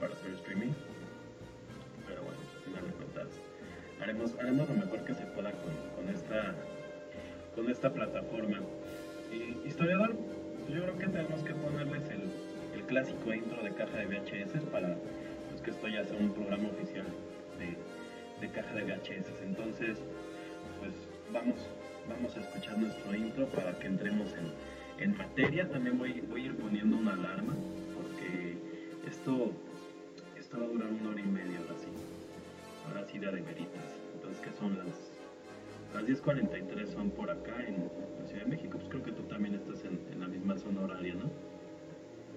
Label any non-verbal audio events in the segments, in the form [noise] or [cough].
para hacer streaming. Pero bueno, al final de cuentas, haremos, haremos lo mejor que se pueda con, con esta, con esta plataforma. Y historiador, yo creo que tenemos que ponerles el, el clásico intro de caja de VHS para pues, que esto ya sea un programa oficial de, de caja de VHS. Entonces, pues vamos, vamos a escuchar nuestro intro para que entremos en, en materia. También voy, voy a ir poniendo una alarma porque esto, esto va a durar una hora y media ahora sí. Ahora sí de a de veritas. Entonces, que son las, las 10.43 son por acá en la Ciudad de México. Pues creo que tú también estás en, en la misma zona horaria, ¿no?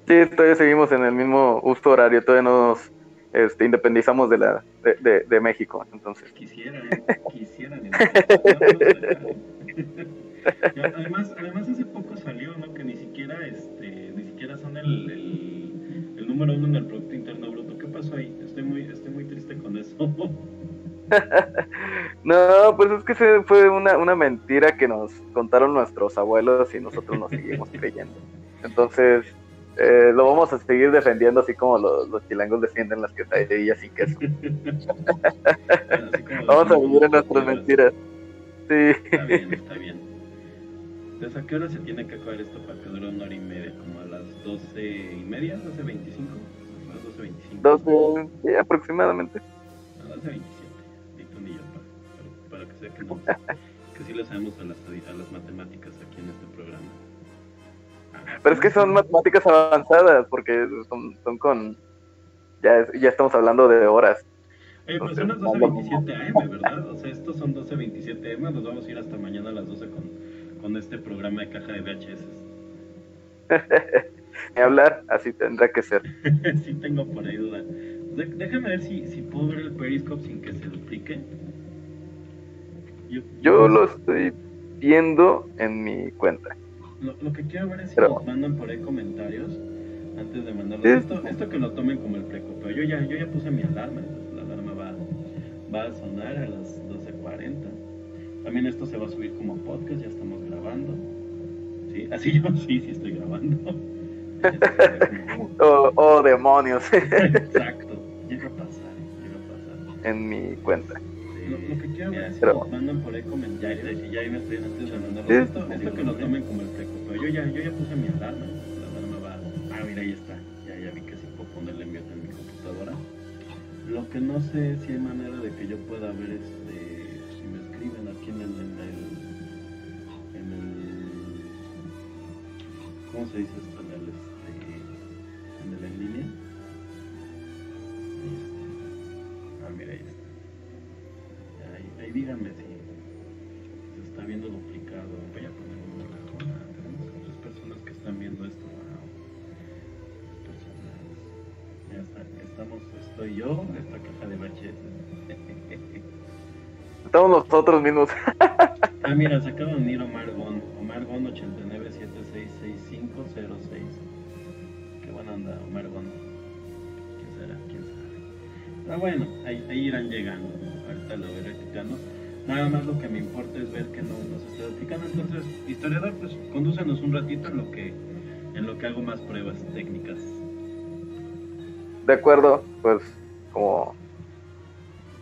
Sí, todavía seguimos en el mismo uso horario, todavía no nos este, independizamos de la de, de, de México, entonces. Quisiera, ¿eh? quisiera. [laughs] además, además hace poco salió, ¿no? Que ni siquiera, este, ni siquiera son el, el, el número uno en el Estoy muy, estoy muy triste con eso. [laughs] no, pues es que fue una, una mentira que nos contaron nuestros abuelos y nosotros nos seguimos [laughs] creyendo. Entonces, eh, lo vamos a seguir defendiendo así como los, los chilangos defienden las quesadillas sin queso. [laughs] vamos a vivir en nuestras mentiras. Sí. Está bien, está bien. Entonces, ¿a qué hora se tiene que acabar esto para que dure una hora y media? ¿Como a las doce y media? ¿12.25? ¿A las doce veinticinco? 12, sí, aproximadamente. Veintisiete. Ni tú ni yo, para, para que sea que, no, [laughs] que sí le sabemos a las, a las matemáticas aquí en este programa. Pero es que son matemáticas avanzadas, porque son, son con. Ya, ya estamos hablando de horas. Oye, pues son las 12.27 AM, ¿verdad? O sea, estos son 12.27 AM, nos vamos a ir hasta mañana a las 12 con, con este programa de caja de VHS. [laughs] Ni [laughs] hablar, así tendrá que ser. [laughs] sí, tengo por ahí duda. De déjame ver si, si puedo ver el Periscope sin que se duplique. Yo, yo lo estoy viendo en mi cuenta. Lo, lo, que quiero ver es si Pero... nos mandan por ahí comentarios antes de mandarlo. Esto, esto que lo tomen como el precopeo. Yo ya, yo ya puse mi alarma, entonces la alarma va, va a sonar a las 12.40. También esto se va a subir como podcast, ya estamos grabando. Sí, así [laughs] yo sí, sí estoy grabando. [laughs] oh, oh, demonios. Exacto, llega a pasar, llega a pasar. En mi cuenta. Lo, lo, que quiero ver es nos mandan por ahí comentarios y ya ahí me estoy antes de mandarlo. Sí, esto, esto que lo tomen como el precopeo. Yo ya, yo ya puse mi alarma. La alarma va. Ah, mira, ahí está. Ya, ya vi que sí puedo ponerle mute en mi computadora. Lo que no sé si hay manera de que yo pueda ver este. Si me escriben aquí en el. En el, en el ¿Cómo se dice esto? En el. Este, en el en línea. Ahí está. Ah, mira, ahí está ahí díganme si se está viendo duplicado. Voy a poner una razón. Tenemos otras personas que están viendo esto. Wow. Personas. Ya está. Estamos, estoy yo, esta caja de VHS. Estamos nosotros mismos. ah, mira, se acaba de unir Omar Gon. Omar Gon 89766506. Pero bueno, ahí, ahí irán llegando. ahorita lo veré explicando. Nada más lo que me importa es ver que no nos esté explicando. Entonces, historiador, pues condúcenos un ratito en lo que en lo que hago más pruebas técnicas. De acuerdo, pues como,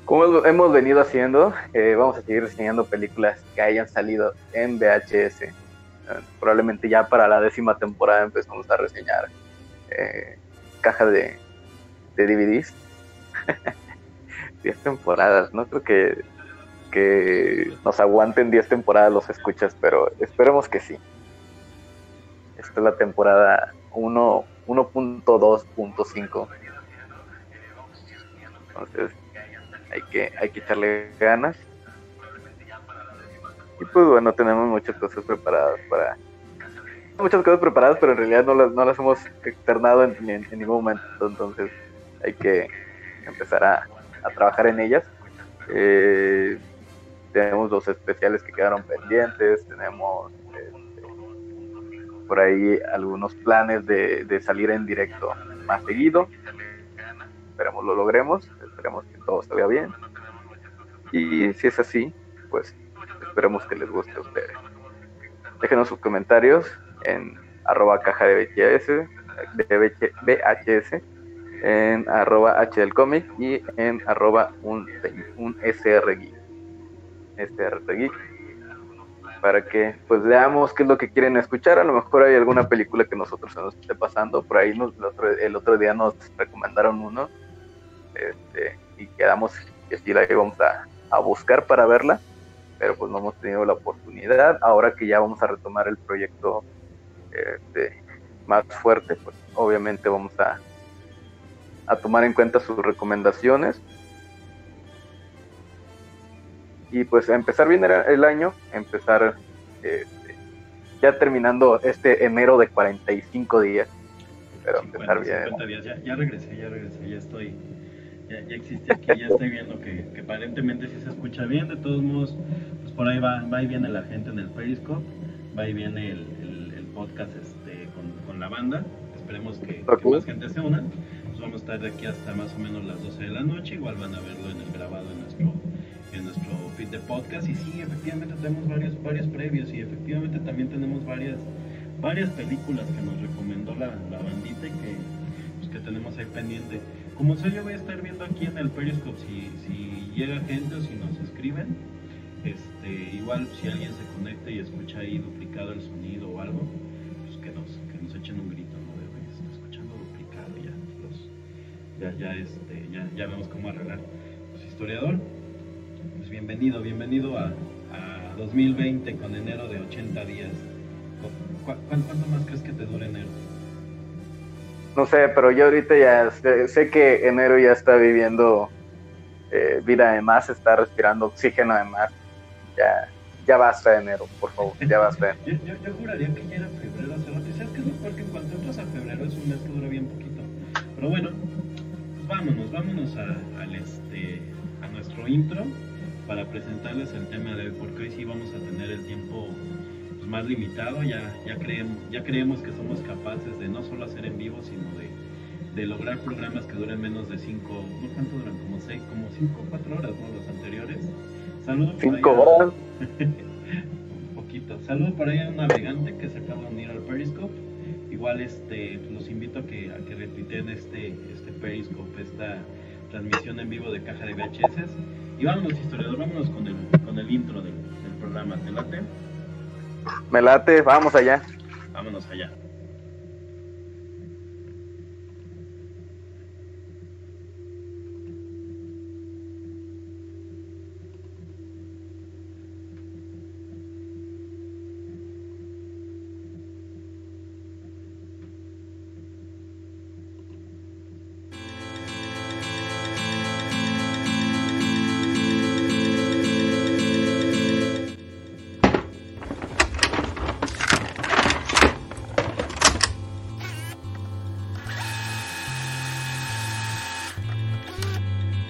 como hemos venido haciendo, eh, vamos a seguir reseñando películas que hayan salido en VHS. Eh, probablemente ya para la décima temporada empezamos a reseñar eh, caja de, de DVDs. [laughs] 10 temporadas, no creo que, que nos aguanten 10 temporadas los escuchas, pero esperemos que sí. Esta es la temporada 1.2.5. Entonces, hay que, hay que echarle ganas. Y pues bueno, tenemos muchas cosas preparadas para... Muchas cosas preparadas, pero en realidad no las, no las hemos externado en, en, en ningún momento. Entonces hay que empezar a, trabajar en ellas. Eh, tenemos dos especiales que quedaron pendientes, tenemos este, por ahí algunos planes de, salir en directo más seguido. Esperemos lo logremos, esperemos que todo salga bien. Y si es así, pues esperemos que les guste a ustedes. Déjenos sus comentarios en arroba caja de VHS en arroba H del cómic y en arroba un, un SR Geek. Geek. Para que pues veamos qué es lo que quieren escuchar. A lo mejor hay alguna película que nosotros nos esté pasando. Por ahí nos, el, otro, el otro día nos recomendaron uno. Este, y quedamos que sí la íbamos a, a buscar para verla. Pero pues no hemos tenido la oportunidad. Ahora que ya vamos a retomar el proyecto este, más fuerte, pues obviamente vamos a, a tomar en cuenta sus recomendaciones. Y pues empezar bien el año, empezar este, ya terminando este enero de 45 días. Pero empezar bien. Días. Ya, ya, regresé, ya regresé, ya estoy, ya, ya existí aquí, ya estoy viendo que, que, aparentemente sí se escucha bien. De todos modos, pues por ahí va, va y viene la gente en el Periscope, va y viene el, el, el podcast este, con, con, la banda. Esperemos que, que más gente se una vamos a estar de aquí hasta más o menos las 12 de la noche. Igual van a verlo en el grabado en nuestro, en nuestro feed de podcast. Y sí, efectivamente tenemos varios, varios previos y efectivamente también tenemos varias, varias películas que nos recomendó la, la bandita y que, pues, que tenemos ahí pendiente. Como sé, yo voy a estar viendo aquí en el Periscope si, si llega gente o si nos escriben. Este, igual si alguien se conecta y escucha ahí duplicado el sonido o algo, ya, ya, este, ya, ya vemos cómo arreglar. Pues historiador, pues bienvenido, bienvenido a, a 2020 con enero de 80 días. ¿Cu cuánto más crees que te dure enero? No sé, pero yo ahorita ya sé, sé que enero ya está viviendo eh, vida de más, está respirando oxígeno de más. Ya, ya basta enero, por favor, ya [laughs] basta. yo, yo, yo, juraría que ya era febrero hace rato. ¿Sabes qué es lo peor? Que en cuanto entras a febrero es un mes que dura bien poquito. Pero bueno, vámonos, vámonos a, al este, a nuestro intro para presentarles el tema de hoy, porque hoy sí vamos a tener el tiempo pues, más limitado, ya, ya, creemos, ya creemos que somos capaces de no solo hacer en vivo, sino de, de lograr programas que duren menos de 5, ¿no cuánto duran? Como 6, como 5 o 4 horas, ¿no? Los anteriores. Saludos por 5 horas. [laughs] un poquito. Saludos por ahí a un navegante que se acaba de unir al Periscope. Igual este, los invito a que, a que retuiteen este, este Periscope, esta transmisión en vivo de caja de VHS. Y vámonos, historiador, vámonos con el, con el intro del, del programa. ¿Te late? Me late, vamos allá. Vámonos allá.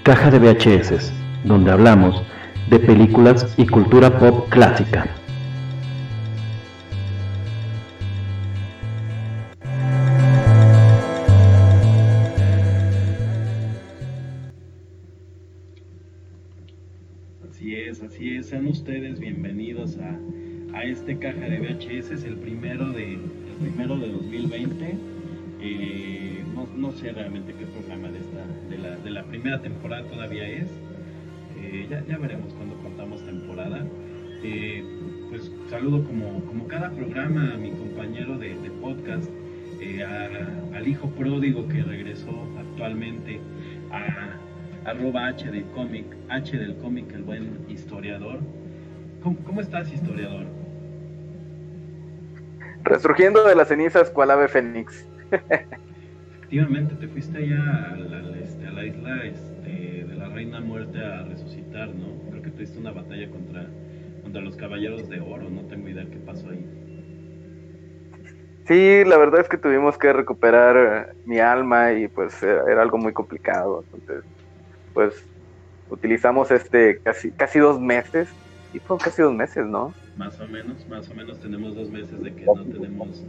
Caja de VHS, donde hablamos de películas y cultura pop clásica. Así es, así es. Sean ustedes bienvenidos a, a este Caja de VHS, el primero de, el primero de 2020. Eh, no, no, sé realmente qué programa de, esta, de, la, de la primera temporada todavía es. Eh, ya, ya, veremos cuando contamos temporada. Eh, pues saludo como, como, cada programa a mi compañero de, de podcast, eh, a, al hijo pródigo que regresó actualmente, a arroba H del cómic, H del cómic, el buen historiador. ¿Cómo, ¿Cómo, estás, historiador? Resurgiendo de las cenizas, cual ave fénix. [laughs] Efectivamente, te fuiste allá a la, este, a la isla este, de la Reina Muerte a resucitar, ¿no? Creo que tuviste una batalla contra, contra los Caballeros de Oro, no tengo idea qué pasó ahí. Sí, la verdad es que tuvimos que recuperar mi alma y pues era, era algo muy complicado. Entonces, pues utilizamos este casi, casi dos meses, y fueron casi dos meses, ¿no? Más o menos, más o menos tenemos dos meses de que no tenemos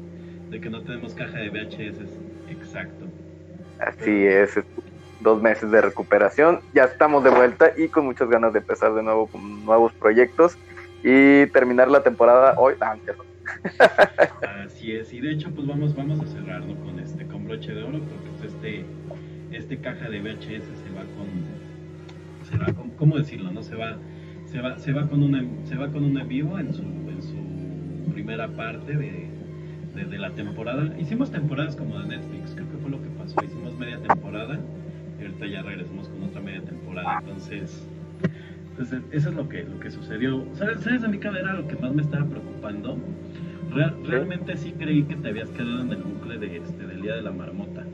de que no tenemos caja de VHS, exacto. Así es, dos meses de recuperación, ya estamos de vuelta y con muchas ganas de empezar de nuevo con nuevos proyectos y terminar la temporada hoy. Ah, Así es, y de hecho pues vamos, vamos a cerrarlo con este con broche de oro, porque pues, este este caja de VHS se va con, se va con, ¿cómo decirlo? No se va, se va, se va con una, se va con un en vivo en su, en su primera parte de, de, la temporada. Hicimos temporadas como de Netflix, creo que fue lo que pasó. Hicimos media temporada y ahorita ya regresamos con otra media temporada. Entonces, entonces eso es lo que, lo que sucedió. ¿Sabes, ¿Sabes a mí era lo que más me estaba preocupando? realmente sí creí que te habías quedado en el bucle de este, del Día de la Marmota.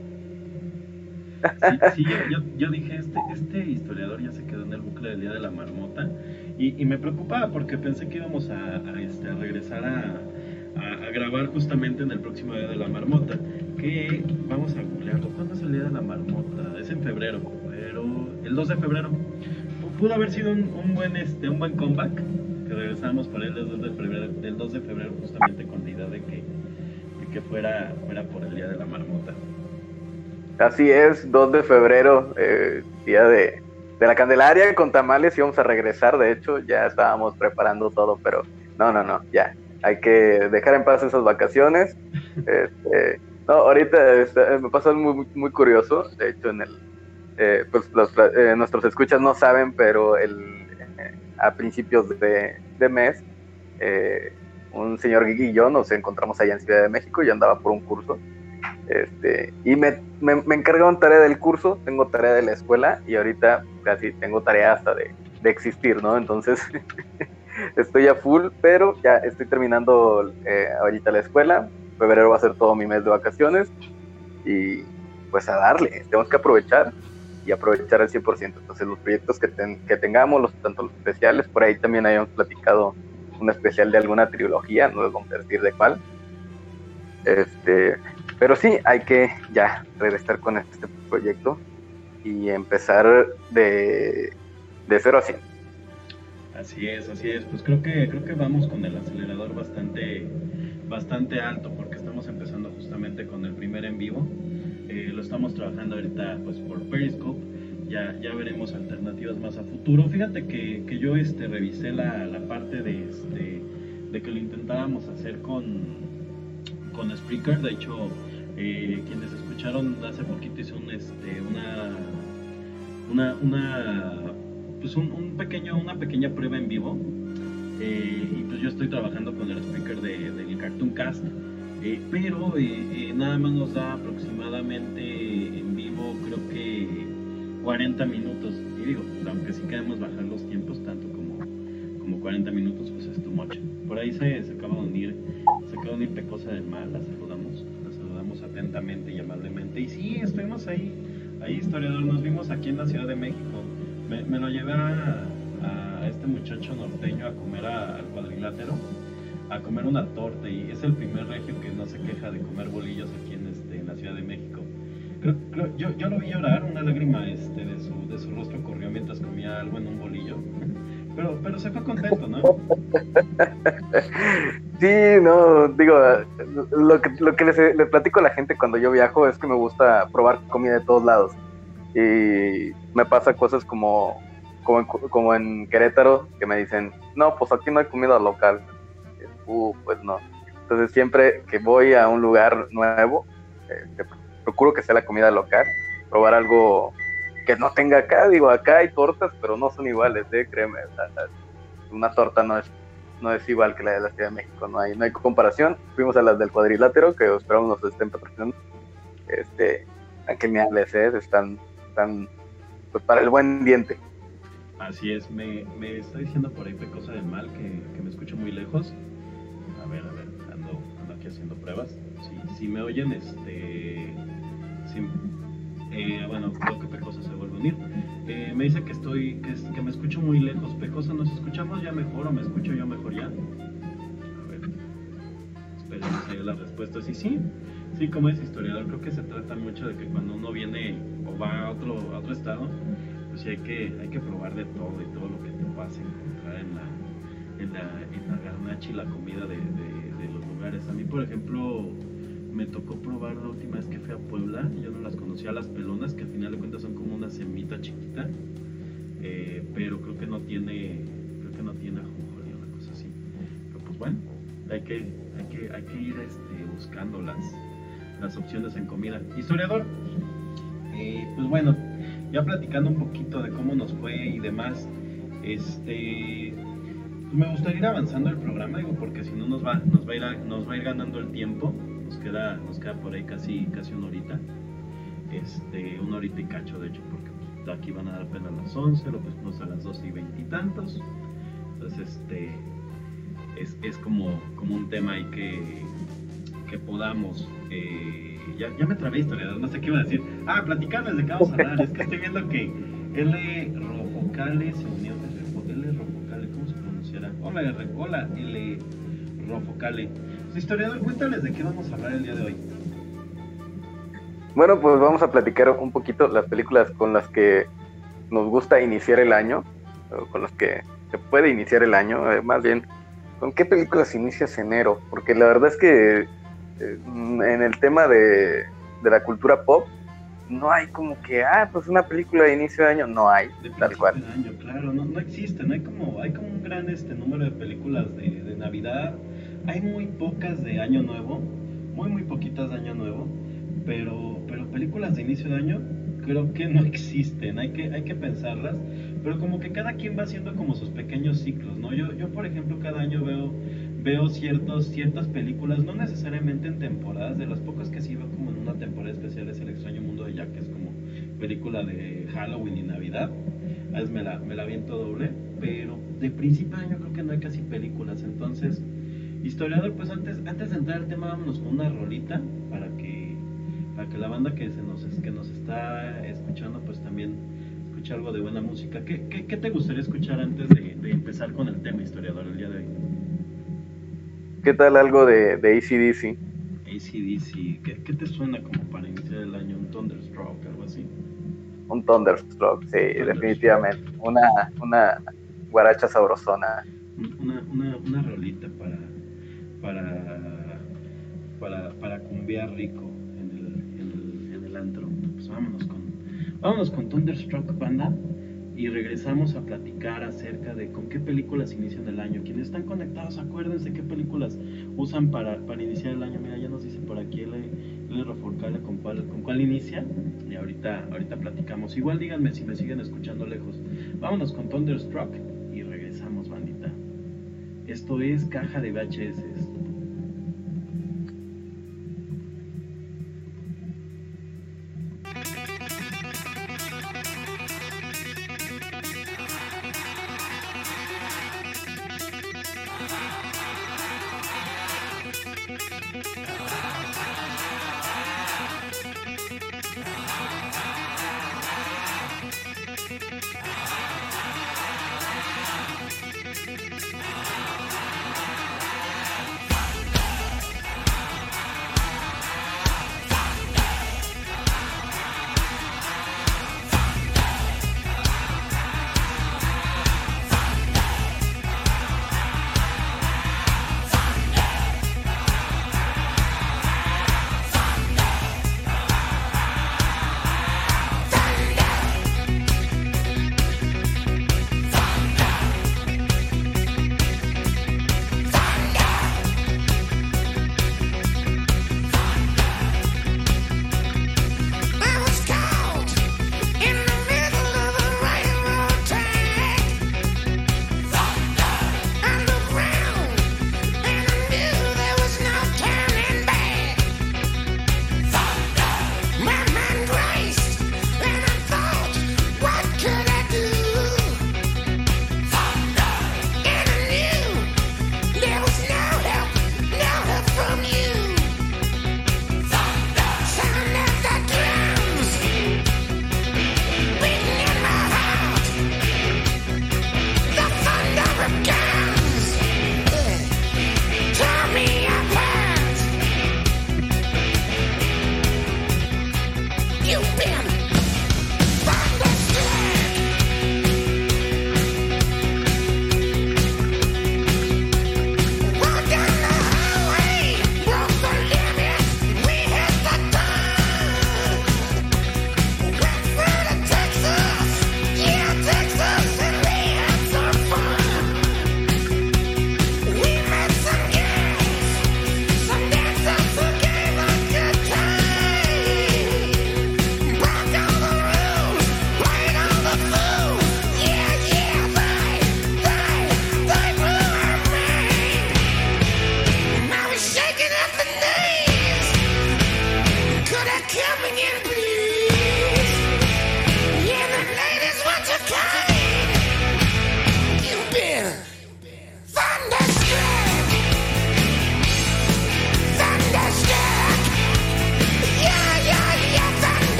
Sí, yo, yo, dije, este, este historiador ya se quedó en el bucle del Día de la Marmota y, y me preocupaba porque pensé que íbamos a, a, este, a regresar a, a, grabar justamente en el próximo Día de la Marmota, que vamos a googlearlo. ¿Cuándo es el Día de la Marmota? Es en febrero, pero el 2 de febrero. Pudo haber sido un, un buen, este, un buen comeback, que regresamos para el 2 de febrero, del 2 de febrero justamente con la idea de que, de que fuera, fuera por el Día de la Marmota. Así es, 2 de febrero, eh, día de, de, la Candelaria con tamales, íbamos a regresar, de hecho, ya estábamos preparando todo, pero no, no, no, ya, hay que dejar en paz esas vacaciones. [laughs] Este, no, ahorita este, me pasó algo muy, muy curioso, de hecho, en el, eh, pues los, eh, nuestros escuchas no saben, pero el, a principios de, de mes, un señor y yo nos encontramos allá en Ciudad de México y andaba por un curso este, y me, me, me encargaron tarea del curso, tengo tarea de la escuela y ahorita casi tengo tarea hasta de, de existir, ¿no? Entonces [laughs] estoy a full, pero ya estoy terminando eh, ahorita la escuela. Febrero va a ser todo mi mes de vacaciones y pues a darle, tenemos que aprovechar y aprovechar al 100%. Entonces los proyectos que, que tengamos, los, tanto los especiales, por ahí también habíamos platicado un especial de alguna trilogía, no les vamos a decir de cuál. Este, pero sí, hay que ya regresar con este proyecto y empezar de, de 0 a 100. Así es, así es. Pues creo que creo que vamos con el acelerador bastante bastante alto porque estamos empezando justamente con el primer en vivo. Eh, lo estamos trabajando ahorita pues por Periscope. Ya, ya veremos alternativas más a futuro. Fíjate que, que yo este, revisé la, la parte de, este, de que lo intentábamos hacer con, con Spreaker. De hecho, eh, quienes escucharon hace poquito hizo un, este, una, una, pues un, pequeño, una pequeña prueba en vivo. Eh, y pues yo estoy trabajando con el speaker de, del Cartoon Cast. Eh, pero nada más nos da aproximadamente en vivo creo que 40 minutos. Y digo, aunque sí queremos bajar los tiempos tanto como, como 40 minutos, pues es too much. Por ahí se, acaba de unir, se acaba de unir Pecosa del Mal, la saludamos atentamente y amablemente. Y sí, estuvimos ahí, ahí historiador, nos vimos aquí en la Ciudad de México. Me, lo llevé a, este muchacho norteño a comer al cuadrilátero, a comer una torta y es el primer regio que no se queja de comer bolillos aquí en, este, en la Ciudad de México. Creo, yo, yo lo vi llorar, una lágrima este, de, su, de su rostro corrió mientras comía algo en un bolillo. Pero, pero se fue contento, ¿no? [laughs] Sí, no, digo, lo que, lo que les, platico a la gente cuando yo viajo es que me gusta probar comida de todos lados. Y me pasa cosas como, como, en, como en Querétaro, que me dicen, no, pues aquí no hay comida local. Uh, pues no. Entonces siempre que voy a un lugar nuevo, eh, procuro que sea la comida local, probar algo que no tenga acá, digo, acá hay tortas, pero no son iguales, ¿eh? créeme, una torta no es, no es igual que la de la Ciudad de México, no hay, no hay comparación, fuimos a las del cuadrilátero, que esperamos nos estén patrocinando, este, geniales, ¿eh? están, están pues, para el buen diente. Así es, me, me está diciendo por ahí cosa del mal que, que, me escucho muy lejos. A ver, a ver, ando, ando aquí haciendo pruebas. Si, si me oyen, este, si, eh, bueno, creo que Pecosa se vuelve a unir. Eh, me dice que estoy, que, que, me escucho muy lejos. Pecosa, ¿nos escuchamos ya mejor o me escucho yo mejor ya? A ver, esperemos ahí las respuestas. Y sí, sí, como es historiador, creo que se trata mucho de que cuando uno viene o va a otro, a otro estado, pues sí hay que, hay que probar de todo y todo lo que te vas a encontrar en la, en la, en la garnacha y la comida de, de, los lugares. A mí, por ejemplo, me tocó probar la última vez que fui a Puebla, yo no las conocía las pelonas, que al final de cuentas son como una semita chiquita, eh, pero creo que no tiene, creo que no tiene ajonjolí una cosa así. Pero pues bueno, hay que, hay que, hay que ir este, buscando las, opciones en comida. Historiador, pues bueno, ya platicando un poquito de cómo nos fue y demás, este, pues me gustaría ir avanzando el programa, digo, porque si no nos va, nos va a ir, nos va a ir ganando el tiempo. Nos queda, nos queda por ahí casi, casi una horita. Este, una horita y cacho, de hecho, porque pues, aquí van a dar apenas las 11, lo pusimos a las 12 y veintitantos. Entonces, este, es, es como, como un tema ahí que, que podamos. Eh, ya, ya me trabé historiador, no sé qué iba a decir. Ah, platicarles de qué vamos a hablar. es que estoy viendo que L. Rofocale se unió. L. Rofocale, ¿cómo se pronunciará? Hola, R. Hola, L. Rofocale. Historiador, cuéntales de qué vamos a hablar el día de hoy. Bueno, pues vamos a platicar un poquito las películas con las que nos gusta iniciar el año, o con las que se puede iniciar el año, eh, más bien, ¿con qué películas inicias enero? Porque la verdad es que en el tema de, de, la cultura pop, no hay como que, ah, pues una película de inicio de año, no hay, de tal cual. De año, claro, no, no existe, no hay como, hay como un gran este número de películas de, de Navidad, hay muy pocas de Año Nuevo, muy muy poquitas de Año Nuevo, pero, pero películas de inicio de año creo que no [laughs] existen, hay que, hay que pensarlas, pero como que cada quien va haciendo como sus pequeños ciclos, ¿no? Yo, yo por ejemplo, cada año veo, veo ciertos, ciertas películas, no necesariamente en temporadas, de las pocas que sí veo como en una temporada especial es El extraño mundo de Jack, que es como película de Halloween y Navidad, a veces me la, me la viento doble, pero de principio año creo que no hay casi películas, entonces... Historiador, pues antes, antes de entrar al tema, vámonos con una rolita para que, para que la banda que, se nos, que nos está escuchando, pues también escuche algo de buena música. ¿Qué, qué, qué te gustaría escuchar antes de, de, empezar con el tema, historiador, el día de hoy? ¿Qué tal algo de, de ACDC? ACDC, ¿Qué, ¿qué te suena como para iniciar el año? ¿Un Thunderstruck, algo así? Un Thunderstruck, sí, Thunderstruck. definitivamente. Una, una guaracha sabrosona. Una, una, una rolita para para, para, para cumbiar rico en el, en el, en el antro. Pues vámonos con, vámonos con Thunderstruck Banda y regresamos a platicar acerca de con qué películas inician el año. Quienes están conectados, acuérdense qué películas usan para, para iniciar el año. Mira, ya nos dice por aquí el, el con cuál, con cuál inicia. Y ahorita, ahorita platicamos. Igual díganme si me siguen escuchando lejos. Vámonos con Thunderstruck y regresamos, bandita. Esto es caja de VHS.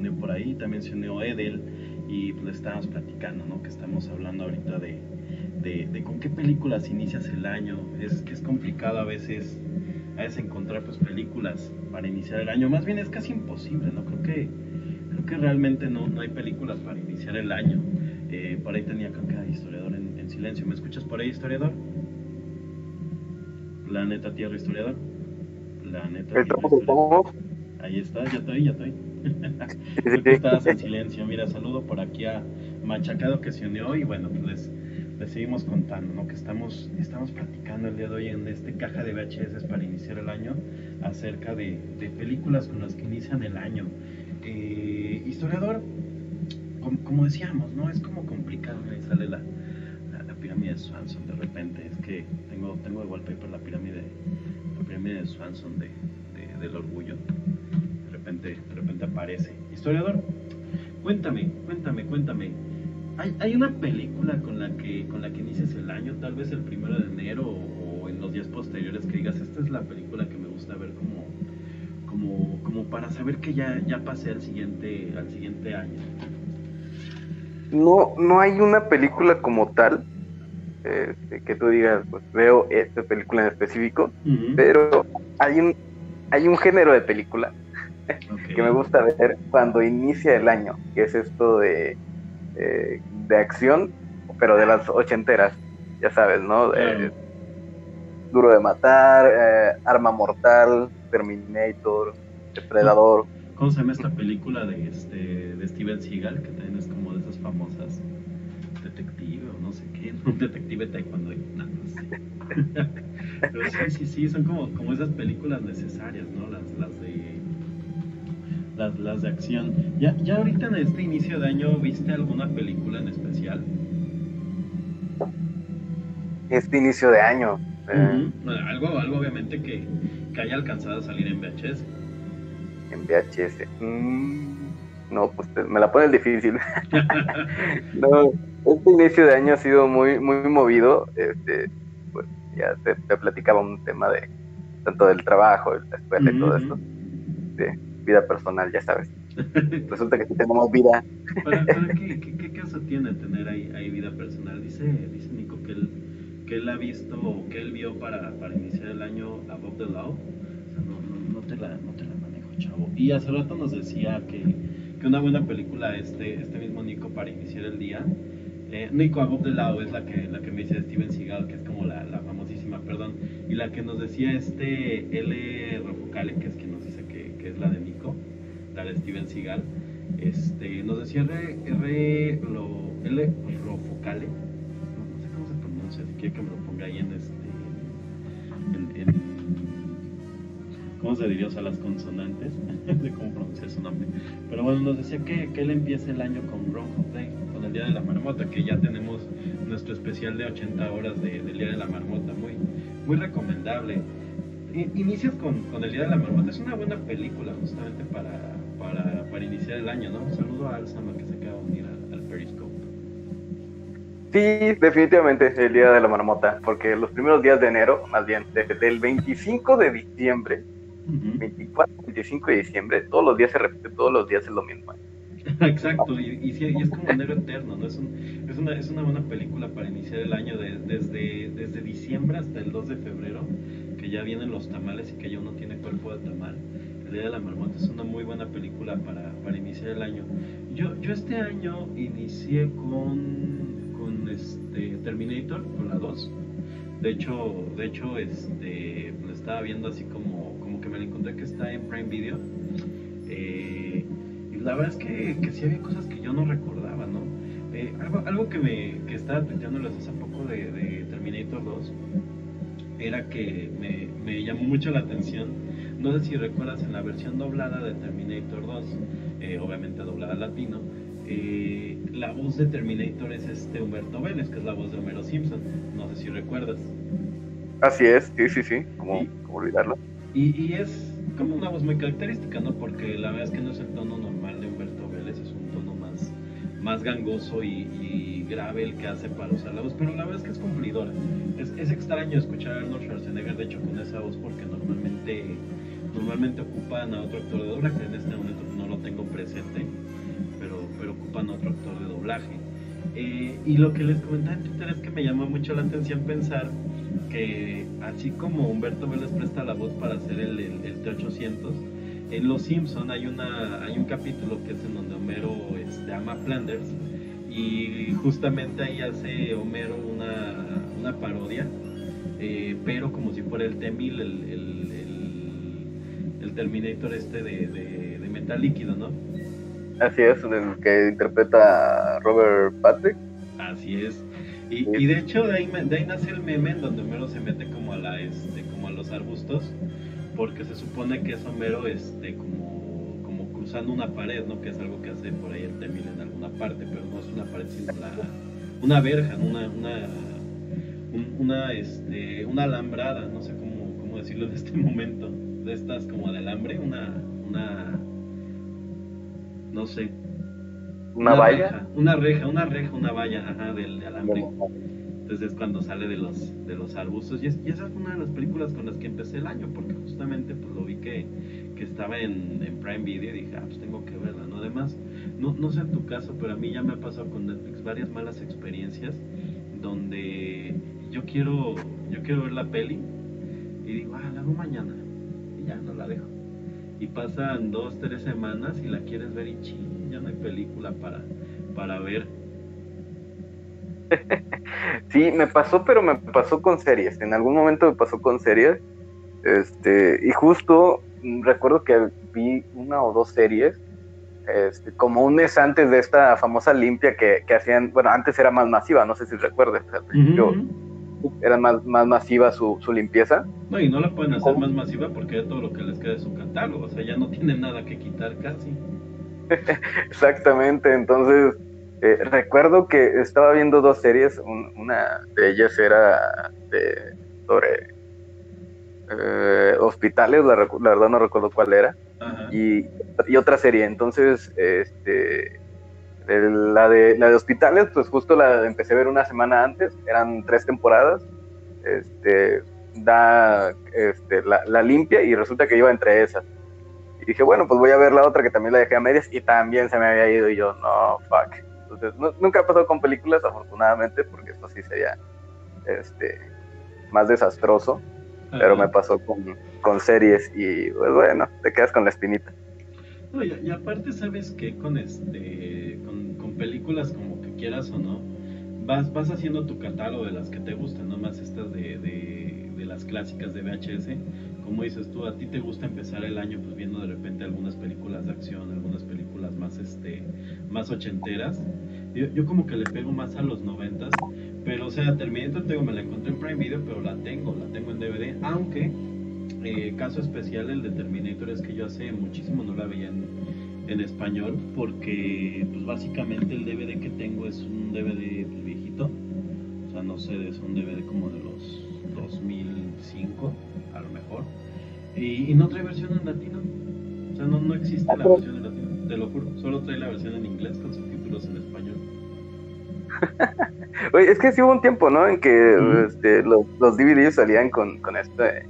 Unió por ahí. También se unió Edel. Y pues estábamos platicando, ¿no? Que estamos hablando ahorita de, de, de, con qué películas inicias el año. Es que es complicado a veces, a veces encontrar pues películas para iniciar el año. Más bien es casi imposible, ¿no? Creo que, creo que realmente no, no hay películas para iniciar el año. Eh, por ahí tenía creo que historiador en, en, silencio. ¿Me escuchas por ahí, historiador? Planeta Tierra, historiador. Planeta Tierra. Historiador. Ahí está, ya estoy, ya estoy. Que [laughs] estabas en silencio. Mira, saludo por aquí a Machacado que se unió y bueno, pues les, les seguimos contando, ¿no? Que estamos, estamos platicando el día de hoy en este caja de VHS para iniciar el año acerca de, de películas con las que inician el año. Eh, historiador, como, como, decíamos, ¿no? Es como complicado, ahí sale la, la, la, pirámide de Swanson de repente. Es que tengo, tengo de wallpaper la pirámide, la pirámide de Swanson de, de, del orgullo. De repente, de repente aparece. Historiador, cuéntame, cuéntame, cuéntame. ¿Hay, ¿Hay, una película con la que con la que inicies el año, tal vez el primero de enero o, o en los días posteriores que digas esta es la película que me gusta ver como como, como para saber que ya, ya pasé al siguiente al siguiente año? No, no hay una película como tal eh, que tú digas, pues veo esta película en específico, uh -huh. pero hay un hay un género de película okay. que me gusta ver cuando inicia el año, que es esto de eh, de acción, pero de las ochenteras, ya sabes, ¿no? Claro. Eh, Duro de matar, eh, Arma Mortal, Terminator, Depredador. ¿Cómo se llama esta película de, este, de Steven Seagal? Que también es como de esas famosas detective o no sé qué, [laughs] un detective taekwondo, no, no sé. [laughs] Pero sí, sí, sí, son como, como esas películas necesarias, ¿no? Las, las de las, las de acción. ¿Ya, ¿Ya ahorita en este inicio de año viste alguna película en especial? Este inicio de año. Uh -huh. bueno, algo, algo obviamente que, que, haya alcanzado a salir en VHS. En VHS. Mm, no, pues te, me la pones difícil. [laughs] no, este inicio de año ha sido muy, muy movido. Este, pues ya te, te platicaba un tema de tanto del trabajo, la escuela uh -huh. y todo esto. De vida personal, ya sabes. Resulta que sí tenemos vida. ¿Para, para qué, qué, qué, caso tiene tener ahí, ahí vida personal? Dice, dice Nico que él, que él ha visto o que él vio para, para iniciar el año Above the Law. O sea, no, no, no, te la, no te la manejo, chavo. Y hace rato nos decía que, que una buena película, este, este mismo Nico, para iniciar el día. Eh, Nico Above the Law es la que, la que me dice Steven Seagal, que es como la, la famosísima, perdón. Y la que nos decía este L. Rofocale, que es quien nos que, es la de Nico, la de Steven Seagal. Este, nos decía R, R L. Rofocale si quiere que me lo ponga ahí en este. En, ¿Cómo se diría? O sea, las consonantes [laughs] de cómo pronunciar su nombre. Pero bueno, nos decía que, que él empieza el año con Groundhog Day, con el Día de la Marmota, que ya tenemos nuestro especial de 80 horas de, del Día de la Marmota, muy, muy recomendable. Inicias con, con, el Día de la Marmota, es una buena película justamente para, para, para iniciar el año, ¿no? Un saludo a Alzama que se acaba de unir al, al Periscope. Sí, definitivamente el día de la marmota, porque los primeros días de enero, más bien, desde el 25 de diciembre, uh -huh. 24, 25 de diciembre, todos los días se repite, todos los días es lo mismo. [laughs] Exacto, y, es como enero eterno, ¿no? Es, un, es, una, es una buena película para iniciar el año de, desde, desde diciembre hasta el 2 de febrero, que ya vienen los tamales y que ya uno tiene cuerpo de tamal. El Día de la Marmota es una muy buena película para, para iniciar el año. Yo, yo este año inicié con con este Terminator, con la 2. De hecho, de hecho, este, estaba viendo así como, como que me la encontré que está en Prime Video. Eh, la verdad es que, que sí había cosas que yo no recordaba, ¿no? Eh, algo, algo que me que estaba tuiteándoles hace poco de, de, Terminator 2 era que me, me, llamó mucho la atención. No sé si recuerdas en la versión doblada de Terminator 2, eh, obviamente doblada al latino, eh, la voz de Terminator es este Humberto Vélez, que es la voz de Homero Simpson. No sé si recuerdas. Así es, sí, sí, sí, como, ¿cómo olvidarlo? Y, y, es como una voz muy característica, ¿no? Porque la verdad es que no es el tono normal más, gangoso y, grave el que hace para usar la voz, pero la verdad es que es cumplidora. Es, es extraño escuchar a Arnold Schwarzenegger, de hecho, con esa voz, porque normalmente, normalmente ocupan a otro actor de doblaje, en este momento no lo tengo presente, pero, pero ocupan a otro actor de doblaje. Eh, y lo que les comentaba en Twitter es que me llamó mucho la atención pensar que así como Humberto Vélez presta la voz para hacer el, el, T800, en Los Simpson hay una hay un capítulo que es en donde Homero este, ama Flanders y justamente ahí hace Homero una, una parodia, eh, pero como si fuera el T-1000, el, el, el, Terminator este de, de, metal líquido, ¿no? Así es, el que interpreta Robert Patrick. Así es. Y, y de hecho de ahí, de ahí, nace el meme en donde Homero se mete como a la este, como a los arbustos, porque se supone que es Homero este como, cruzando una pared, ¿no? Que es algo que hace por ahí el Temil en alguna parte, pero no es una pared sino la, una verja, una, una, una, este, una alambrada, no sé cómo, cómo decirlo en este [laughs] momento, de estas como de alambre, una, una no sé, ¿Una, valla? una reja, una reja, una valla, ajá, del alambre. Entonces es cuando sale de los, de los arbustos. Y, esa fue una de las películas con las que empecé el año, porque justamente pues lo vi que, que estaba en, en, Prime Video y dije, ah, pues tengo que verla, ¿no? Además, no, no sé en tu caso, pero a mí ya me ha pasado con Netflix varias malas experiencias donde yo quiero, yo quiero ver la peli y digo, ah, la hago mañana. Y ya no la dejo. Y pasan dos, tres semanas y la quieres ver y ching ya no hay película para, para ver. Sí, me pasó, pero me pasó con series. En algún momento me pasó con series. Este, y justo recuerdo que vi una o dos series, este, como un mes antes de esta famosa limpia que, hacían, bueno, antes era más masiva, no sé si recuerdas, era más, más masiva su, su, limpieza. No, y no la pueden hacer más masiva porque ya todo lo que les queda es su catálogo, o sea, ya no tienen nada que quitar casi. [laughs] Exactamente, entonces eh, recuerdo que estaba viendo dos series, una de ellas era de, sobre eh, hospitales, la, verdad no recuerdo cuál era, y, otra serie, entonces este, la, de, la de hospitales, pues justo la empecé a ver una semana antes, eran tres temporadas, este, da este, la, la limpia y resulta que iba entre esas. Y dije, bueno, pues voy a ver la otra que también la dejé a medias y también se me había ido y yo, no, fuck. Entonces, nunca ha pasado con películas, afortunadamente, porque esto sí sería este, más desastroso. Pero me pasó con, con, series y, pues bueno, te quedas con la espinita. No, y, aparte, ¿sabes qué? Con, este, con, con, películas como que quieras o no, vas, vas haciendo tu catálogo de las que te gustan, no más estas de, de, de las clásicas de VHS como dices tú, a ti te gusta empezar el año pues viendo de repente algunas películas de acción, algunas películas más este más ochenteras. Yo, yo como que le pego más a los noventas, pero o sea, Terminator tengo, me la encontré en Prime Video, pero la tengo, la tengo en DVD, aunque eh, caso especial el de Terminator es que yo hace muchísimo no la veía en, en español, porque pues básicamente el DVD que tengo es un DVD pues, viejito, o sea, no sé, es un DVD como de los 2005, a lo mejor. Y, no trae versión en latino. O sea, no, no existe la versión en latino, te lo juro. Solo trae la versión en inglés con subtítulos en español. [laughs] Oye, es que sí hubo un tiempo, ¿no? En que este, los, los, DVDs salían con, con este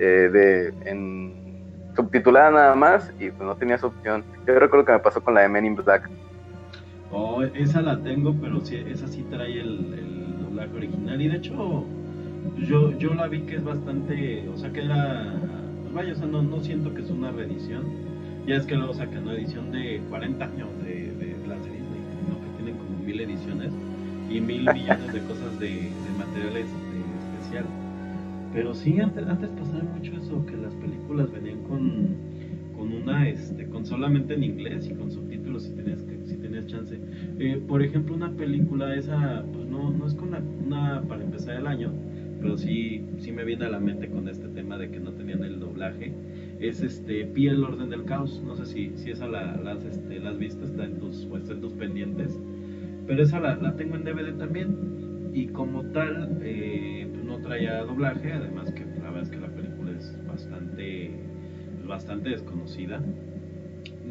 eh, de en subtitulada nada más y pues no tenías opción. Yo recuerdo que me pasó con la de Men in Black. Oh, esa la tengo, pero sí, esa sí trae el, el doblaje original. Y de hecho, yo, yo la vi que es bastante, o sea que era, vaya, o sea, no, no siento que es una reedición. Ya es que luego sacan una edición de 40 años de, de Disney, ¿no? que tienen como mil ediciones y mil millones de cosas de, de materiales de especial. Pero sí, antes, antes pasaba mucho eso, que las películas venían con, con una, este, con solamente en inglés y con subtítulos si tenías, que, si tenías chance. Eh, por ejemplo, una película esa, pues no, no es con una para empezar el año, pero sí, sí me viene a la mente con este tema de que no tenían el doblaje, es este Pi el orden del caos. No sé si, si esa la, las, este, las viste, está en tus, tus pendientes, pero esa la, la, tengo en DVD también. Y como tal, eh, pues no traía doblaje, además que la verdad es que la película es bastante, bastante desconocida.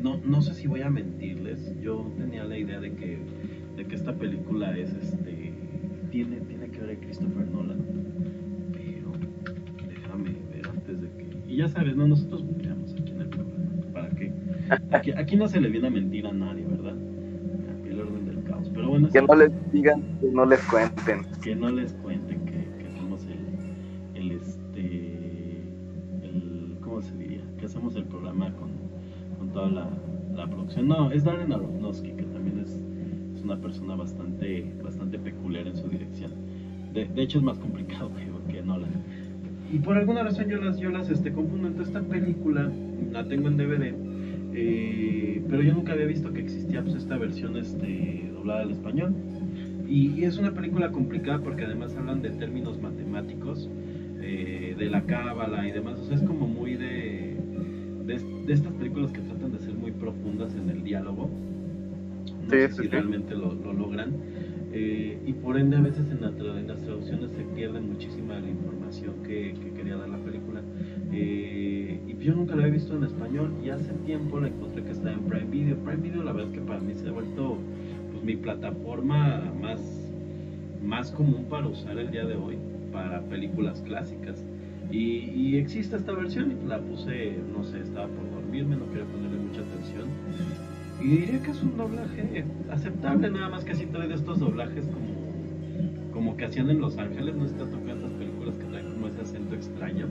no, no sé si voy a mentirles, yo tenía la idea de que, de que esta película es este tiene, tiene que ver a Christopher Nolan, ya sabes, no, nosotros veamos aquí en el programa, ¿para qué? Aquí, aquí no se le viene a mentir a nadie, ¿verdad? El orden del caos. Pero bueno, que no les digan, que no les cuenten. Que no les cuenten que, que somos el, el este el, ¿cómo se diría? Que hacemos el programa con, con toda la, la producción. No, es Darren Aronofsky, que también es, es, una persona bastante, bastante peculiar en su dirección. De, de hecho es más complicado [laughs] que, que Nolan. Y por alguna razón yo las, yo las este, confundo. Entonces esta película la tengo en DVD. Eh, pero yo nunca había visto que existía pues, esta versión este, doblada al español. Y, y, es una película complicada porque además hablan de términos matemáticos, eh, de la cábala y demás. O sea, es como muy de, de, de, estas películas que tratan de ser muy profundas en el diálogo. No Sí, sé sí, si sí. realmente lo, lo logran. Eh, y por ende a veces en, las traducciones se pierde muchísima la información que, que quería dar la película. Eh, y yo nunca la había visto en español y hace tiempo la encontré que está en Prime Video. Prime Video la verdad es que para mí se ha vuelto pues, mi plataforma más, más común para usar el día de hoy para películas clásicas. Y, y existe esta versión y la puse, no sé, estaba por dormirme, no quería ponerle mucha atención. Y diría que es un doblaje aceptable, nada más que así trae de estos doblajes como, como que hacían en Los Ángeles, no está tocando estas películas que traen como ese acento extraño.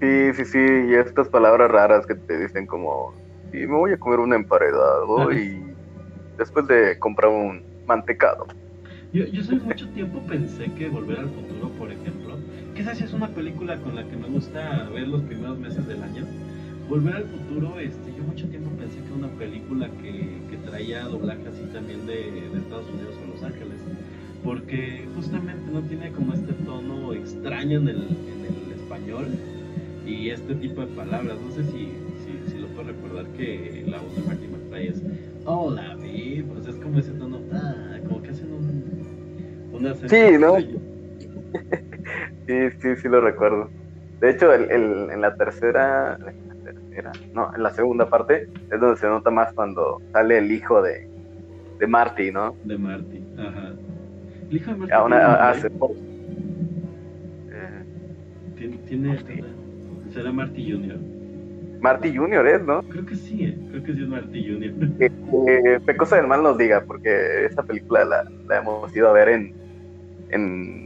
Sí, sí, sí, y estas palabras raras que te dicen como, sí, me voy a comer un emparedado y después de comprar un mantecado. Yo, yo hace mucho tiempo pensé que Volver al Futuro, por ejemplo, que esa sí es una película con la que me gusta ver los primeros meses del año. Volver al Futuro, este, yo mucho tiempo pensé que era una película que, que traía doblaje así también de, de Estados Unidos a Los Ángeles, porque justamente no tiene como este tono extraño en el, en el español y este tipo de palabras. No sé si, si, si lo puedes recordar que la voz de Marty McFly es Hola, o sea, es como ese tono, ah, como que hacen un, un acento Sí, ¿no? [laughs] Sí, sí, sí lo recuerdo. De hecho, el, el- en la tercera, tercera, no, en la segunda parte es donde se nota más cuando sale el hijo de, de Marty, ¿no? De Marty, ajá. El hijo de Marty una- tiene, a- nombre? hace- eh, tiene, tiene- Marty. será Marty Jr. Marty Junior es, ¿no? Creo que sí, eh, creo que sí es Marty Jr. [laughs] Que, que Pecosa del Mal nos diga, porque esa película la, la hemos ido a ver en, en,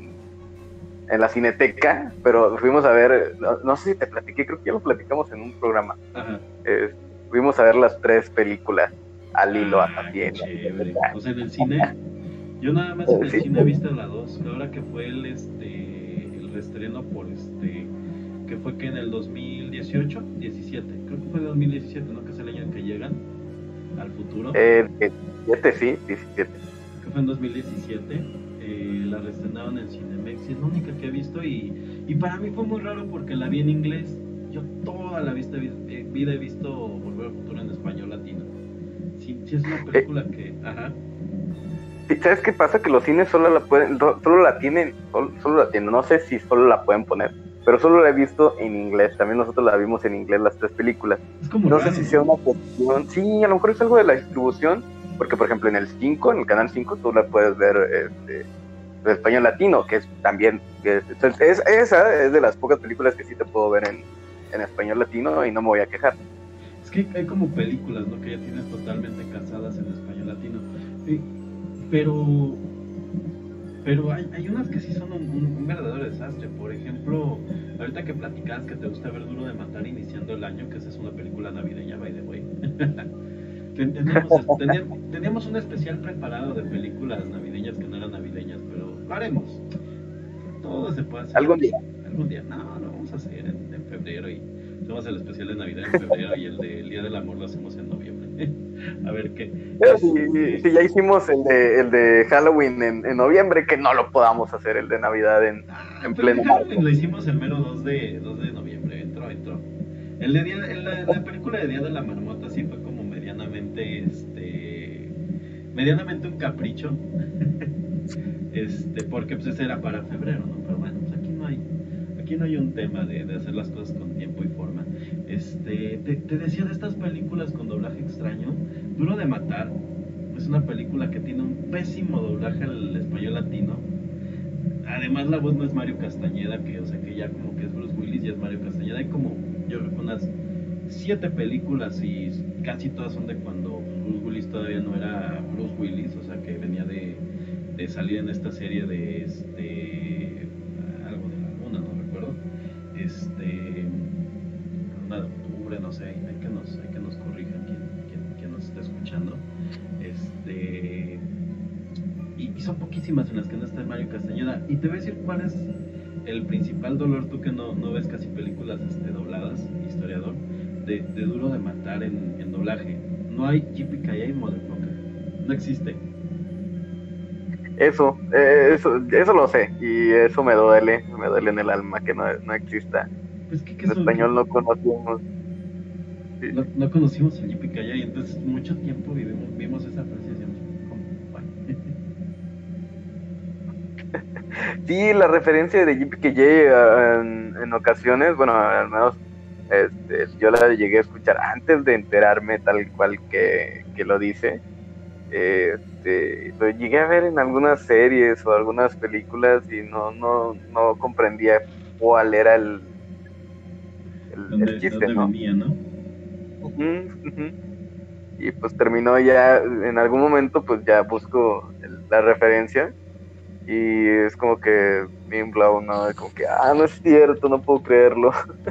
en la cineteca, pero fuimos a ver, no, no sé si te platiqué, creo que ya lo platicamos en un programa. Ajá. Eh, fuimos a ver las tres películas al hilo Ah, también. O sea, en el cine, yo nada más en el Sí. cine he visto la 2, ahora que fue el este el reestreno por este que fue que en el 2018, 17, creo que fue 2017, ¿no? Que es el año en que llegan al futuro. Eh, 17, sí, 17. que fue en 2017. Eh, la reestrenaron en Cinemex y es la única que he visto y, y para mí fue muy raro porque la vi en inglés. Yo toda la vista, eh, vida he visto Volver al Futuro en español latino. Sí, sí es una película que... Ajá. ¿Sabes qué pasa? Que los cines solo la pueden, solo la tienen, solo, solo la tienen, no sé si solo la pueden poner, pero solo la he visto en inglés. También nosotros la vimos en inglés las tres películas. Es como No raro, sé si sea una cuestión, sí, a lo mejor es algo de la distribución, porque por ejemplo en el 5, en el canal 5, tú la puedes ver este, español latino, que es también, es, es- esa es de las pocas películas que sí te puedo ver en, en español latino y no me voy a quejar. Es que hay como películas, ¿no? Que ya tienes totalmente casadas en español latino. Sí, pero pero hay, hay unas que sí son un, verdadero desastre. Por ejemplo, ahorita que platicabas que te gusta ver Duro de Matar iniciando el año, que esa es una película navideña, by the way. [laughs] Ten- teníamos, un especial preparado de películas navideñas que no eran navideñas, lo haremos. Todo se puede hacer. Algún día. Algún día. No, lo vamos a hacer en, en febrero y hacemos el especial de Navidad en febrero y el del Día del Amor lo hacemos en noviembre. [laughs] a ver qué. Pero si, si ya hicimos el de, el de Halloween en, en noviembre, que no lo podamos hacer el de Navidad en... Ah, En pleno Halloween lo hicimos el mero 2 de, 2 de noviembre. Entró, entró. El de día, el- la, la película de Día de la Marmota sí fue como medianamente, este, medianamente un capricho. [laughs] este, porque pues ese era para febrero, ¿no? Pero bueno, pues aquí no hay, aquí no hay un tema de, de hacer las cosas con tiempo y forma. Este, te, te decía de estas películas con doblaje extraño, Duro de Matar, es una película que tiene un pésimo doblaje al español latino. Además la voz no es Mario Castañeda, que o sea que ya como que es Bruce Willis y es Mario Castañeda. Hay como, yo creo que unas siete películas y casi todas son de cuando Bruce Willis todavía no era Bruce Willis, o sea que venía de, de salir en esta serie de este algo de la luna, no recuerdo. Este una de octubre, no sé, hay que nos, hay que nos corrijan quien, quien, nos está escuchando. Este y, y son poquísimas en las que no está Mario Castañeda. Y te voy a decir cuál es el principal dolor, tú que no, no ves casi películas este, dobladas, historiador, de, de duro de matar en, en doblaje. No hay Yippee Motherfucker. No existe. Eso, eh, eso, eso lo sé, y eso me duele, me duele en el alma que no, no exista. Pues que, que En español no conocemos. Sí. no, no conocimos el Yippee y entonces mucho tiempo vivimos, vimos esa frase. [laughs] Sí, la referencia de JPKJ en, en ocasiones, bueno, al menos este, yo la llegué a escuchar antes de enterarme tal cual que, que lo dice. Este, lo llegué a ver en algunas series o algunas películas y no, no, no comprendía cuál era el, el, el ¿Dónde, chiste, ¿no? venía. Y pues terminó ya, en algún momento pues ya busco el- la referencia y es como que bien blow, ¿no? Como que, ah, no es cierto, no puedo creerlo. [laughs]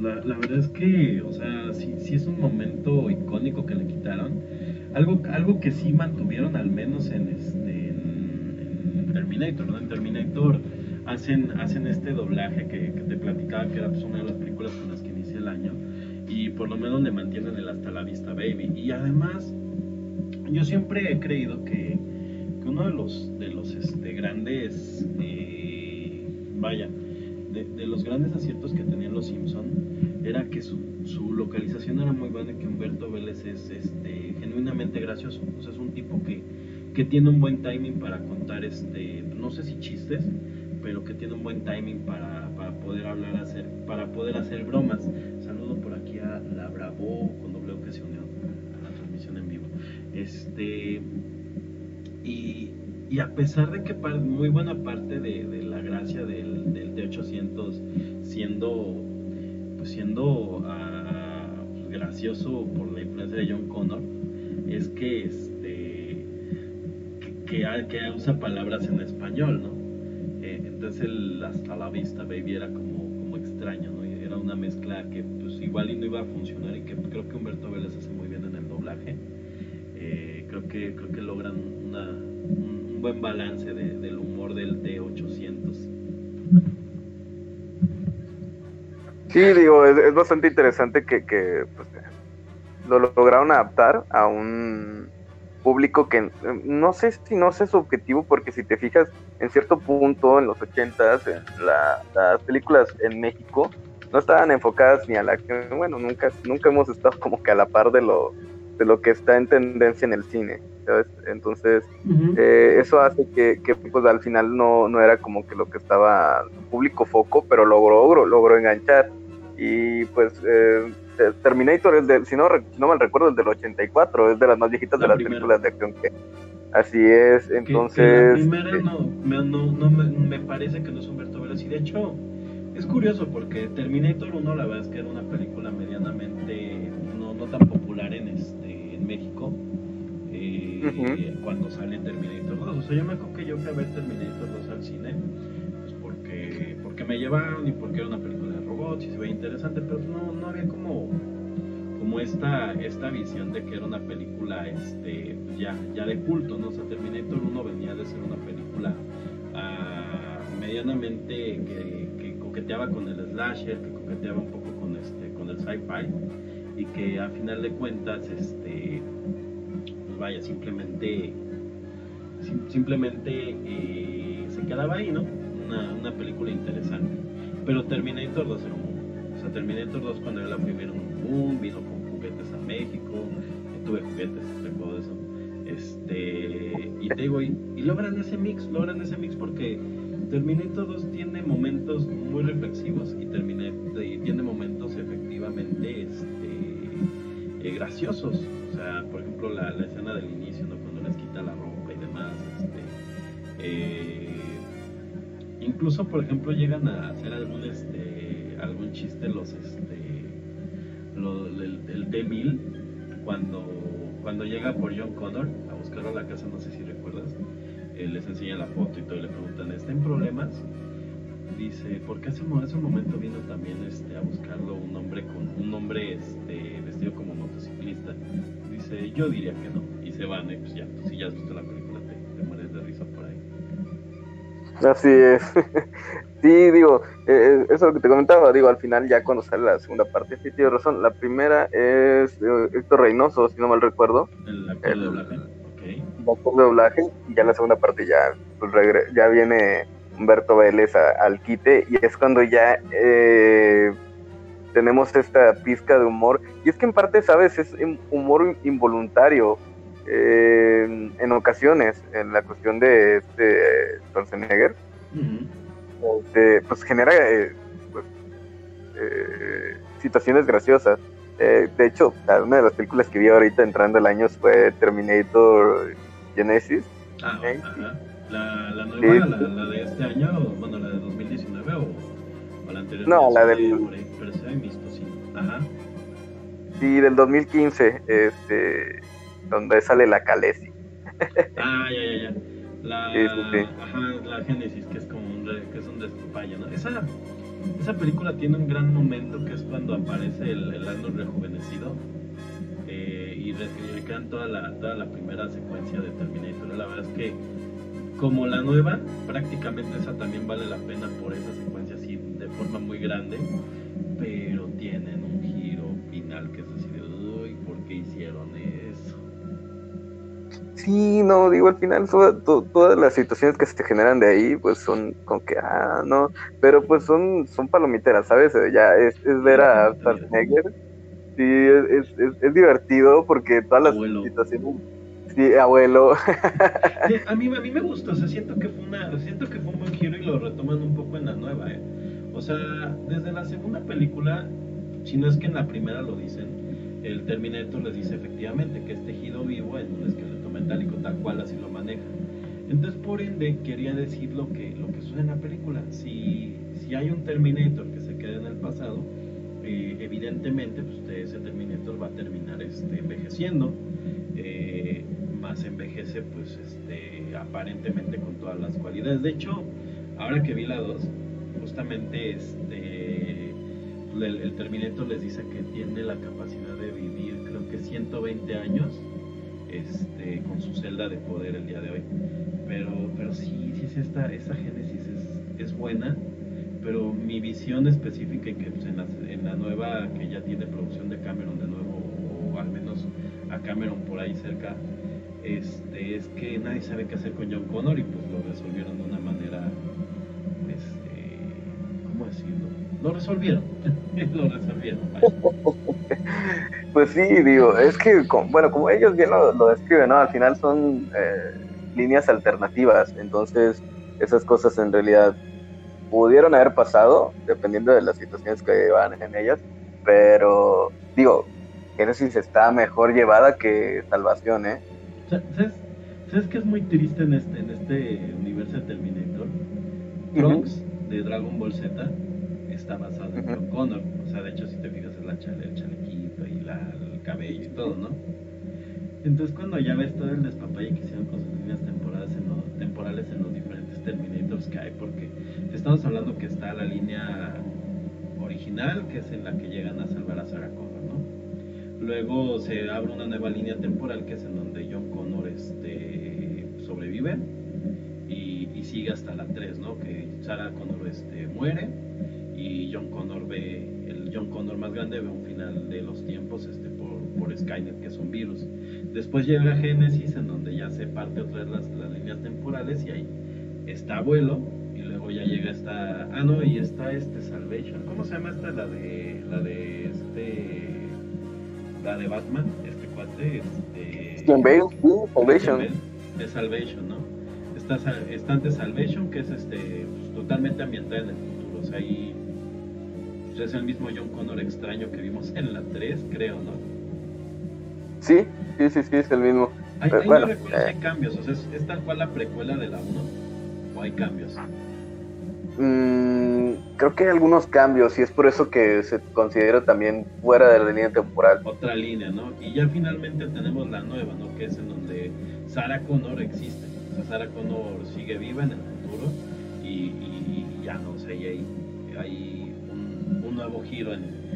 La, la verdad es que, o sea, sí, sí es un momento icónico que le quitaron. Algo, algo que sí mantuvieron al menos en este en, Terminator, ¿no? En Terminator hacen, hacen este doblaje que, que te platicaba que era pues, una de las películas con las que inicié el año. Y por lo menos le mantienen el hasta la vista baby. Y además, yo siempre he creído que, que uno de los de los este, grandes eh, vaya de, los grandes aciertos que tenían los Simpson era que su, su localización era muy buena y que Humberto Vélez es este, genuinamente gracioso. O sea, es un tipo que, que tiene un buen timing para contar, este, no sé si chistes, pero que tiene un buen timing para, para poder hablar, hacer, para poder hacer bromas. Saludo por aquí a la Bravo con doble unió a la transmisión en vivo. Este, y, y a pesar de que muy buena parte de, la gracia del, del T800 siendo pues siendo pues, gracioso por la influencia de John Connor es que este que, que, usa palabras en español no Eh, entonces el hasta la vista baby era como como extraño no era una mezcla que pues igual y no iba a funcionar y que creo que Humberto Vélez hace muy bien en el doblaje. Eh, creo que creo que logran una, un, un buen balance de- del humor del T800 Sí, digo, es, bastante interesante que, pues, lo lograron adaptar a un público que eh, no sé si no sé su objetivo, porque si te fijas, en cierto punto, en los ochentas, en la- las películas en México no estaban enfocadas ni a la. Bueno, nunca, nunca hemos estado como que a la par de lo, de lo que está en tendencia en el cine, ¿sabes? Entonces, eh, eso hace que, que, pues al final no, no era como que lo que estaba público foco, pero logró, logró enganchar. Y pues eh, Terminator es del, si no, si no mal recuerdo, es del 84, es de las más viejitas de La las primera. películas de acción que así es, Que- que entonces la primera eh, no, me, no, no me, me parece que no es Humberto Vélez. Y de hecho, es curioso porque Terminator 1, la verdad es que era una película medianamente no, no tan popular en, este, en México. eh, Cuando sale Terminator 2. O sea, yo me acuerdo que yo fui a ver Terminator 2 al cine. Pues porque, porque me llevaron y porque era una película de robots y se veía interesante. Pero no, no había como como esta, esta visión de que era una película este, ya, ya de culto, ¿no? O sea, Terminator 1 venía de ser una película ah, medianamente que, que coqueteaba con el slasher, que coqueteaba un poco con, este, con el sci-fi y que a final de cuentas, este, pues vaya, simplemente, sim- simplemente eh, se quedaba ahí, ¿no? Una, una película interesante. Pero Terminator 2 era un boom. O sea, Terminator 2 cuando yo la fui vieron un boom, vino con juguetes a México, yo tuve juguetes, recuerdo eso. Este, y te digo, y, y logran ese mix, logran ese mix porque Terminator 2 tiene momentos muy reflexivos y, Terminator, y tiene momentos efectivamente este, eh, graciosos. O sea, por ejemplo, la, escena del inicio, ¿no? cuando les quita la ropa y demás. Este, eh, incluso, por ejemplo, llegan a hacer algún, este, algún chiste los, este, lo, el, el T-1000 cuando, cuando llega por John Connor a buscarlo a la casa, no sé si recuerdas eh, les enseña la foto y todo, y le preguntan, ¿está en problemas? Dice, porque hace, hace un momento vino también este, a buscarlo un hombre con un hombre este, vestido como motociclista. Dice, yo diría que no. Y se van, y pues ya, si ya has visto la película, te, te mueres de risa por ahí. Así es. [laughs] sí, digo, eh, eso es lo que te comentaba, digo, al final ya cuando sale la segunda parte, sí tienes razón. La primera es eh, Héctor Reynoso, si no mal recuerdo. El actor de doblaje de doblaje y ya en la segunda parte ya pues, ya viene Humberto Vélez al quite y es cuando ya eh, tenemos esta pizca de humor. Y es que en parte sabes es humor involuntario eh, en ocasiones en la cuestión de este Schwarzenegger. Este, pues genera eh, pues, situaciones graciosas. De hecho, una de las películas que vi ahorita entrando el año fue Terminator Genesis. Ah, La, la nueva, la, la, de este año, bueno, la de 2019 o, anterior. No, la del. pero se ha visto, sí. Ajá. Sí, del 2015, este, donde sale la Calesi. ah, ya, ya, ya. La, sí, sí, sí. Ajá, la Genesis, que es como un, que es un despapalle, ¿no? Esa, esa película tiene un gran momento que es cuando aparece el, el Arnold rejuvenecido y recrean toda la, toda la primera secuencia de Terminator. La verdad es que como la nueva, prácticamente esa también vale la pena por esa secuencia forma muy grande, pero tienen un giro final que es así de, uy, ¿por qué hicieron eso? Sí, no, digo, al final todas las situaciones que se te generan de ahí, pues son con que, ah, no, pero pues son, son palomiteras, ¿sabes? Ya es, es ver a Schwarzenegger Sí, es, es, es, divertido porque todas las abuelo. situaciones. Sí, abuelo. Sí, a, mí, a mí me gustó, o sea, siento que, fue una, siento que fue un buen giro y lo retoman un poco en la nueva, ¿eh? O sea, desde la segunda película, si no es que en la primera lo dicen, el Terminator les dice efectivamente que es tejido vivo en un esqueleto metálico, tal cual así lo maneja. Entonces, por ende, quería decir lo que, lo que suena en la película. Si, si hay un Terminator que se queda en el pasado, eh, evidentemente pues, ese Terminator va a terminar este, envejeciendo, eh, más envejece pues este, aparentemente con todas las cualidades. De hecho, ahora que vi la 2, justamente este, el, el, Terminator les dice que tiene la capacidad de vivir creo que 120 años este, con su celda de poder el día de hoy. Pero, pero sí, sí, esta, esta génesis es, es buena pero mi visión específica que pues, en, la, nueva que ya tiene producción de Cameron de nuevo o al menos a Cameron por ahí cerca este es que nadie sabe qué hacer con John Connor y pues lo resolvieron de una manera ¿cómo decirlo? lo resolvieron [laughs] lo resolvieron [laughs] pues sí digo es que bueno como ellos bien lo, lo describen ¿no? al final son eh, líneas alternativas entonces esas cosas en realidad pudieron haber pasado, dependiendo de las situaciones que van en ellas, pero digo, Genesis está mejor llevada que Salvación, ¿eh? ¿Sabes, ¿Sabes qué es muy triste en este, en este universo de Terminator? Trunks de Dragon Ball Z está basado en John Connor. O sea, de hecho, si te fijas, es la chale, el chalequito y la, el cabello y todo, ¿no? Entonces, cuando ya ves todo el despapalle que hicieron con sus líneas temporales en los, temporales en los diferentes Terminators que hay, porque estamos hablando que está la línea original, que es en la que llegan a salvar a Sarah Connor, ¿no? Luego se abre una nueva línea temporal, que es en donde John Connor este, sobrevive sigue hasta la 3, ¿no? Que Sarah Connor este, muere y John Connor ve, el John Connor más grande ve un final de los tiempos este, por, por Skynet, que es un virus. Después llega Génesis, en donde ya se parte otra vez las, las líneas temporales y ahí está Abuelo, luego ya llega esta. Ah, no, y está este Salvation. ¿Cómo se llama esta? La de. La de este. La de Batman, este cuate. Este. Salvation. De Salvation, ¿no? Está, está Salvation, que es este pues, totalmente ambientada en el futuro. O sea, ahí pues, es el mismo John Connor extraño que vimos en la 3, creo, ¿no? Sí, sí, sí, sí, es el mismo. Ahí, Pero ahí bueno, no recuerdo si eh. hay cambios, o sea, ¿es, es tal cual la precuela de la 1 o hay cambios? Mm, creo que hay algunos cambios y es por eso que se considera también fuera de la línea temporal. Otra línea, ¿no? Y ya finalmente tenemos la nueva, ¿no? Que es en donde Sarah Connor existe. Sea, Sarah Connor sigue viva en el futuro y, ya no, o sea, y hay, un, nuevo giro en,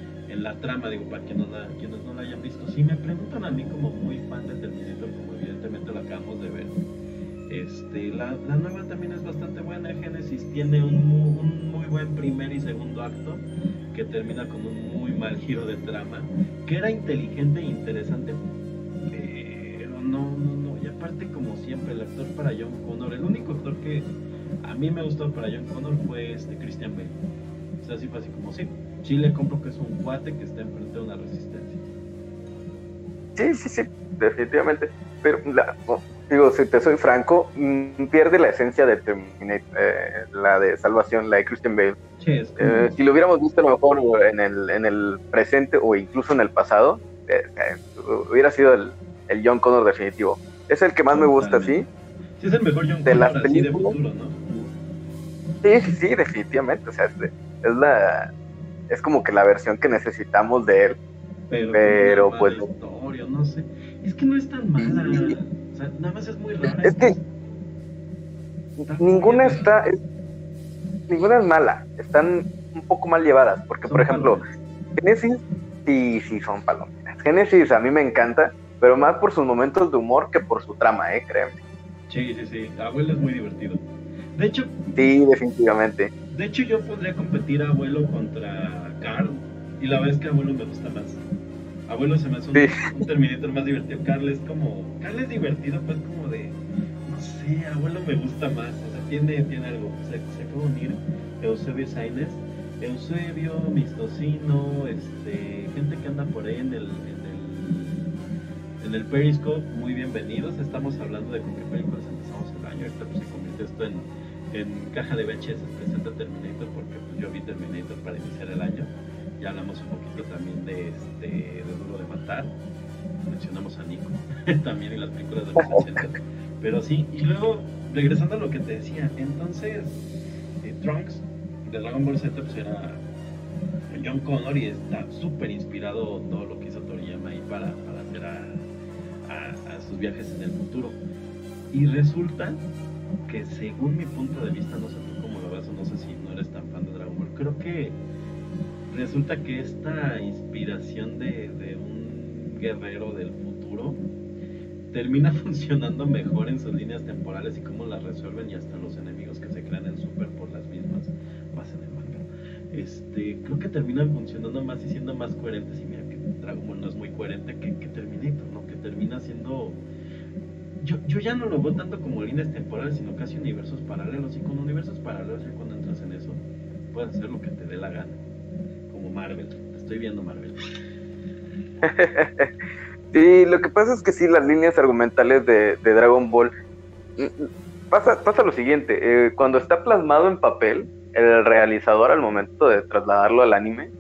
la trama, digo, para quienes no, la, quienes no la hayan visto. Si me preguntan a mí como muy fan de Terminator, como evidentemente lo acabamos de ver, este, la, la nueva también es bastante buena. Genesis tiene un, mu- un muy buen primer y segundo acto que termina con un muy mal giro de trama, que era inteligente e interesante, pero no, aparte, como siempre, el actor para John Connor, el único actor que a mí me gustó para John Connor fue este Christian Bale. O sea, así fue así como, sí, sí le compro que es un cuate que está enfrente de una resistencia. Sí, sí, sí, definitivamente. Pero, la- no, digo, si te soy franco, mm, pierde la esencia de Terminator, eh, la de Salvación, la de Christian Bale. Sí, es como- Eh, si lo hubiéramos visto a lo mejor en el, en el presente o incluso en el pasado, eh, eh, hubiera sido el, el John Connor definitivo. Es el que más me gusta, sí. sí es el mejor John de las películas. futuro, ¿no? Sí, sí, sí, definitivamente. O sea, es, de- es la es como que la versión que necesitamos de él. Pero, pues, mala historia, no sé. Es que no es tan mala. O sea, nada más es muy rara. Es que ninguna está es- ninguna es mala, están un poco mal llevadas, porque por ejemplo. Genesis sí, sí son palomitas. Genesis a mí me encanta, pero más por sus momentos de humor que por su trama, eh, créeme. Sí, sí, sí. Abuelo es muy divertido. De hecho, Sí, definitivamente. de hecho yo podría competir a Abuelo contra Carl. Y la verdad es que Abuelo me gusta más. Abuelo se me hace un, Sí. un Terminator más divertido. Carl es como. Carl es divertido, pues como de. No sé, Abuelo me gusta más. O sea, tiene, tiene algo. Se, se acaba de unir Eusebio Sainz. Eusebio, Mistocino, este, gente que anda por ahí en el, en el, Periscope, muy bienvenidos. Estamos hablando de con qué películas empezamos el año. Ahorita pues, se convierte esto en, en caja de VHS, presenta Terminator, porque pues, yo vi Terminator para iniciar el año. Ya hablamos un poquito también de, este, de Duro de Matar. Mencionamos a Nico [laughs] también en las películas de los 80. Pero sí, y luego, regresando a lo que te decía, entonces, eh, Trunks de Dragon Ball Z pues era John Connor y está súper inspirado todo lo que hizo Toriyama ahí para, sus viajes en el futuro. Y resulta que según mi punto de vista, no sé tú cómo lo ves o no sé si no eres tan fan de Dragon Ball, creo que resulta que esta inspiración de, un guerrero del futuro termina [laughs] funcionando mejor en sus líneas temporales y cómo las resuelven y hasta los enemigos que se crean en Super por las mismas más en manga. Este, creo que terminan funcionando más y siendo más coherentes y mira que Dragon Ball no es muy coherente que, que Terminator, ¿no? Termina siendo yo, yo ya no lo veo tanto como líneas temporales, sino casi universos paralelos. Y con universos paralelos, ya cuando entras en eso, puedes hacer lo que te dé la gana. Como Marvel. Estoy viendo Marvel. [laughs] Sí, lo que pasa es que sí, las líneas argumentales de, de Dragon Ball. mm, mm, Pasa, pasa lo siguiente: eh, cuando está plasmado en papel, el realizador al momento de trasladarlo al anime,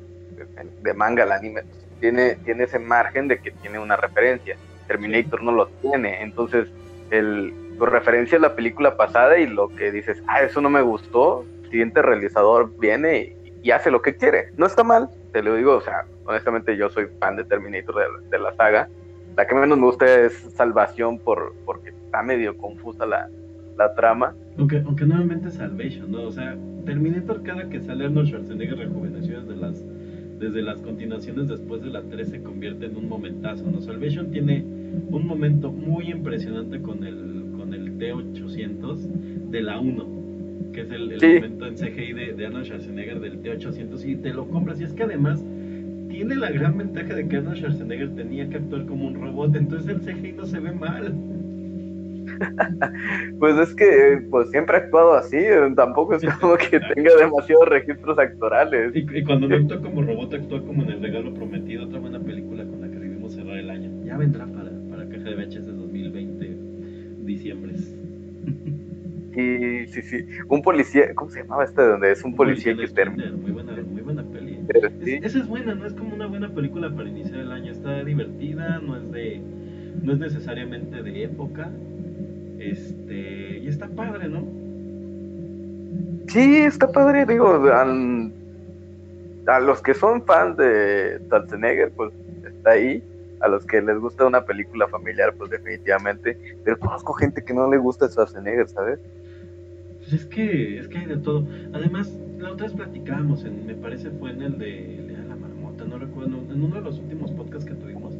de manga al anime, tiene, tiene ese margen de que tiene una referencia. Terminator no lo tiene, entonces el, tu referencia es la película pasada y lo que dices, ah, eso no me gustó, el siguiente realizador viene y, y hace lo que quiere. No está mal, te lo digo, o sea, honestamente yo soy fan de Terminator de, de la saga. La que menos me gusta es Salvación por, porque está medio confusa la, la trama. Aunque, aunque nuevamente Salvation, ¿no? O sea, Terminator cada que sale Arnold Schwarzenegger rejuveneció desde las, desde las continuaciones después de la 3 se convierte en un momentazo, ¿no? Salvation tiene un momento muy impresionante con el, con el T-800 de la 1, que es el, el Sí. momento en CGI de, de Arnold Schwarzenegger del T-800 y te lo compras y es que además tiene la gran ventaja de que Arnold Schwarzenegger tenía que actuar como un robot, entonces el CGI no se ve mal. [laughs] Pues es que pues siempre ha actuado así, [laughs] tampoco es como que tenga demasiados registros actorales. Y, y cuando no actúa como robot, actúa como en El Regalo Prometido, otra buena película con la que debimos cerrar el año. Ya vendrá para, para caja de VHS 2020, diciembre. Sí, sí, sí. Un policía, ¿cómo se llamaba este? Donde es un policía que termina. Muy buena, muy buena peli. Es- esa es buena, no es como una buena película para iniciar el año. Está divertida, no es de, no es necesariamente de época. Este, y está padre, ¿no? Sí, está padre, digo, al- a los que son fans de Schwarzenegger, pues está ahí. A los que les gusta una película familiar, pues definitivamente. Pero conozco gente que no le gusta Schwarzenegger, ¿sabes? Pues es que, es que hay de todo. Además, la otra vez platicábamos, en, me parece fue en el de Lea la Marmota, no recuerdo, en uno de los últimos podcasts que tuvimos,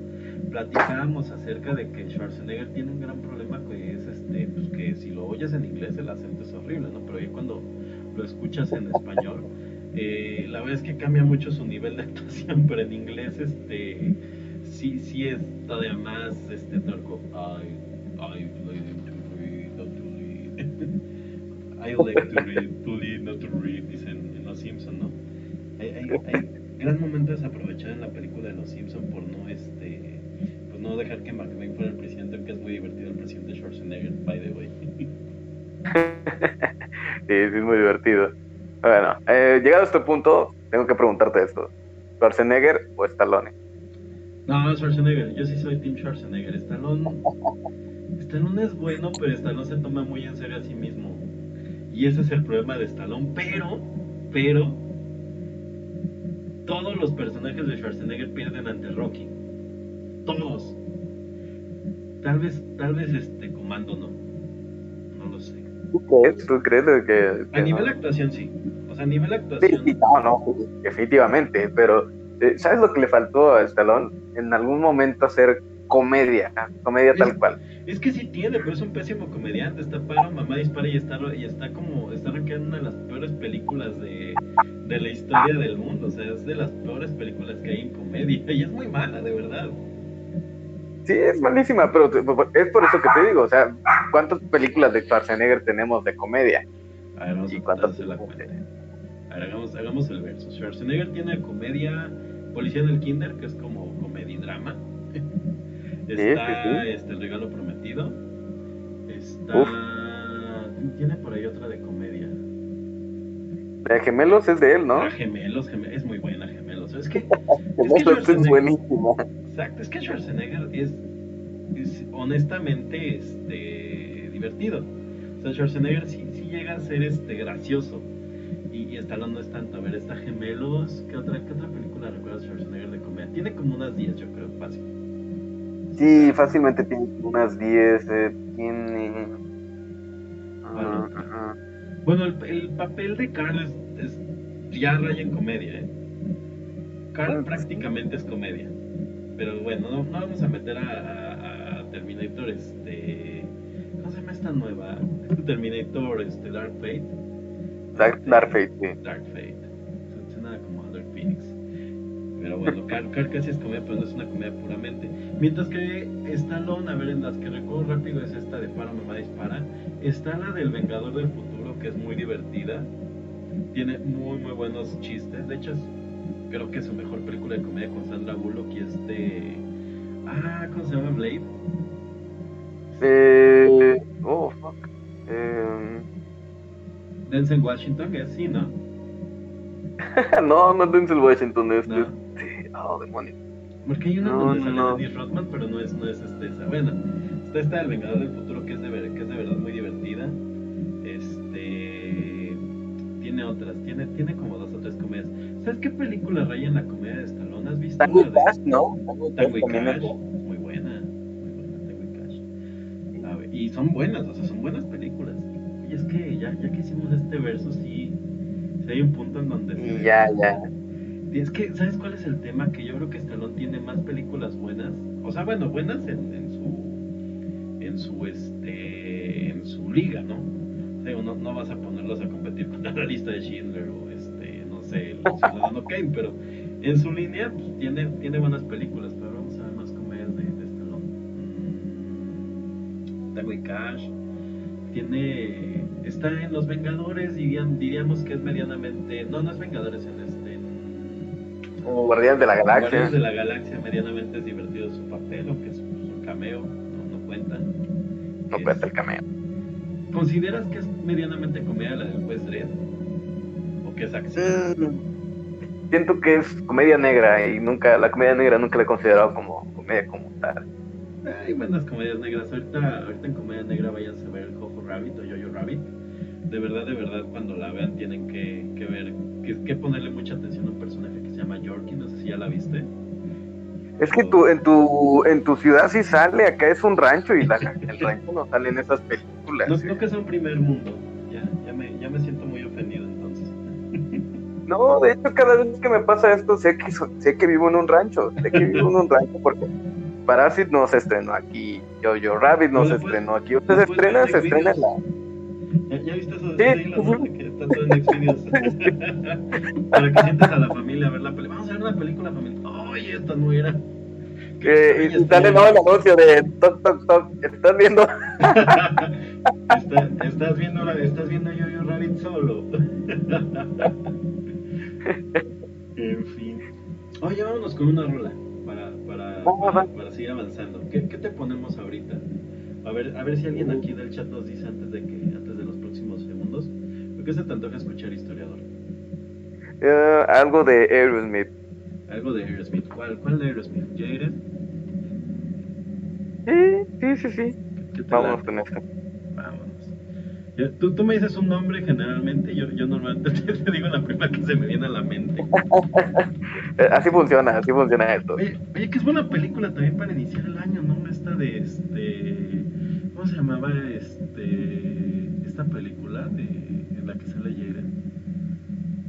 platicábamos acerca de que Schwarzenegger tiene un gran problema es este, pues que si lo oyes en inglés el acento es horrible, ¿no? Pero ya cuando lo escuchas en español, eh, la verdad es que cambia mucho su nivel de [laughs] actuación, pero en inglés este sí, sí es todavía más este narco. I, I like to read, not to read. I like to read, to read, not to read, dicen en Los Simpson, ¿no? Hay, hay, hay gran momento desaprovechado en la película de Los Simpson por no este pues no dejar que McBain fuera el presidente, aunque es muy divertido el presidente Schwarzenegger, by the way. [laughs] Sí, sí, es muy divertido. Bueno, eh, llegado a este punto, tengo que preguntarte esto. ¿Schwarzenegger o Stallone? No, Schwarzenegger, yo sí soy Team Schwarzenegger. Stallone, [laughs] Stallone es bueno, pero Stallone se toma muy en serio a sí mismo. Y ese es el problema de Stallone. Pero, pero, todos los personajes de Schwarzenegger pierden ante Rocky. Todos. Tal vez, tal vez este comando no. No lo sé. ¿Tú crees? ¿Tú crees que, que A nivel no? actuación sí. O sea, a nivel actuación. sí, no, no, definitivamente, pero eh, ¿sabes lo que le faltó a Stallone? En algún momento hacer comedia, comedia tal cual. Es que sí tiene, pero es un pésimo comediante. Está para mamá dispara y está, y está como. Está en una de las peores películas de, de la historia del mundo. O sea, es de las peores películas que hay en comedia. [laughs] Y es muy mala, de verdad. Sí, es malísima, pero te- es por eso que te digo, o sea, ¿cuántas películas de Schwarzenegger tenemos de comedia? A ver, vamos ¿Y a hacer la cuenta. A ver, hagamos, hagamos el verso. Schwarzenegger tiene comedia Policía en el Kinder, que es como comedia-drama. [laughs] Está sí, sí. Este, El Regalo Prometido. Está. Tiene por ahí otra de comedia. De Gemelos es de él, ¿no? Gemelos, Geme- es muy Gemelos. Es que, [laughs] es que es buenísima. exacto, es que Schwarzenegger es, es honestamente este, divertido. O sea, Schwarzenegger sí, sí llega a ser este, gracioso. Y, y Stallone no es tanto. A ver, está Gemelos. ¿Qué otra, qué otra película recuerdas Schwarzenegger de comedia? Tiene como unas 10, yo creo, fácil. Sí, fácilmente tiene unas 10, eh, tiene... Bueno. Bueno, el, el papel de Carl es, es ya raya en comedia, ¿eh? Prácticamente es comedia. Pero bueno, no, no vamos a meter a, a- a Terminator, este... ¿Cómo se llama esta nueva? Terminator, este, Dark Fate. Dark, Dark Fate, sí. Dark Fate. Su- Suena como Dark Phoenix. Pero bueno, Carl casi es comedia, pero no es una comedia puramente. Mientras que Stallone, a ver, en las que recuerdo rápido es esta de Para Mamá Dispara. Está la del Vengador del Futuro, que es muy divertida. Tiene muy, muy buenos chistes. De hecho, es- creo que es su mejor película de comedia con Sandra Bullock y este... Ah, ¿cómo se llama? Blade. Eh, oh, fuck. Eh, Denzel Washington, que es sí, ¿no? [laughs] no, no es Denzel Washington, es... No. sí, oh, demonios. Porque hay una No, donde sale no. Dennis Rodman, pero no es, no es este, esa. Bueno, está esta del Vengador del Futuro que es de, ver- que es de verdad muy divertida. Este. Tiene otras, tiene, tiene como dos. ¿Sabes qué película raya en la comedia de Stallone? ¿Has visto Tango de Cash, ¿no? Tango y Tango y también Cash? Muy buena, muy buena Tango y Cash. A ver, y son buenas, o sea, son buenas películas. Y es que ya, ya que hicimos este verso, sí, sí hay un punto en donde ya, ya. y es que, ¿sabes cuál es el tema? Que yo creo que Stallone tiene más películas buenas. O sea, bueno, buenas en, en su. En su este. En su liga, ¿no? O sea, no, no vas a ponerlos a competir contra la lista de Schindler o sé, el Ciudadano Kane, pero en su línea pues, tiene, tiene buenas películas. Pero vamos a ver más comedias de, de Stallone. Mm, Tango y Cash. Tiene. Está en Los Vengadores, dirían, diríamos que es medianamente. No, no es Vengadores, en este. Como Guardianes de la Galaxia. de la Galaxia, medianamente es divertido su papel, aunque es un cameo, no, no cuenta. No cuenta el cameo. ¿Consideras que es medianamente comedia la del juez Dredd? ¿O que es acción? Mm, siento que es comedia negra y nunca, la comedia negra nunca la he considerado como comedia como tal. Hay buenas comedias negras. Ahorita, ahorita en comedia negra váyanse a ver el Jojo Rabbit o Yo-Yo Rabbit. De verdad, de verdad, cuando la vean tienen que, que ver, que, que ponerle mucha atención a un personaje que se llama Yorkie. No sé si ya la viste. Es que tu, en tu en tu ciudad sí sale, acá es un rancho y la, el rancho no sale en esas películas. No, sí. no que sea un primer mundo. Ya, ya, me, ya me siento muy. No, de hecho cada vez que me pasa esto sé que sé que vivo en un rancho, sé que vivo en un rancho porque Parasite no se estrenó aquí, Jojo Rabbit no No se estrenó aquí, usted se estrena, se estrena en la ¿Ya, ya viste eso Sí, que está todo en Xvideos. [laughs] Para que sientes a la familia a ver la película. Vamos a ver una película familiar. Oye, esta no era. que no el anuncio de toc toc toc, estás viendo [laughs] Está- estás viendo la, estás viendo Yo Yo Rabbit solo. [laughs] en fin. Oye, vámonos con una rola para, para, para, seguir avanzando. ¿Qué, ¿Qué te ponemos ahorita? A ver, a ver si alguien aquí del chat nos dice antes de que, antes de los próximos segundos. ¿Por qué se te antoja escuchar historiador? Eh, algo de Aerosmith. Algo de Aerosmith. ¿Cuál, cuál de Aerosmith? ¿Jared? Sí, sí, sí, sí. ¿Qué te Vámonos con esto. Vámonos. Ya, tú, tú me dices un nombre generalmente, yo, yo normalmente te, [laughs] te digo la primera que se me viene a la mente. [laughs] Así funciona, así funciona esto. Oye, oye, que es buena película también para iniciar el año, ¿no? Esta de este. ¿Cómo se llamaba este. Esta película de, en la que sale Jared?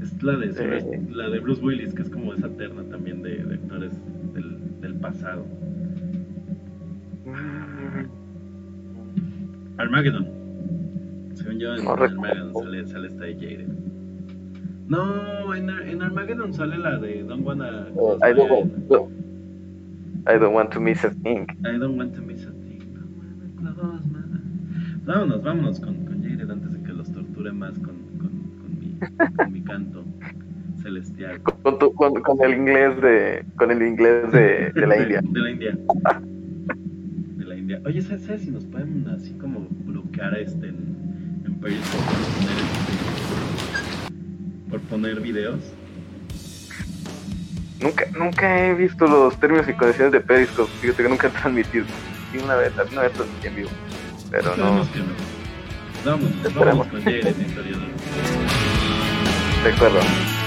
Es la de, Eh. la de Bruce Willis, que es como esa terna también de, de actores del, del pasado. Armageddon. Yo, en No Armageddon sale, sale esta de Jared. No, en, en Armageddon sale la de Don't Wanna. Eh, I don't, want- I don't want to miss a thing. I don't want to miss a thing. No. Vámonos, vámonos con, con Jared antes de que los torture más con, con, con, mi, con mi canto celestial. [laughs] Con, tu- con, con el inglés de con el inglés de, de la [laughs] India. De la India. De la India. Oye, ¿sabes, sabes si nos pueden así como bloquear este en, por poner, videos? Nunca nunca he visto los términos y condiciones de Periscope. Fíjate que nunca he transmitido. Una vez, una vez transmití en vivo. Pero no, Esperemos que no. Vámonos, vámonos Esperemos. con Jared, historiador. recuerdo. Hey,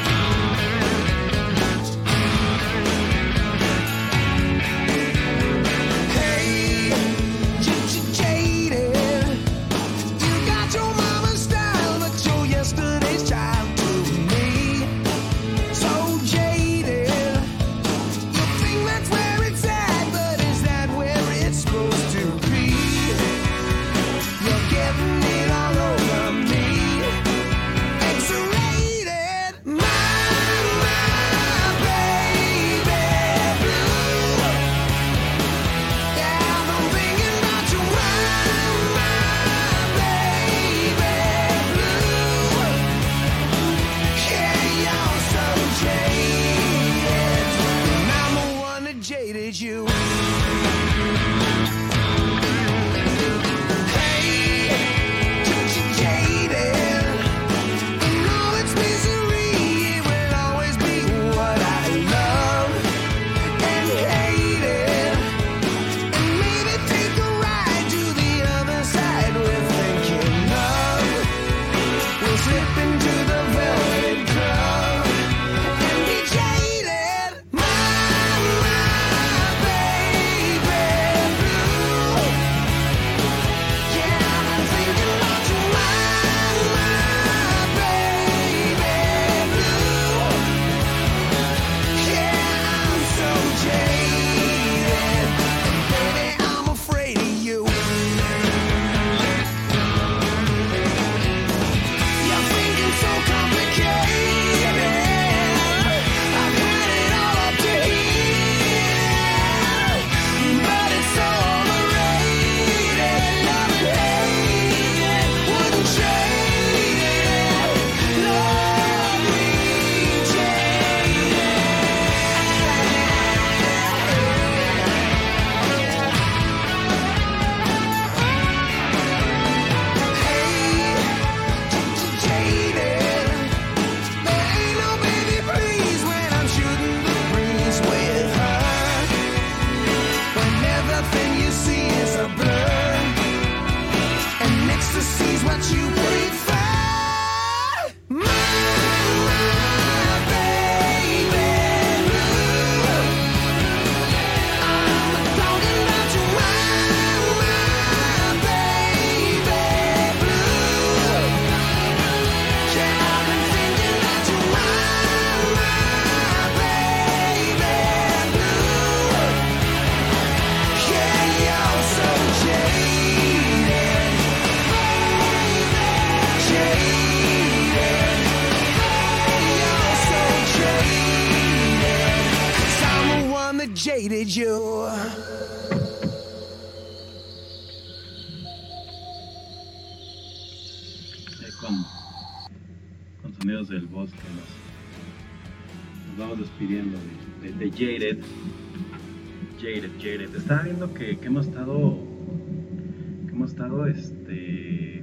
este.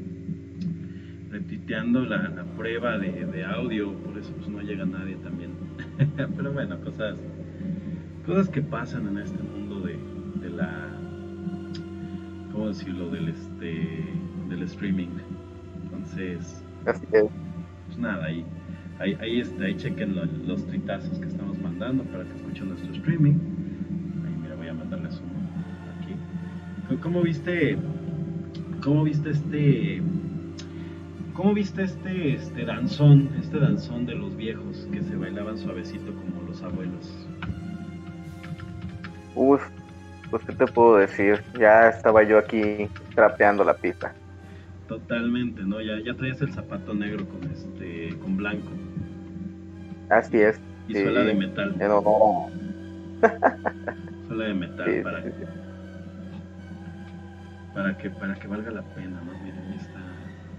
Retuiteando la, la prueba de, de audio, por eso pues no llega nadie también. [laughs] Pero bueno, cosas. Cosas que pasan en este mundo de, de la. ¿Cómo decirlo? Del este. Del streaming. Entonces Así es. pues nada, ahí, ahí, ahí, está, ahí chequen lo- los tritazos que estamos mandando para que escuchen nuestro streaming. Ahí mira, voy a mandarles uno aquí. ¿Cómo- ¿Cómo viste, cómo viste este, cómo viste este, este danzón, este danzón de los viejos que se bailaban suavecito como los abuelos? Uf, pues qué te puedo decir. Ya estaba yo aquí trapeando la pista. Totalmente, ¿no? Ya, ya traías el zapato negro con este, con blanco Así es. y Sí. suela de metal, En honor. suela de metal Sí, para sí. Para que para que valga la pena no miren está.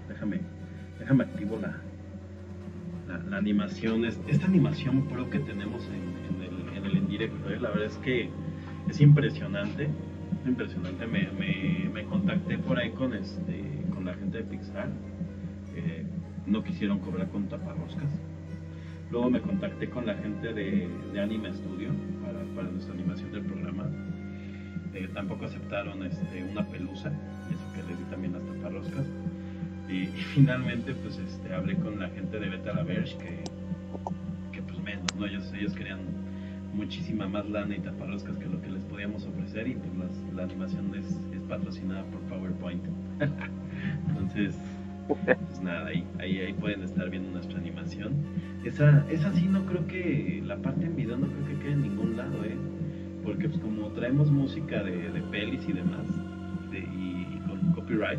Déjame déjame activo la la, animación. Es- esta animación pro que tenemos en, el, en el directo ¿eh? la verdad es que es impresionante es impresionante. Me, me, me contacté por ahí con este con la gente de Pixar eh, no quisieron cobrar con taparroscas. Luego me contacté con la gente de, de Anime Studio para, para nuestra animación del programa eh, tampoco aceptaron este, una pelusa, eso que les di también las taparroscas. Y, [laughs] y finalmente pues este, hablé con la gente de Beta La Verge que, que pues menos, ¿no? Ellos, ellos querían muchísima más lana y taparroscas que lo que les podíamos ofrecer y pues las- la animación es, es patrocinada por PowerPoint. [laughs] Entonces, pues nada, ahí, ahí, ahí pueden estar viendo nuestra animación. Esa, esa sí no creo que, la parte en video no creo que quede en ningún lado, ¿eh? Porque pues como traemos música de, de pelis y demás, de- y, y con copyright,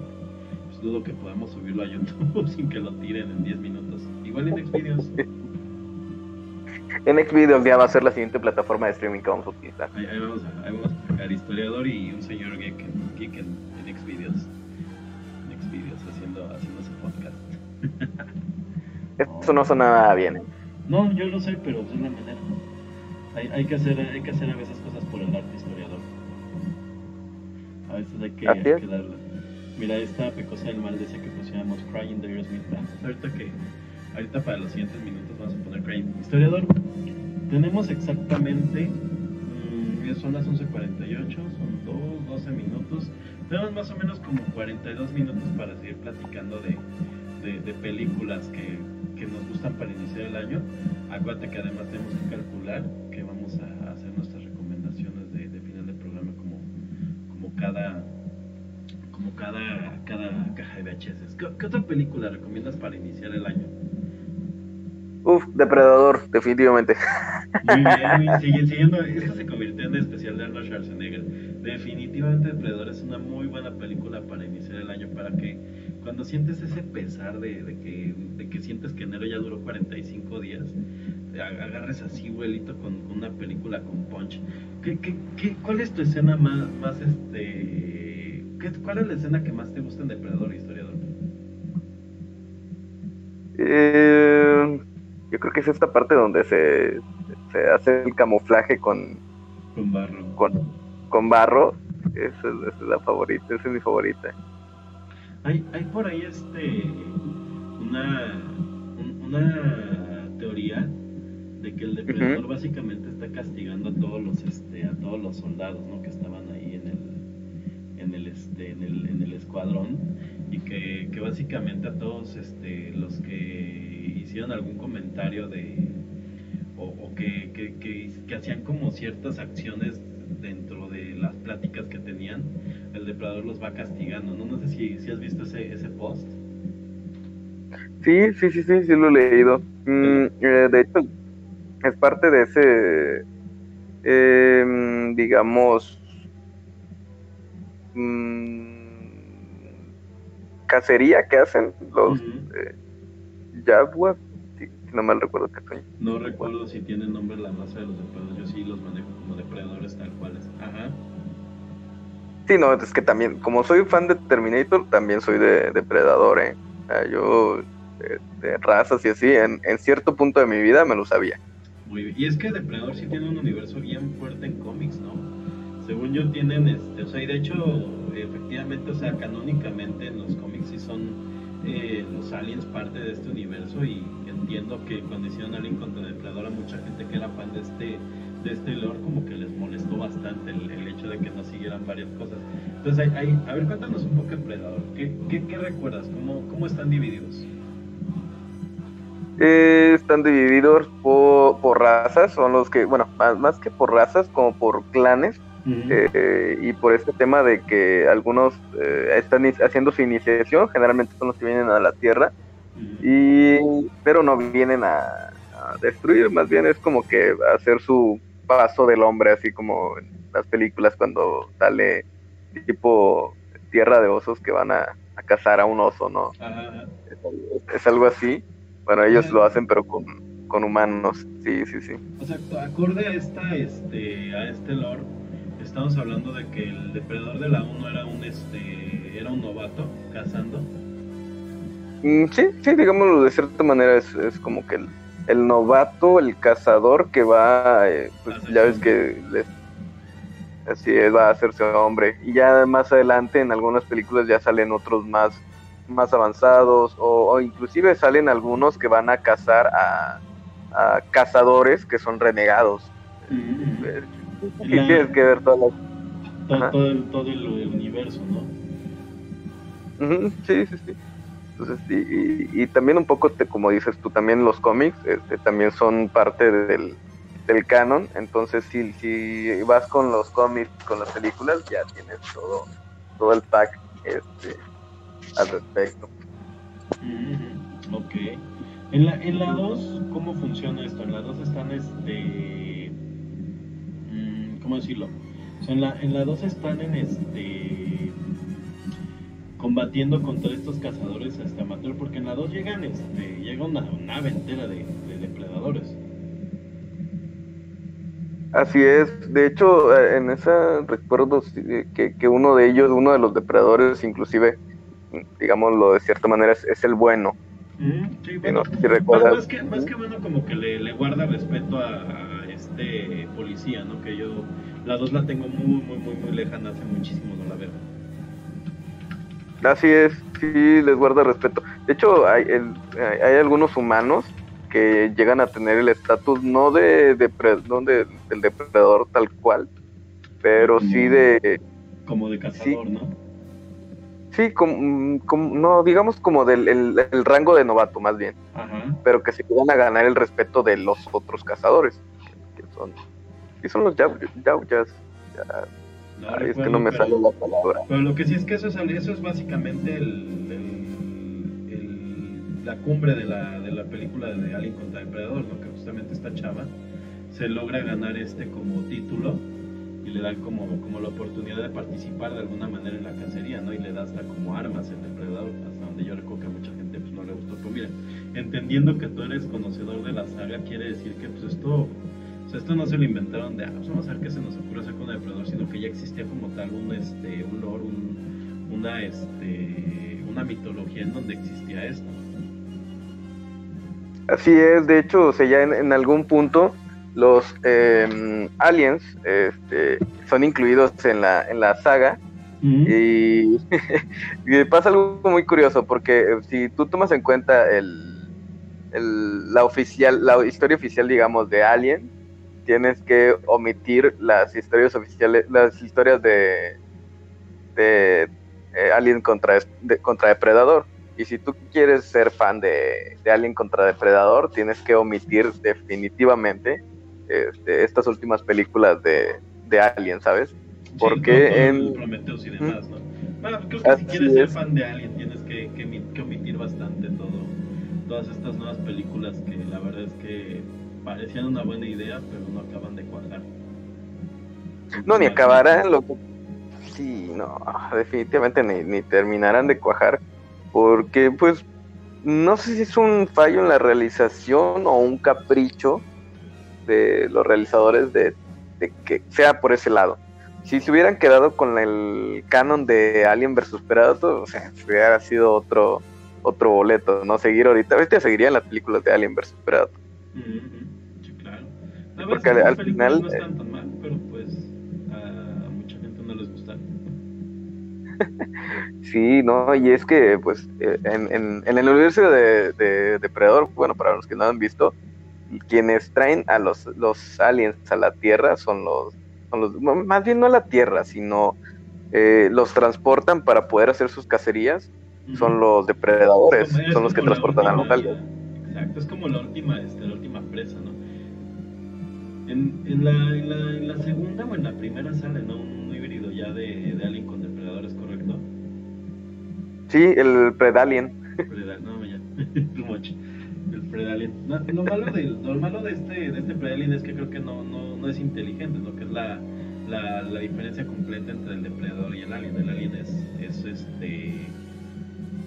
pues dudo que podamos subirlo a YouTube [laughs] sin que lo tiren en 10 minutos. Igual en Xvideos, [laughs] En Xvideos ya va a ser la siguiente plataforma de streaming que vamos a utilizar. ahí, ahí vamos a, ahí vamos a sacar historiador y un señor geek, en- geek en, en Xvideos. En Xvideos haciendo, haciendo su podcast. [laughs] Eso no suena nada bien. ¿eh? No, yo lo sé, pero es la manera. Hay, hay, que hacer, hay que hacer a veces por el arte historiador. A veces hay que, hay que darle. Mira, esta pecosa del mal decía que pusiéramos Crying de Aerosmith. Ahorita que, ahorita para los siguientes minutos vamos a poner Crying. Historiador, tenemos exactamente, mm, son las 11.48, son 2, 12 minutos. Tenemos más o menos como 42 minutos para seguir platicando de, de, de películas que, que nos gustan para iniciar el año. Acuérdate que además tenemos que calcular que vamos a hacer nuestras recomendaciones de, de final de programa como, como cada como cada, cada caja de VHS. ¿Qué, qué otra película recomiendas para iniciar el año? Uf, Depredador, definitivamente. Muy bien, [laughs] sigue- siguiendo, es que se convirtió en especial de Arnold Schwarzenegger. Definitivamente Depredador es una muy buena película para iniciar el año, para que cuando sientes ese pesar de, de que, de que sientes que enero ya duró 45 días, agarres así, vuelito, con, con una película con punch. ¿Qué, qué, qué, cuál es tu escena más, más este... qué- ¿Cuál es la escena que más te gusta en Depredador, historiador? Eh, yo creo que es esta parte donde se, se hace el camuflaje con, Con barro. con, con barro. Esa es, esa es la favorita, esa es mi favorita. Hay, hay por ahí este una, un- una teoría de que el depredador básicamente está castigando a todos los este a todos los soldados ¿no? que estaban en el este en el, en el escuadrón y que, que básicamente a todos este los que hicieron algún comentario de o, que, que, que hacían como ciertas acciones dentro de las pláticas que tenían el depredador los va castigando, ¿no? No sé si, si has visto ese, ese post. Sí, sí, sí, sí, sí lo he leído. Mm, eh, de hecho, es parte de ese, em, digamos, mm, cacería que hacen los. Jaguars, si, si no mal recuerdo que son. No recuerdo si tiene nombre la raza de los depredadores, yo sí los manejo como depredadores tal cuales. Ajá. Sí, no, es que también, como soy fan de Terminator, también soy de Depredador, ¿eh? Yo este, razas y así, en, en cierto punto de mi vida me lo sabía. Muy bien. Y es que Depredador sí tiene un universo bien fuerte en cómics, ¿no? Según yo tienen, este, o sea, y de hecho, efectivamente, o sea, canónicamente en los cómics sí son eh, los aliens parte de este universo y entiendo que cuando hicieron Alien contra Depredador a mucha gente que era fan de este de este lore como que les molestó bastante el, el hecho de que no siguieran varias cosas. Entonces, hay, hay- a ver, cuéntanos un poco de Depredador. ¿Qué, qué, qué recuerdas? ¿Cómo, ¿Cómo están divididos? Eh, están divididos por, por razas, son los que, bueno, más, más que por razas, como por clanes, eh, y por este tema de que algunos eh, están haciendo su iniciación, generalmente son los que vienen a la Tierra, y pero no vienen a, a destruir, más bien es como que hacer su paso del hombre, así como en las películas cuando sale tipo Tierra de Osos que van a, a cazar a un oso, ¿no? Es algo así. Bueno, ellos lo hacen, pero con, con humanos. Sí, sí, sí. O sea, acorde a esta, este, a este lore, estamos hablando de que el depredador de la 1 era un, este, era un novato cazando. Mm, sí, sí, digámoslo de cierta manera, es, es como que el, el novato, el cazador que va, eh, pues ya ves que les- así es, va a hacerse hombre. Y ya más adelante en algunas películas ya salen otros más, más avanzados o, o inclusive salen algunos que van a cazar a, a cazadores que son renegados. Eh, [laughs] Y la- Tienes que ver todas las todo, Ajá. todo el, todo el, el universo, ¿no? Sí, sí, sí. Entonces, y, y- y también un poco, te- como dices tú, también los cómics este, también son parte del, del canon. Entonces, si, si vas con los cómics, con las películas, ya tienes todo, todo el pack este, al respecto. Ujú, Ok. En la, en la 2, ¿cómo funciona esto? En la 2 están, este... ¿Cómo decirlo? O sea, en la, en la 2 están en este... Combatiendo contra estos cazadores este, amateur, porque en la 2 llegan, este, llega una nave entera de, de depredadores. Así es. De hecho, eh, en esa recuerdo que, que uno de ellos, uno de los depredadores, inclusive, digámoslo de cierta manera, es, es el bueno. Mm, sí, Sí, bueno, no sé si Bueno, recuerdas. más que, más que bueno, como que le, le guarda respeto a, a este policía, ¿no? Que yo, la 2 la tengo muy, muy, muy, muy lejana, hace muchísimo no la veo. Así es, sí les guarda respeto. De hecho, hay, el- hay hay algunos humanos que llegan a tener el estatus no de, depre- no de- del depredador tal cual, pero sí de, Como de cazador, ¿no? sí, como, como- no, digamos como del el, el rango de novato más bien, Ajá. pero que se llegan a ganar el respeto de los otros cazadores, que son, y son los yau- yauyas. Ya, No ay, es que recuerdo, no me pero- sale la palabra. Pero lo que sí es que eso es, eso es básicamente el, el- el- la cumbre de la, de la película de Alien contra Depredador, ¿no? Que justamente esta chava se logra ganar este como título y le dan como, como la oportunidad de participar de alguna manera en la cacería, ¿no? Y le da hasta como armas el depredador, hasta donde yo recuerdo que a mucha gente pues no le gustó. Pero mira, entendiendo que tú eres conocedor de la saga, quiere decir que pues esto... Sea, esto no se lo inventaron de, ah, pues vamos a ver qué se nos ocurre hacer con el depredador, sino que ya existía como tal un, este, un lore, un- una, este, una mitología en donde existía esto. Así es, de hecho, o sea, ya en, en algún punto los eh, aliens este, son incluidos en la, en la saga y, [laughs] y pasa algo muy curioso porque eh, si tú tomas en cuenta el, el- la oficial, la historia oficial, digamos, de Alien, tienes que omitir las historias oficiales, las historias de, de eh, Alien contra, de- contra Depredador. Y si tú quieres ser fan de, de Alien contra Depredador, tienes que omitir definitivamente este, estas últimas películas de, de Alien, ¿sabes? Porque Sí, en- el Prometheus y demás, ¿no? Bueno, creo que si quieres ser fan de Alien tienes que, que, que omitir bastante todo, todas estas nuevas películas que la verdad es que parecían una buena idea, pero no acaban de cuajar. No, ni acabarán. Lo que... Sí, no, definitivamente ni, ni terminarán de cuajar. Porque, pues, no sé si es un fallo en la realización o un capricho de los realizadores de, de que sea por ese lado. Si se hubieran quedado con el canon de Alien vs Predator, o sea, hubiera sido otro otro boleto, ¿no? Seguir ahorita, ahorita seguiría en las películas de Alien vs Predator. Porque al- al final, no están tan mal, pero pues a mucha gente no les gusta. [laughs] Sí, no, y es que, pues, eh, en, en, en el universo de, de Depredador, bueno, para los que no han visto, quienes traen a los, los aliens a la Tierra son los, son los, más bien no a la Tierra, sino eh, los transportan para poder hacer sus cacerías, son Ujú. los depredadores, como- son los que transportan a los aliens. Exacto, es como la última, este, la última presa, ¿no? En, en, la, en, la, en la segunda o en la primera sale, ¿no? Un híbrido ya de, de alien con depredadores, ¿correcto? Sí, el Predalien. Predal, no, ya, [laughs] too much. El Predalien. No, lo, malo del, lo malo de este, de este Predalien es que creo que no, no, no es inteligente, ¿no? Que es la, la, la diferencia completa entre el depredador y el alien. El alien es, es este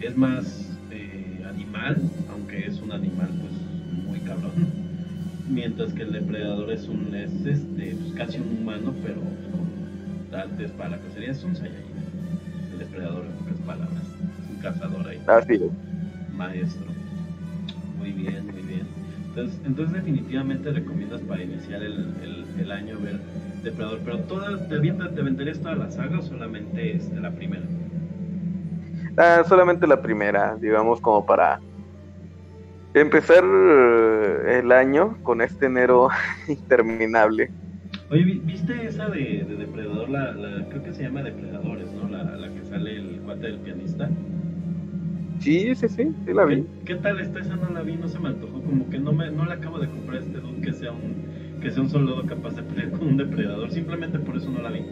es más eh, animal, aunque es un animal pues muy cabrón. Mientras que el depredador es un es este pues, casi un humano, pero con artes para cacería. Es un Saiyajin. El depredador en pocas palabras. Es un cazador ahí Así es. maestro. Muy bien, muy bien. Entonces, entonces definitivamente recomiendas para iniciar el, el, el año ver Depredador, pero toda, ¿te, ¿te venderías toda la saga o solamente este, la primera? Ah, solamente la primera, digamos, como para empezar el año con este enero [laughs] interminable. Oye, ¿vi- ¿viste esa de, de Depredador? La, la- creo que se llama Depredadores, ¿no? La, la que sale el cuate del pianista. Sí, sí, sí, sí la vi. ¿Qué, qué tal está esa? No la vi, no se me antojó. Como que no me no le acabo de comprar este dude que sea un que sea un soldado capaz de pelear con un depredador. Simplemente por eso no la vi.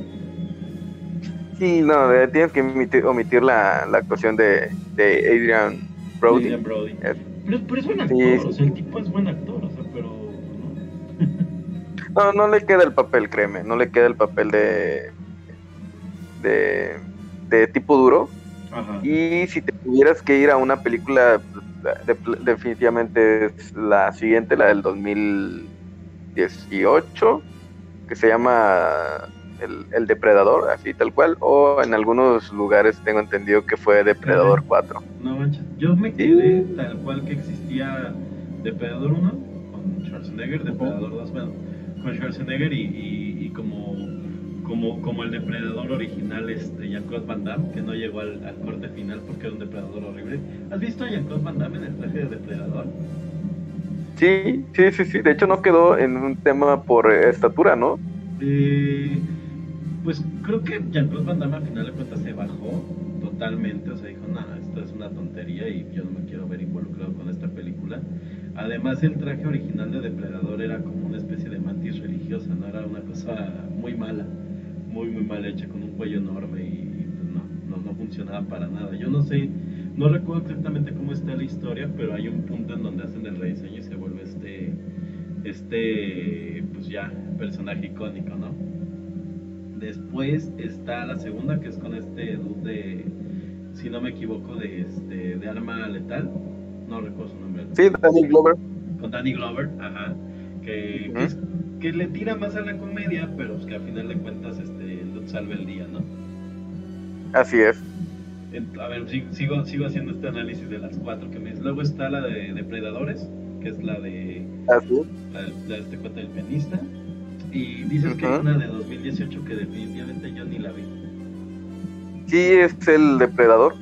Sí, no, tienes que omitir, omitir la, la actuación de, de Adrian Brody. Adrian Brody. Es- Pero, pero es buen actor, Sí, o sea, el tipo es buen actor, o sea, pero no. No, no le queda el papel, créeme, no le queda el papel de, de, de tipo duro. Ajá. Y si te tuvieras que ir a una película, de- definitivamente es la siguiente, la del 2018, que se llama el, el Depredador, así tal cual, o en algunos lugares tengo entendido que fue Depredador 4. No manches. Yo me quedé tal cual que existía Depredador 1 con Schwarzenegger, Depredador 2, bueno, con Schwarzenegger y, y, y como, como, como el Depredador original, este, Jean-Claude Van Damme, que no llegó al, al corte final porque era un Depredador horrible. ¿Has visto a Jean-Claude Van Damme en el traje de Depredador? Sí, sí, sí, sí, de hecho no quedó en un tema por estatura, ¿no? Eh, pues creo que Jean-Claude Van Damme al final de cuentas se bajó totalmente, o sea, dijo, nada, esto es una tontería y yo no me quiero ver involucrado con esta película. Además, el traje original de Depredador era como una especie de mantis religiosa, ¿no? Era una cosa muy mala, muy, muy mal hecha, con un cuello enorme y pues, no, no, no funcionaba para nada. Yo no sé, no recuerdo exactamente cómo está la historia, pero hay un punto en donde hacen el rediseño y se vuelve este, este, pues ya, personaje icónico, ¿no? Después está la segunda, que es con este dude de, si no me equivoco, de, este, de arma letal. No recuerdo su nombre. Sí, Danny Glover. Con Danny Glover, ajá. Que, que, es- que le tira más a la comedia, pero que a final de cuentas este, salva el día, ¿no? Así es. A ver, si- sigo, sigo haciendo este análisis de las cuatro que me dices. Luego está la de Depredadores, que es la de Así la, la de este cuate del pianista. Y dices que hay una de 2018 que definitivamente yo ni la vi. Sí, es el Depredador,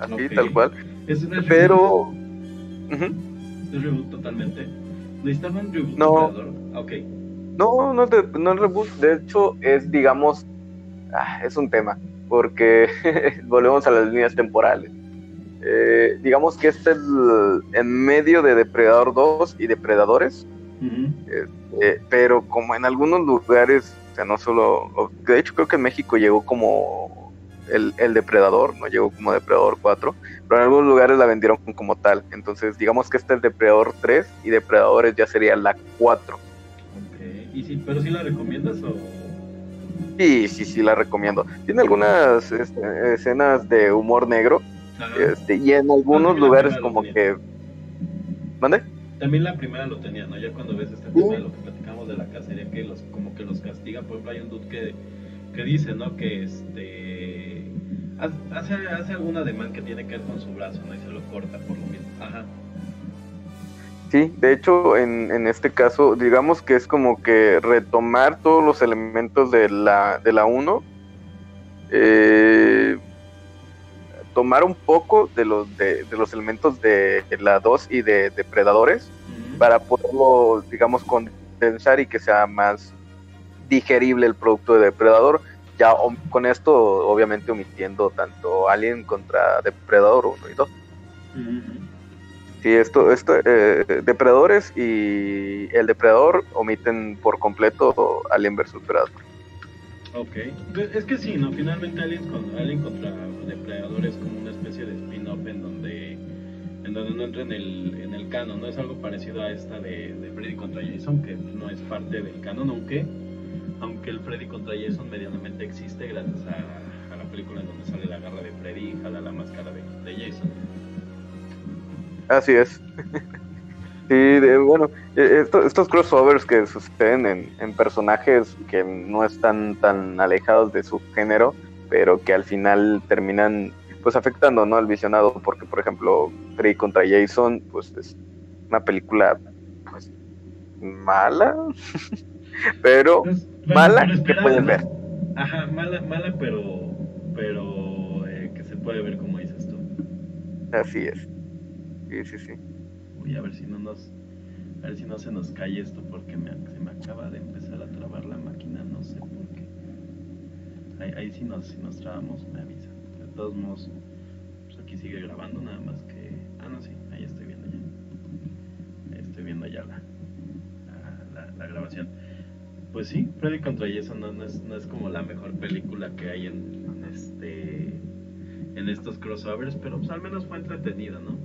así tal cual. Es una Pero... Ujú. Es reboot totalmente. ¿Necesitaban un reboot No. de Depredador? Ok. No, no es, de- no es reboot, de hecho es, digamos, ah, es un tema, porque [laughs] volvemos a las líneas temporales. Eh, digamos que este es el- en medio de Depredador 2 y Depredadores, Eh, pero como en algunos lugares, o sea, no solo, de hecho creo que en México llegó como el, el Depredador, no llegó como Depredador 4, pero en algunos lugares la vendieron como tal, entonces digamos que este es Depredador 3 y Depredadores ya sería la 4. Ok. ¿Y si, ¿Pero si la recomiendas o...? Sí, sí, sí, la recomiendo. Tiene algunas este, escenas de humor negro este, y en algunos lugares como que... ¿Mande? También la primera lo tenía, ¿no? Ya cuando ves este tema de lo que platicamos de la cacería, que los como que los castiga. Por ejemplo, hay un dude que, que dice, ¿no? Que este Hace, hace algún ademán que tiene que ver con su brazo, ¿no? Y se lo corta por lo mismo. Ajá. Sí, de hecho, en, en este caso, digamos que es como que retomar todos los elementos de la, de la 1, eh, tomar un poco de los, de, de los elementos de la 2 y de Depredadores, para poderlo, digamos, condensar y que sea más digerible el producto de Depredador. Ya con esto, obviamente, omitiendo tanto Alien contra Depredador 1 y 2. Ujú. Sí, esto, esto eh, Depredadores y el Depredador omiten por completo Alien vs Predator. Ok. Es que sí, ¿no? Finalmente Alien, con, Alien contra Depredador es como una especie de spin-off en donde, en donde no entra en el, en el canon, ¿no? Es algo parecido a esta de, de Freddy contra Jason, que no es parte del canon, aunque, aunque el Freddy contra Jason medianamente existe gracias a, a la película en donde sale la garra de Freddy y jala la máscara de, de Jason. Así es. [laughs] Sí, de- bueno, esto- estos crossovers que suceden en, en personajes que no están tan alejados de su género, pero que al final terminan pues afectando ¿no? al visionado, porque por ejemplo Freddy contra Jason, pues es una película pues mala, [laughs] pero Pues, bueno, mala pero que pueden ver. Ajá, mala, mala, pero, pero eh, que se puede ver como dices tú. Así es. Sí, sí, sí. Uy, a ver si no nos, a ver si no se nos cae esto porque se me acaba de empezar a trabar la máquina, no sé por qué. Ahí, ahí si nos, si nos trabamos me avisan. De todos modos, pues aquí sigue grabando nada más que, ah no sí, ahí estoy viendo ya. Ahí estoy viendo ya la, la, grabación. Pues sí, Freddy contra Jason no, no es, no es como la mejor película que hay en, en este en estos crossovers, pero pues al menos fue entretenida, ¿no?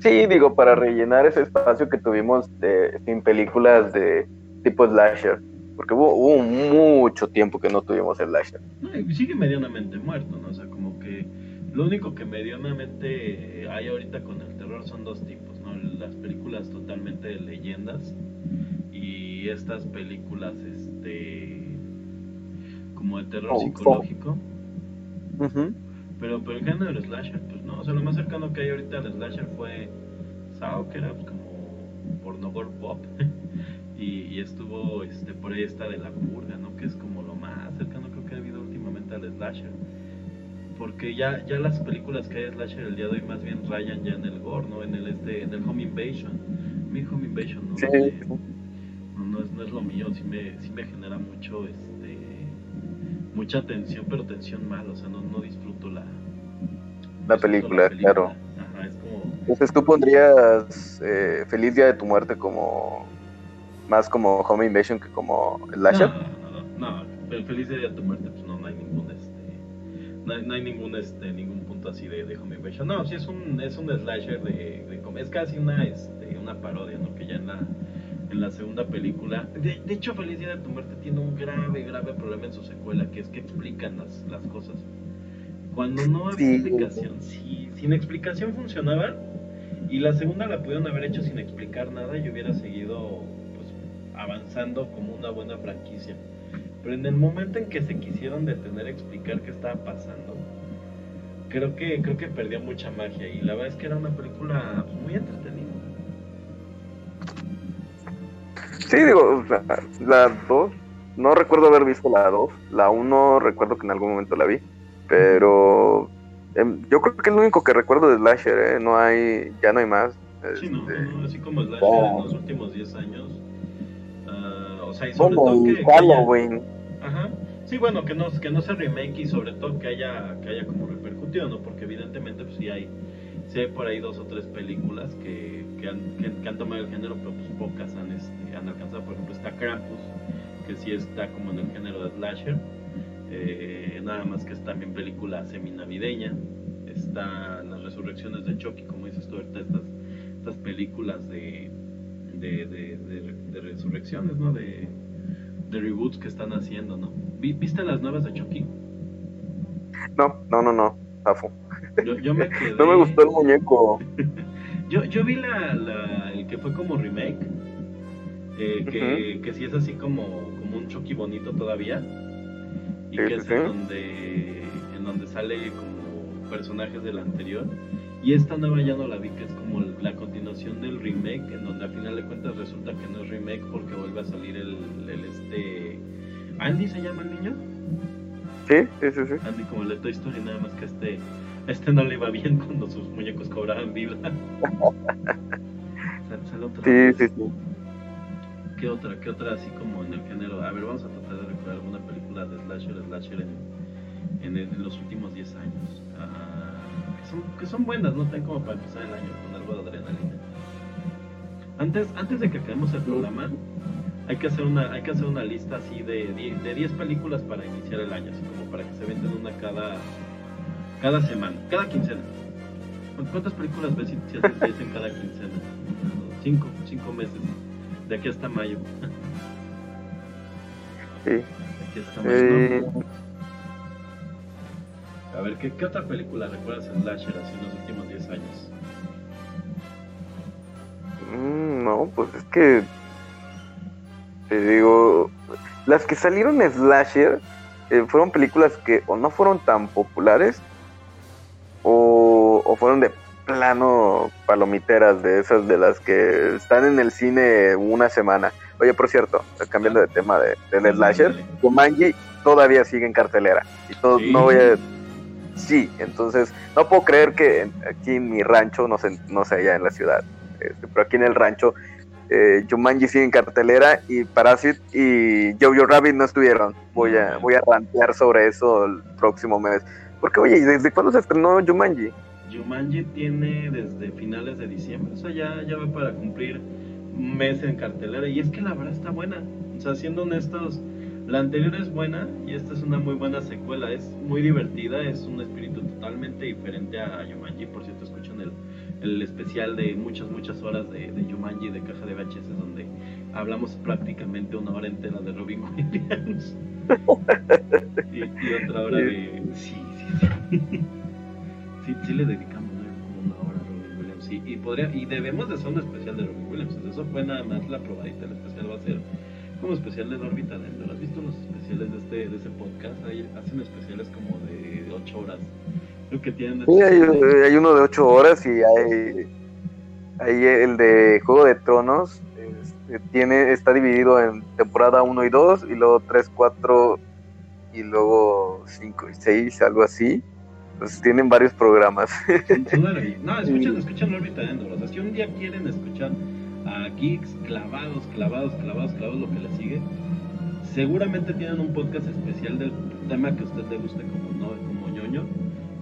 Sí, digo, para rellenar ese espacio que tuvimos de, sin películas de tipo slasher, porque hubo, hubo mucho tiempo que no tuvimos slasher. No, y sigue medianamente muerto, ¿no? O sea, como que lo único que medianamente hay ahorita con el terror son dos tipos, ¿no? Las películas totalmente de leyendas y estas películas, este, como de terror Oh, psicológico. Pero, pero el género del slasher, pues no, o sea, lo más cercano que hay ahorita al slasher fue Sao, que era pues, como pornogore pop. [laughs] y, y estuvo este, por ahí esta de la purga, ¿no? Que es como lo más cercano creo que ha habido últimamente al slasher. Porque ya, ya las películas que hay de slasher el día de hoy más bien rayan ya en el gore, ¿no? En el este, en el home invasion. Mi home invasion, ¿no? Sí, no, no es, no es lo mío, sí me, sí me genera mucho, este, mucha tensión, pero tensión mal, o sea, no, no disfruto la, La disfruto película, claro. Ajá, es como, Entonces tú pondrías eh, Feliz Día de tu Muerte como más como Home Invasion que como slasher. no, no, no, el feliz día de tu muerte, pues no, no hay ningún, este, no hay, no hay ningún, este, ningún punto así de, de home invasion, no, sí es un, es un slasher de, de es casi una, este, una parodia, ¿no? Que ya en la, en la segunda película, de, de hecho Feliz Día de tu Muerte tiene un grave, grave problema en su secuela, que es que explican las, las cosas. Cuando no Sí. explicación, si sin explicación funcionaba, y la segunda la pudieron haber hecho sin explicar nada y hubiera seguido pues, avanzando como una buena franquicia. Pero en el momento en que se quisieron detener a explicar qué estaba pasando, creo que creo que perdió mucha magia y la verdad es que era una película muy entretenida. Sí, digo, o sea, la 2, no recuerdo haber visto la 2, la 1 recuerdo que en algún momento la vi, pero em, yo creo que es lo único que recuerdo de Slasher, ¿eh? no hay, ya no hay más. Sí, ¿no? este, No, Así como Slasher Wow. en los últimos 10 años. ah, o sea, y sobre todo que, en que haya- Halloween. Ajá. Sí, bueno, que no, que no se remake y sobre todo que haya, que haya como repercutido, ¿no? Porque evidentemente pues sí hay, hay por ahí dos o tres películas que, que, han, tomado el género, pero pues pocas han, este, han alcanzado. Por ejemplo, está Krampus, que sí está como en el género de slasher. Eh, nada más que es también película semi-navideña. Está Las Resurrecciones de Chucky, como dices tú ahorita, estas, estas películas de, de, resurrecciones, ¿no? De, reboots que están haciendo, ¿no? Vi- ¿Viste las nuevas de Chucky? No, no, no, no, zafo. Yo, yo me quedé... No me gustó el muñeco. [laughs] Yo, yo vi la, la- el que fue como remake, eh, que, que sí es así como, como un Chucky bonito todavía, y Sí, que es sí. en donde en donde sale como personajes del anterior. Y esta nueva ya no la vi, que es como la continuación del remake, en donde al final de cuentas resulta que no es remake porque vuelve a salir el, el este... ¿Andy se llama el niño? Sí, sí, sí. Andy como el de Toy Story, nada más que este, este no le iba bien cuando sus muñecos cobraban vida. [laughs] Sí, sí, sí. ¿Qué otra? ¿Qué otra así como en el género? A ver, vamos a tratar de recordar alguna película de slasher, slasher en, en, en los últimos 10 años. Ah, que, son, que son buenas, no tan como para empezar el año con algo de adrenalina. Antes, antes de que acabemos el programa, hay que hacer una, hay que hacer una lista así de, die- de 10 películas para iniciar el año, así como para que se venden una cada, cada semana, cada quincena. ¿Cu- ¿Cuántas películas ves si, si haces 10 en cada quincena? 5, 5 meses. De aquí hasta mayo. [laughs] sí. De aquí hasta mayo. Eh, ¿no? A ver, ¿qué, ¿qué otra película recuerdas en Slasher así en los últimos 10 años? mm, no, pues es que. Te digo. Las que salieron Slasher eh, fueron películas que o no fueron tan populares o, o fueron de plano palomiteras de esas de las que están en el cine una semana. Oye, por cierto, cambiando de tema de, del slasher, Jumanji todavía sigue en cartelera. Y todo, Sí. no voy a... Sí, entonces no puedo creer que aquí en mi rancho, no sé, no sé allá en la ciudad, este, pero aquí en el rancho, eh, Jumanji sigue en cartelera y Parasite y Jojo Rabbit no estuvieron. Voy a, voy a rantear sobre eso el próximo mes. Porque, oye, ¿y ¿desde cuándo se estrenó Jumanji? Jumanji tiene desde finales de diciembre, o sea, ya, ya va para cumplir un mes en cartelera. Y es que la verdad está buena. O sea, siendo honestos, la anterior es buena y esta es una muy buena secuela. Es muy divertida, es un espíritu totalmente diferente a, a Jumanji. Por cierto, escuchan el, el especial de muchas, muchas horas de, de Jumanji de caja de VHS, donde hablamos prácticamente una hora entera de Robin Williams. [laughs] y, y otra hora de. Sí, [laughs] sí, sí. Le dedicamos ¿no? como una hora a Robin Williams. Sí, y, podría, y debemos de hacer un especial de Robin Williams. Eso fue nada más la probadita. El especial va a ser como especial de la órbita de. ¿Has visto los especiales de este, de ese podcast? Ahí hacen especiales como de 8 horas. Creo que tienen. Sí, hay, hay uno de 8 horas y hay, hay el de Juego de Tronos. este, tiene, está dividido en temporada 1 y 2, y luego 3, 4, y luego 5 y 6, algo así. Entonces tienen varios programas. [laughs] No, escuchen, escuchen órbita Endor. O sea, si un día quieren escuchar a geeks clavados, clavados, clavados, clavados, lo que les sigue, seguramente tienen un podcast especial del tema que a usted le guste como, no, como ñoño.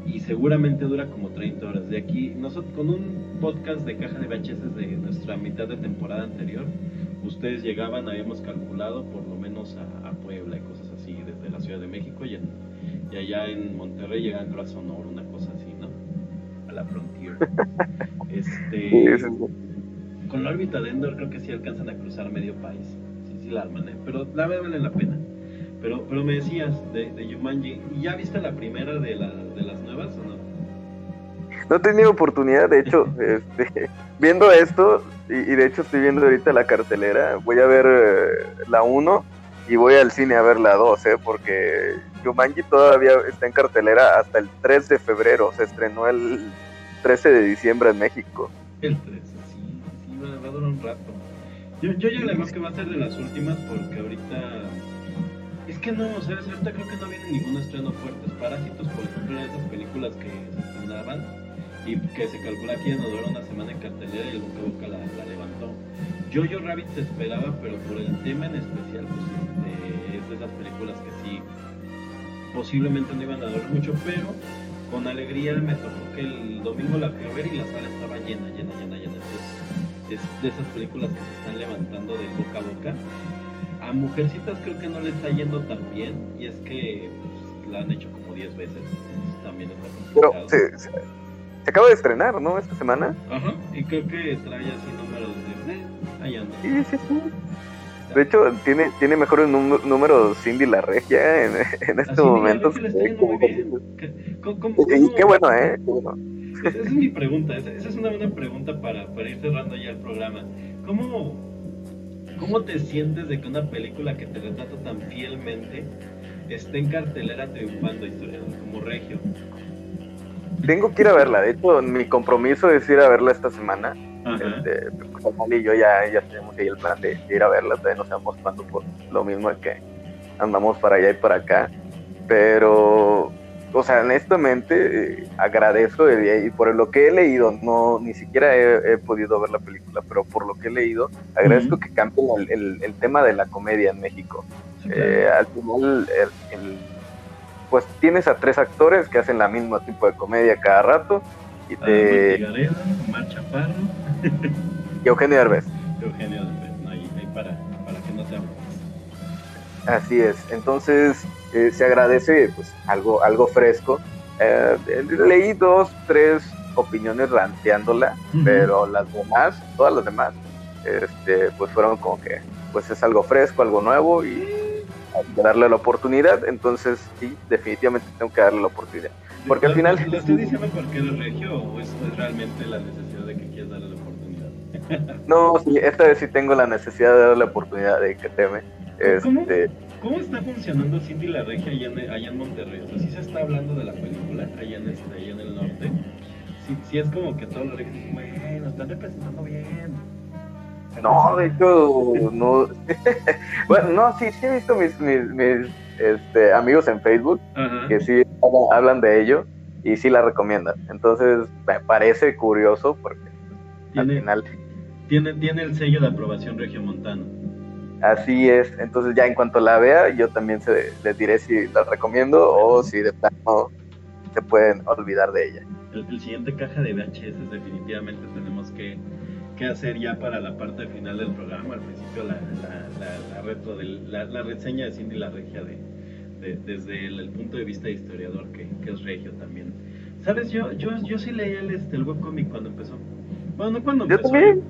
Y seguramente dura como 30 horas. De aquí, nosotros con un podcast de caja de VHS de nuestra mitad de temporada anterior, ustedes llegaban, habíamos calculado por lo menos a, a Puebla y cosas Ciudad de México y, en- y allá en Monterrey llegan creo, a Sonora, una cosa así, ¿no? A la frontier. [laughs] Este, con la órbita de Endor creo que sí alcanzan a cruzar medio país. Sí, sí la arman, ¿eh? Pero la verdad vale la pena. Pero, pero me decías de, de Jumanji, ¿y ya viste la primera de, la, de las nuevas o no? No he tenido oportunidad, de hecho, [laughs] este, viendo esto, y, y de hecho estoy viendo ahorita la cartelera, voy a ver eh, la 1 y voy al cine a ver la 2, ¿eh? porque Jumanji todavía está en cartelera hasta el 3 de febrero, se estrenó el 13 de diciembre en México. El 13, sí, sí, va, a durar un rato. Yo, yo ya le veo que va a ser de las últimas porque ahorita. Es que no, o sea, ahorita creo que no viene ningún estreno fuerte. Parásitos, por ejemplo, eran esas películas que se estrenaban y que se calcula que iban a durar una semana en cartelera y el boca a boca la levantó. Jojo Rabbit se esperaba, pero por el tema en especial, pues este, es de esas películas que sí, posiblemente no iban a durar mucho, pero con alegría me tocó que el domingo la fui a ver y la sala estaba llena, llena, llena, llena. Entonces, es de esas películas que se están levantando del boca a boca. A Mujercitas creo que no le está yendo tan bien y es que pues, la han hecho como 10 veces. entonces también está Pero complicado. se, se- se acaba de estrenar, ¿no? Esta semana. Ajá, y creo que trae así números Sí, sí, sí. De hecho, tiene, tiene mejores números Cindy la Regia en, en yendo muy bien. ¿Qué- cómo- cómo- Y cómo- qué bueno, ¿eh? Esa, esa es mi pregunta, esa, esa es una buena pregunta para, para ir cerrando ya el programa. ¿Cómo, ¿Cómo te sientes de que una película que te retrata tan fielmente esté en cartelera triunfando como regio? tengo que ir a verla. De hecho, mi compromiso es ir a verla esta semana. Este, Y yo ya, ya tenemos ahí el plan de, ir a verla. Todavía no sabemos cuándo, por lo mismo que andamos para allá y para acá. Pero, o sea, honestamente, eh, agradezco y, y por lo que he leído, no ni siquiera he, he podido ver la película, pero por lo que he leído, agradezco Ujú. que cambien el, el- el tema de la comedia en México. Sí, claro. Eh, al final, el- el- pues tienes a tres actores que hacen la misma tipo de comedia cada rato. Y, te, Omar Chaparro, [laughs] Eugenio Derbez. Eugenio Derbez, no, ahí, ahí para, para que no te aburras. Así es. Entonces eh, se agradece pues algo, algo fresco. Eh, leí dos, tres opiniones ranteándola, Ujú. pero las demás, todas las demás, este, pues fueron como que pues es algo fresco, algo nuevo y hay que darle la oportunidad. Entonces sí, definitivamente tengo que darle la oportunidad. Porque al ¿Lo- final- ¿Lo estoy diciendo porque eres regio o es, es realmente la necesidad de que quieras darle la oportunidad? No, sí, esta vez sí tengo la necesidad de darle la oportunidad de que teme. ¿Cómo? Este, ¿Cómo está funcionando Cindy la Regia allá en, allá en Monterrey? O sea, ¿sí se está hablando de la película allá en, este, allá en el norte? Sí, sí es como que todos los regios bueno, están representando bien. No, de hecho, no. [laughs] bueno, no, sí, sí he visto mis, mis, mis, este, amigos en Facebook Ajá. que sí hablan de ello y sí la recomiendan. Entonces, me parece curioso porque al Tiene, final tiene, tiene el sello de aprobación regiomontano. así es. Entonces, ya en cuanto la vea, yo también se, les diré si la recomiendo o si de plano se pueden olvidar de ella. El, el siguiente caja de VHS definitivamente tenemos que, que hacer ya para la parte final del programa. Al principio la, la, la, la del- la, reseña de Cindy la Regia de, de- desde el, el punto de vista de historiador que, que es regio también. ¿Sabes? Yo, yo, yo sí leí el, este, el webcomic cuando empezó. Bueno, no cuando Yo empezó. también.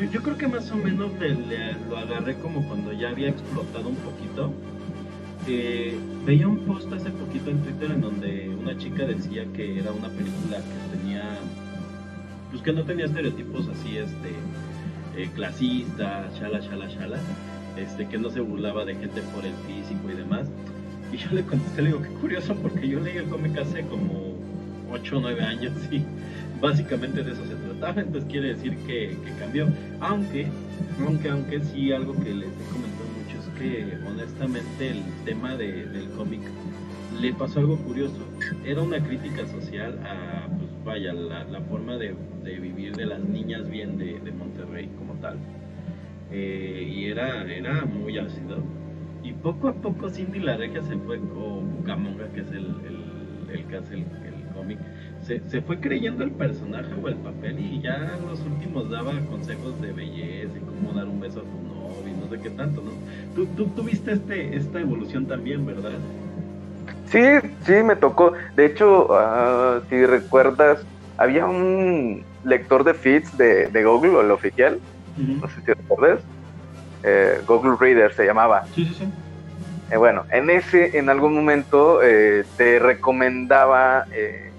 Yo, yo creo que más o menos le- le- lo agarré como cuando ya había explotado un poquito. Eh, veía un post hace poquito en Twitter en donde una chica decía que era una película que tenía, pues que no tenía estereotipos así, este, eh, clasistas, shala, shala, shala, este, que no se burlaba de gente por el físico y demás. Y yo le contesté, le digo, qué curioso, porque yo leí el cómic hace como 8 o 9 años [laughs] y básicamente de eso se trataba, entonces quiere decir que, cambió. Aunque, aunque, aunque sí, algo que les he comentado mucho es que honestamente el tema de- del cómic le pasó algo curioso. Era una crítica social a, pues vaya, la, forma de, vivir de las niñas bien de, Monterrey como tal. Eh, y era, era muy ácido. Y poco a poco Cindy la Regia se fue, o Bucamonga, que es el, el, que hace el cómic, se, se fue creyendo el personaje o el papel y ya en los últimos daba consejos de belleza y cómo dar un beso a tu novio y no sé qué tanto, ¿no? Tú, tú tuviste este, esta evolución también, ¿verdad? Sí, sí, me tocó. De hecho, ah, si recuerdas, había un lector de feeds de, de Google, el oficial, no sé si recuerdas. Eh, Google Reader se llamaba. Sí, sí, sí. Eh, bueno, en ese, en algún momento eh, te recomendaba eh,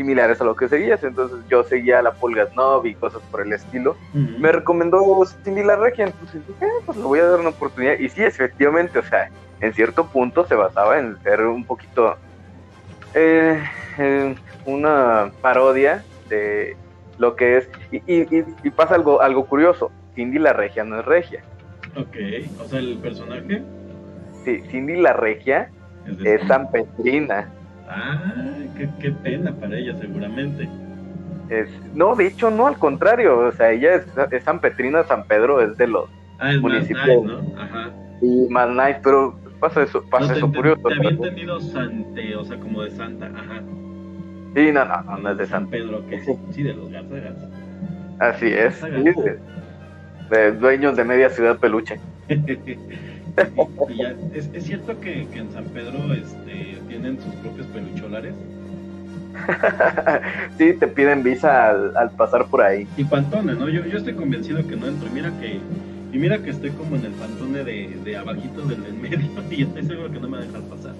similares a lo que seguías. Entonces yo seguía la Pulga Snob y cosas por el estilo. Me recomendó Cindy la Regia, entonces dije, "Eh, pues le voy a dar una oportunidad. Y sí, efectivamente, o sea, en cierto punto se basaba en ser un poquito eh, eh, una parodia de lo que es. Y, y- y- y pasa algo, algo curioso: Cindy la Regia no es regia. Ok, o sea, el personaje Sí, Cindy la Regia es es San Petrina. Ah, qué, qué pena para ella seguramente. Es, no, de hecho, no, al contrario. O sea, ella es, es San Petrina, San Pedro es de los Ah, es más Municipio. nice, ¿no? Ajá. y más nice, pero pasa eso, pasa No, te, eso te- curioso. te había entendido Sante, o sea, como de Santa, ajá. Sí, no, no, no, no es de San San Pedro, que sí, sí, de los Garzagas. Así es, sí, de, de dueños de media ciudad peluche. [laughs] y ya, ¿es, es cierto que, que en San Pedro este, tienen sus propios pelucholares. [laughs] sí, te piden visa al, al pasar por ahí. Y Pantone, ¿no? Yo, yo estoy convencido que no entro. Y mira que, y mira que estoy como en el Pantone de, de abajito del del medio [laughs] y estoy seguro que no me va a dejar pasar.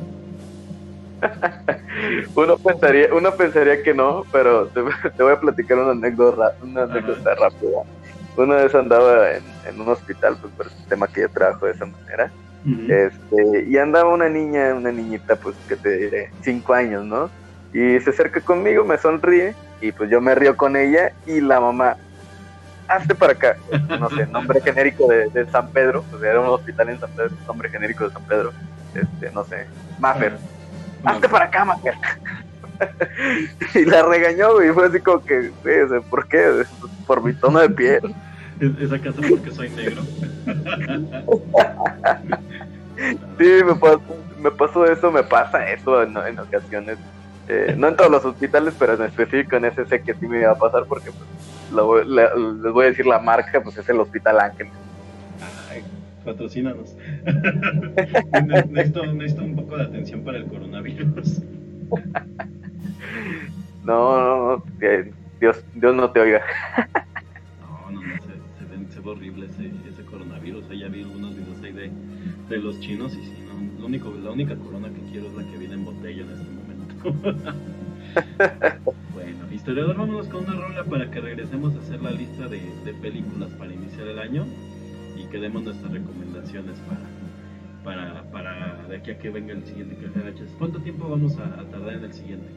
[laughs] Uno pensaría, uno pensaría que no, pero te, te voy a platicar una anécdota, una anécdota rápida. Una vez andaba en, en un hospital, pues por el sistema que yo trabajo de esa manera. Este, y andaba una niña, una niñita, pues que te diré, cinco años, ¿no? Y se acerca conmigo, me sonríe y pues yo me río con ella y la mamá, hazte para acá. No sé, nombre genérico de, de San Pedro, pues era un hospital en San Pedro, nombre genérico de San Pedro. Este, no sé, Maffer, hazte para acá, Maffer. [laughs] y la regañó, y fue así como que, güey, ¿por qué? Por mi tono de piel. Es- ¿Es acaso porque soy negro? [laughs] Sí, me pasó, me pasó eso, me pasa eso en, en ocasiones. Eh, no en todos los hospitales, pero en específico en ese sé que sí me iba a pasar porque pues, lo la- les voy a decir la marca, pues es el Hospital Ángel. Ay, patrocínanos. [laughs] Ne- necesito, necesito un poco de atención para el coronavirus. [laughs] No, no, no, Dios, Dios no te oiga. Se, horrible ese, ese coronavirus. Ahí ya vi algunos videos ahí de, de los chinos y sí, no, lo único, la única corona que quiero es la que viene en botella en este momento. [laughs] bueno, historiador, vámonos con una rola para que regresemos a hacer la lista de, de películas para iniciar el año y que demos nuestras recomendaciones para, para, para de aquí a que venga el siguiente Cajaraches. ¿Cuánto tiempo vamos a, a tardar en el siguiente?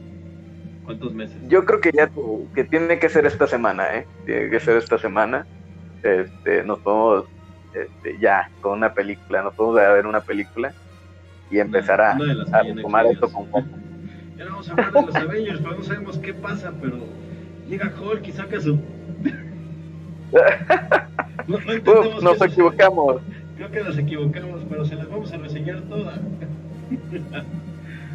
¿Cuántos meses? Yo creo que ya que tiene que ser esta semana, ¿eh? Tiene que ser esta semana. Este, nos podemos este, ya con una película, nos podemos a ver una película y empezar a, a no tomar esto con calma. [laughs] Ya vamos a hablar de los Avengers, pero no sabemos qué pasa, pero llega Hulk y saca su... [laughs] No, no Uf, nos equivocamos. Creo que nos equivocamos, pero se las vamos a reseñar todas.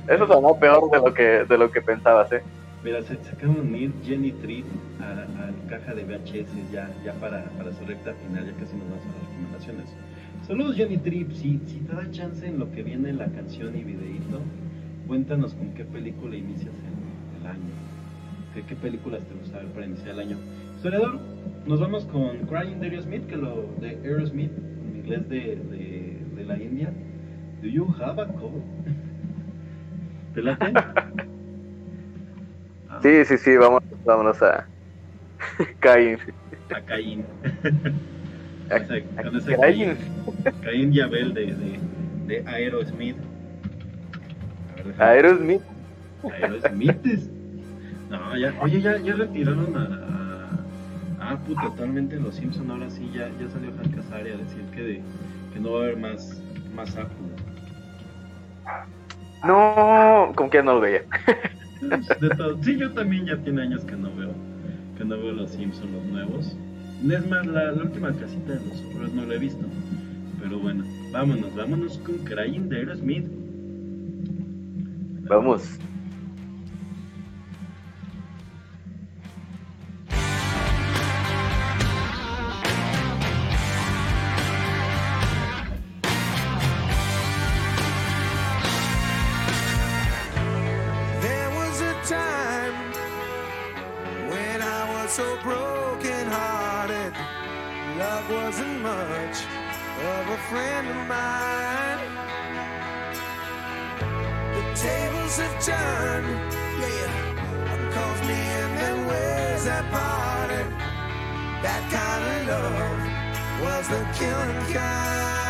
Eso sonó peor de lo que, de lo que pensabas, ¿eh? Mira, se, se acaban de unir Jenny Tree a, a caja de VHS ya, para, para su recta final, ya casi nos vamos a las recomendaciones. Saludos Jenny Tree, si, si te da chance en lo que viene la canción y videíto, cuéntanos con qué película inicias el, año. ¿Qué, ¿Qué películas te gusta ver para iniciar el año? Historiador, nos vamos con Crying de Aerosmith, que lo de Aerosmith, en inglés de, de, de la India. Do you have a cold? [laughs] ¿Te late? [laughs] Ah, Sí, sí, sí, vamos, vámonos a [laughs] Caín. A Caín. A- Con ese Caín. Caín, Caín Yabel de, de, de Aerosmith. Ver, Aerosmith. Aerosmith. No, ya, oye, ya, ya retiraron a, Ah, puta, totalmente los Simpson. Ahora sí, ya, ya salió Hank Azaria a decir que, de- que no va a haber más, más Apu. No, como que no lo veía. [laughs] De todo. Sí, yo también ya tiene años que no veo, que no veo los Simpson, los nuevos. Es más, la, la última casita de los horrores no la he visto. Pero bueno, vámonos, vámonos con Crying de Aerosmith. Vamos. Wasn't much of a friend of mine. The tables have turned, yeah. One calls me and then ways that parted. That kind of love was the killing kind.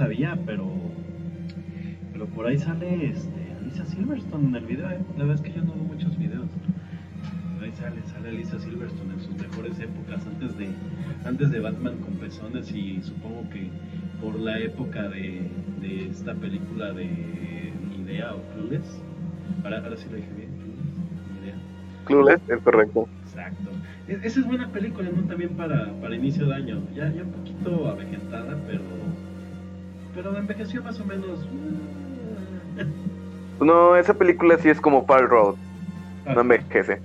Sabía, pero, pero por ahí sale este, Alicia Silverstone en el video, ¿eh? la verdad es que yo no veo muchos videos. Por ahí sale, sale Alicia Silverstone en sus mejores épocas, antes de, antes de Batman con pezones y supongo que por la época de, de esta película de Idea o Clueless. Ahora, ahora sí lo dije bien, Clueless, Idea. Clueless, es correcto. Exacto. E- esa es buena película, ¿no? También para, para inicio de año. Ya, ya un poquito avejentada, pero. Pero envejeció más o menos. No, esa película sí es como Paul Road, Ah, no envejece.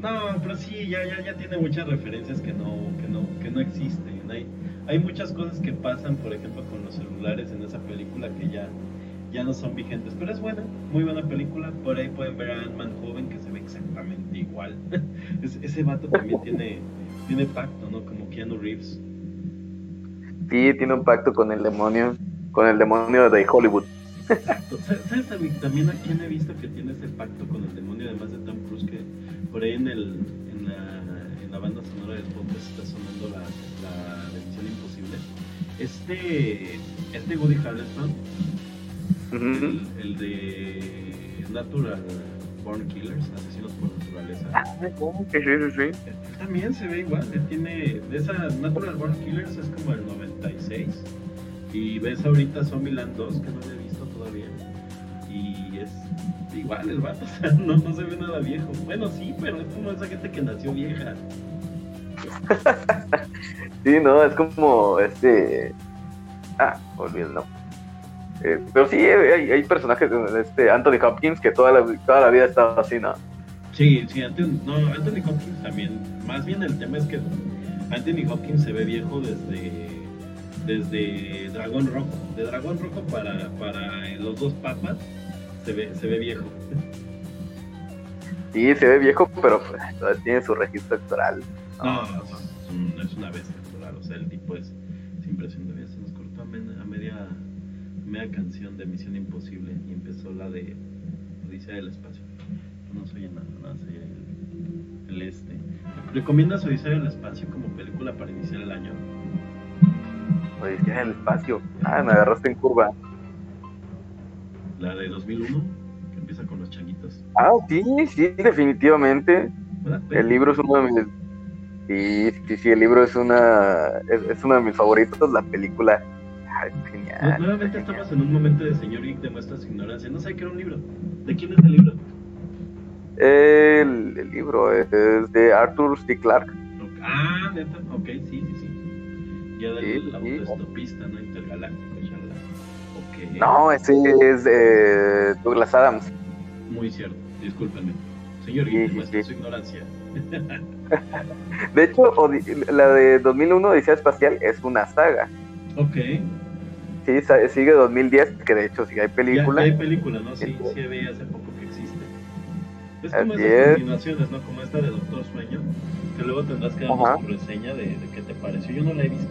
No, pero sí, ya, ya, ya tiene muchas referencias que no, que no, que no existen. Hay, hay muchas cosas que pasan, por ejemplo, con los celulares en esa película que ya, ya no son vigentes. Pero es buena, muy buena película. Por ahí pueden ver a Ant-Man joven que se ve exactamente igual. [laughs] Es- ese vato también tiene, tiene pacto, ¿no? Como Keanu Reeves. Sí, tiene un pacto con el demonio, con el demonio de Hollywood. Exacto. ¿Sabes también a quién he visto que tiene ese pacto con el demonio, además de Tom Cruise, que por ahí en, el, en, la, en la banda sonora del podcast está sonando la, la de Misión Imposible? Este, este Woody Harrelson, Ujú. el, el de Natural Born Killers, Asesinos por Naturaleza, Ah, sí, sí, sí, él también se ve igual, él tiene, de esa Natural Born Killers es como el 96, y ves ahorita Zombieland 2, que no lo he visto todavía, y es igual el vato, [laughs] o sea, no, no se ve nada viejo, bueno sí, pero es como esa gente que nació vieja, [laughs] Sí, no, es como este. Ah, olvidé el nombre. Eh, pero sí, hay, hay personajes, este Anthony Hopkins, que toda la, toda la vida ha estado así, ¿no? Sí, sí, Anthony, no, Anthony Hopkins también. Más bien el tema es que Anthony Hopkins se ve viejo desde desde Dragón Rojo. De Dragón Rojo para, para los dos papas se ve, se ve viejo. Sí, se ve viejo, pero pues, todavía tiene su registro actoral. No, es, un- es una bestia actoral, o sea, el tipo es, es impresionante. Ya se nos cortó a, men- a media, media canción de Misión Imposible y empezó la de Odisea del Espacio. No soy nada, nada, soy el, el este. ¿Recomiendas Odisea del Espacio como película para iniciar el año? Odisea del espacio. Ah, me agarraste en curva. La de 2001, que empieza con los changuitos. Ah, sí, sí, definitivamente. El libro es uno de mis. Sí, sí, sí, el libro es una. Es, es uno de mis favoritos. La película. Genial. Nu- Nuevamente estamos en un momento de señor Geek demuestra su ignorancia. No sé qué era un libro. ¿De quién es el libro? El, el libro es de Arthur C. Clarke. Ah, neta, ok, sí, sí, sí. Ya del Sí, sí. autoestopista, ¿no? Intergaláctico, charla. Ok. No, ese es de Douglas Adams. Muy cierto, discúlpenme. Señor Sí, Geek sí, sí. su ignorancia. [laughs] De hecho, la de 2001 Odisea Espacial es una saga. Ok. Sí, sigue 2010, que de hecho sí hay Ya, película. ya hay película, ¿no? Sí, sí veía hace poco que existe. Es como Así esas es. continuaciones, ¿no? Como esta de Doctor Sueño, que luego tendrás que Ajá. tu reseña de, de qué te pareció. Yo no la he visto,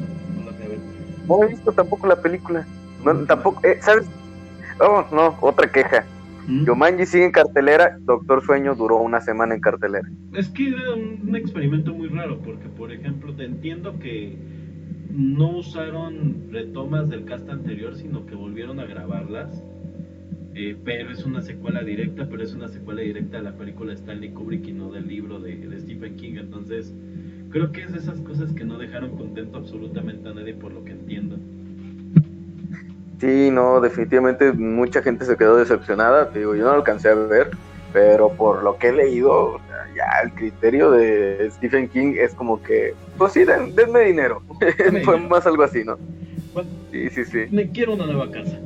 no he visto tampoco la película. No, tampoco, eh, ¿sabes? Oh, no, otra queja. ¿Mm? Yomanji sigue en cartelera, Doctor Sueño duró una semana en cartelera. Es que era un, un experimento muy raro, porque por ejemplo, te entiendo que no usaron retomas del cast anterior, sino que volvieron a grabarlas. eh, pero es una secuela directa, pero es una secuela directa de la película de Stanley Kubrick y no del libro de, de Stephen King. Entonces, creo que es de esas cosas que no dejaron contento absolutamente a nadie, por lo que entiendo. Sí, no, definitivamente mucha gente se quedó decepcionada. Te digo, yo no lo alcancé a ver, pero por lo que he leído, ya el criterio de Stephen King es como que, pues sí, den- denme dinero. [laughs] Fue más algo así, ¿no? Bueno, Sí, sí, sí. Me quiero una nueva casa.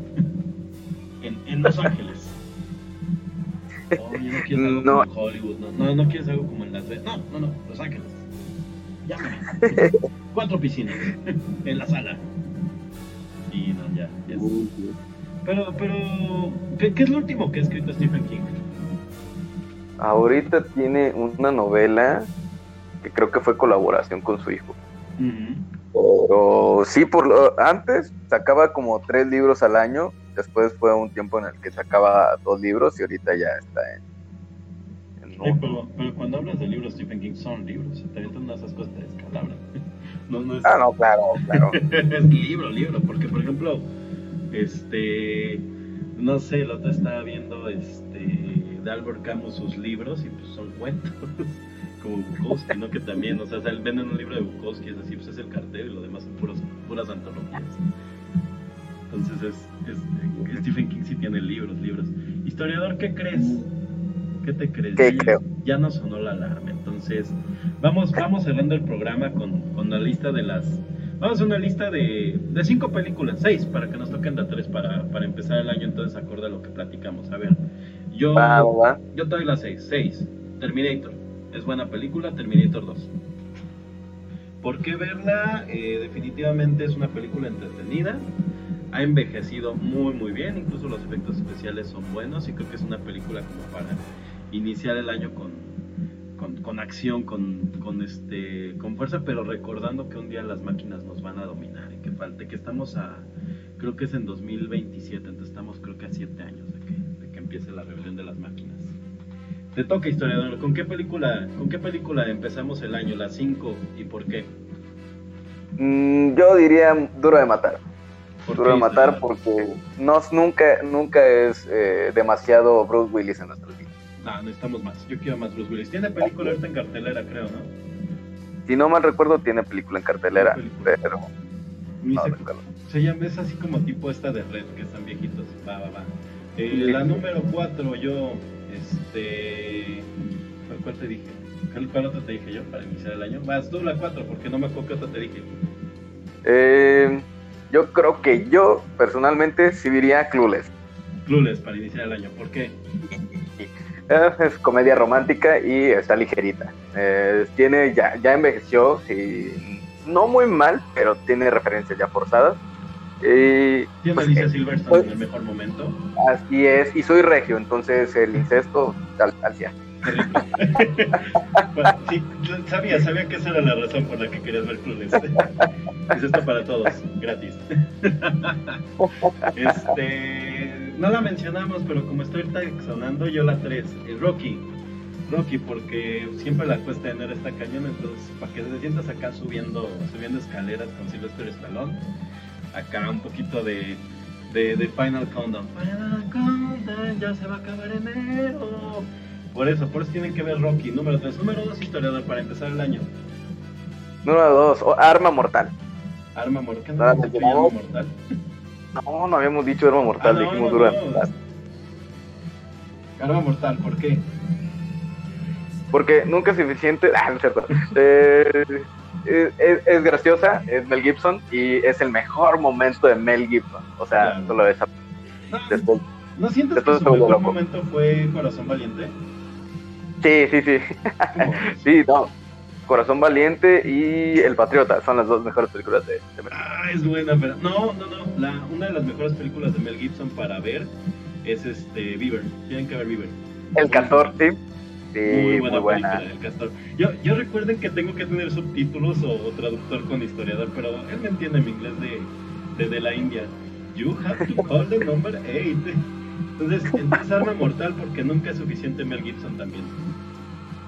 En, en Los Ángeles. [laughs] Oye, no quieres algo No. como Hollywood, no, no, no quieres algo como en Las Vegas. No, no, no, Los Ángeles. Llámame. Cuatro piscinas en la sala. Y no, ya. Pero, pero, ¿qué, qué es lo último que ha escrito Stephen King? Ahorita tiene una novela que creo que fue colaboración con su hijo. Pero sí, por lo, antes sacaba como tres libros al año. Después fue un tiempo en el que sacaba dos libros y ahorita ya está en, Ay, pero, pero cuando hablas de libros Stephen King son libros, te avientan esas cosas te descalabran. [laughs] No, no es, Ah, no, claro, claro. [laughs] es libro, libro, porque por ejemplo, este, no sé, el otro estaba viendo este de Albert Camus sus libros y pues son cuentos, [laughs] como Bukowski, ¿no? Que también, o sea, se venden un libro de Bukowski, es así, pues es el cartel y lo demás son puros, puras antologías. Entonces es, es- Stephen King sí tiene libros, libros. Historiador, ¿qué crees? ¿Qué te crees? ¿Qué Ya- creo? Ya no sonó la alarma, entonces vamos, vamos cerrando el programa con, con la lista de las... Vamos a una lista de, de cinco películas, seis, para que nos toquen de tres para, para empezar el año, entonces acorde a lo que platicamos. A ver, yo, Va, va, yo te doy las seis. Seis, Terminator. Es buena película, Terminator 2. ¿Por qué verla? Eh, definitivamente es una película entretenida. Ha envejecido muy muy bien, incluso los efectos especiales son buenos y creo que es una película como para iniciar el año con, con, con acción, con, con, este, con fuerza, pero recordando que un día las máquinas nos van a dominar y que falte, que estamos a, creo que es en 2027, entonces estamos creo que a 7 años de que, de que empiece la rebelión de las máquinas. Te toca historiador, ¿con qué película, con qué película empezamos el año, las 5 y por qué? Mm, yo diría Duro de Matar. ¿Por Duro de Matar historiador? porque no, nunca, nunca es eh, demasiado Bruce Willis en nuestras. No, necesitamos más, yo quiero más Bruce Willis. Tiene película ahorita en cartelera, creo, ¿no? Si no mal recuerdo, tiene película en cartelera, película. pero no recuerdo. Se llama, es así como tipo esta de Red, que están viejitos. Va, va, va. Eh, Sí. la número 4, yo, este. ¿Cuál, cuál te dije? ¿Cuál, cuál otra te dije yo para iniciar el año? Vas tú la 4, porque no me acuerdo qué otra te dije. Eh, yo creo que yo personalmente sí diría Clueless. Clueless para iniciar el año. ¿Por qué? Es comedia romántica y está ligerita. Eh, tiene ya, ya envejeció, sí, no muy mal, pero tiene referencias ya forzadas. Y, Tiene pues, Alicia eh, Silverstone pues- en el mejor momento. así es, y soy regio, entonces el incesto al, al. Bueno, sí, sabía, sabía que esa era la razón por la que querías ver Clueless. Es esto para todos, gratis. [laughs] Este, no la mencionamos, pero como estoy sonando, yo la 3, el Rocky. Rocky, porque siempre la cuesta de enero está cañón, entonces para que te sientas acá subiendo, subiendo escaleras con Sylvester Stallone, acá un poquito de, de, de Final Countdown. Final Countdown, ya se va a acabar enero. Por eso, por eso tienen que ver Rocky, número 3. Número 2, historiador, para empezar el año. Número dos, o- Arma Mortal. Arma mortal. ¿no? te ¿Se llama llamó. mortal? [laughs] No, no habíamos dicho Arma Mortal, Ah, no, dijimos no, Duro de no. Matar. Arma mortal, ¿por qué? Porque nunca es suficiente. [laughs] Ah, no es cierto. Eh, es, es- es graciosa, es Mel Gibson y es el mejor momento de Mel Gibson. O sea, Claro. solo esa. No, Después. ¿no sientes que después su se vuelve mejor momento fue Corazón Valiente? Sí, sí, sí. [laughs] Sí, no. Corazón Valiente y El Patriota son las dos mejores películas de, de Mel. Ah, es buena, pero. No, no, no. La, una de las mejores películas de Mel Gibson para ver es este Beaver. Tienen que ver Beaver. El Castor, sí. Sí, Muy muy buena, película, El Castor. Yo, yo recuerden que tengo que tener subtítulos o, o traductor con historiador, pero él me entiende mi inglés de, de, de la India. You have to call the number 8. Entonces, entonces arma mortal porque nunca es suficiente Mel Gibson también.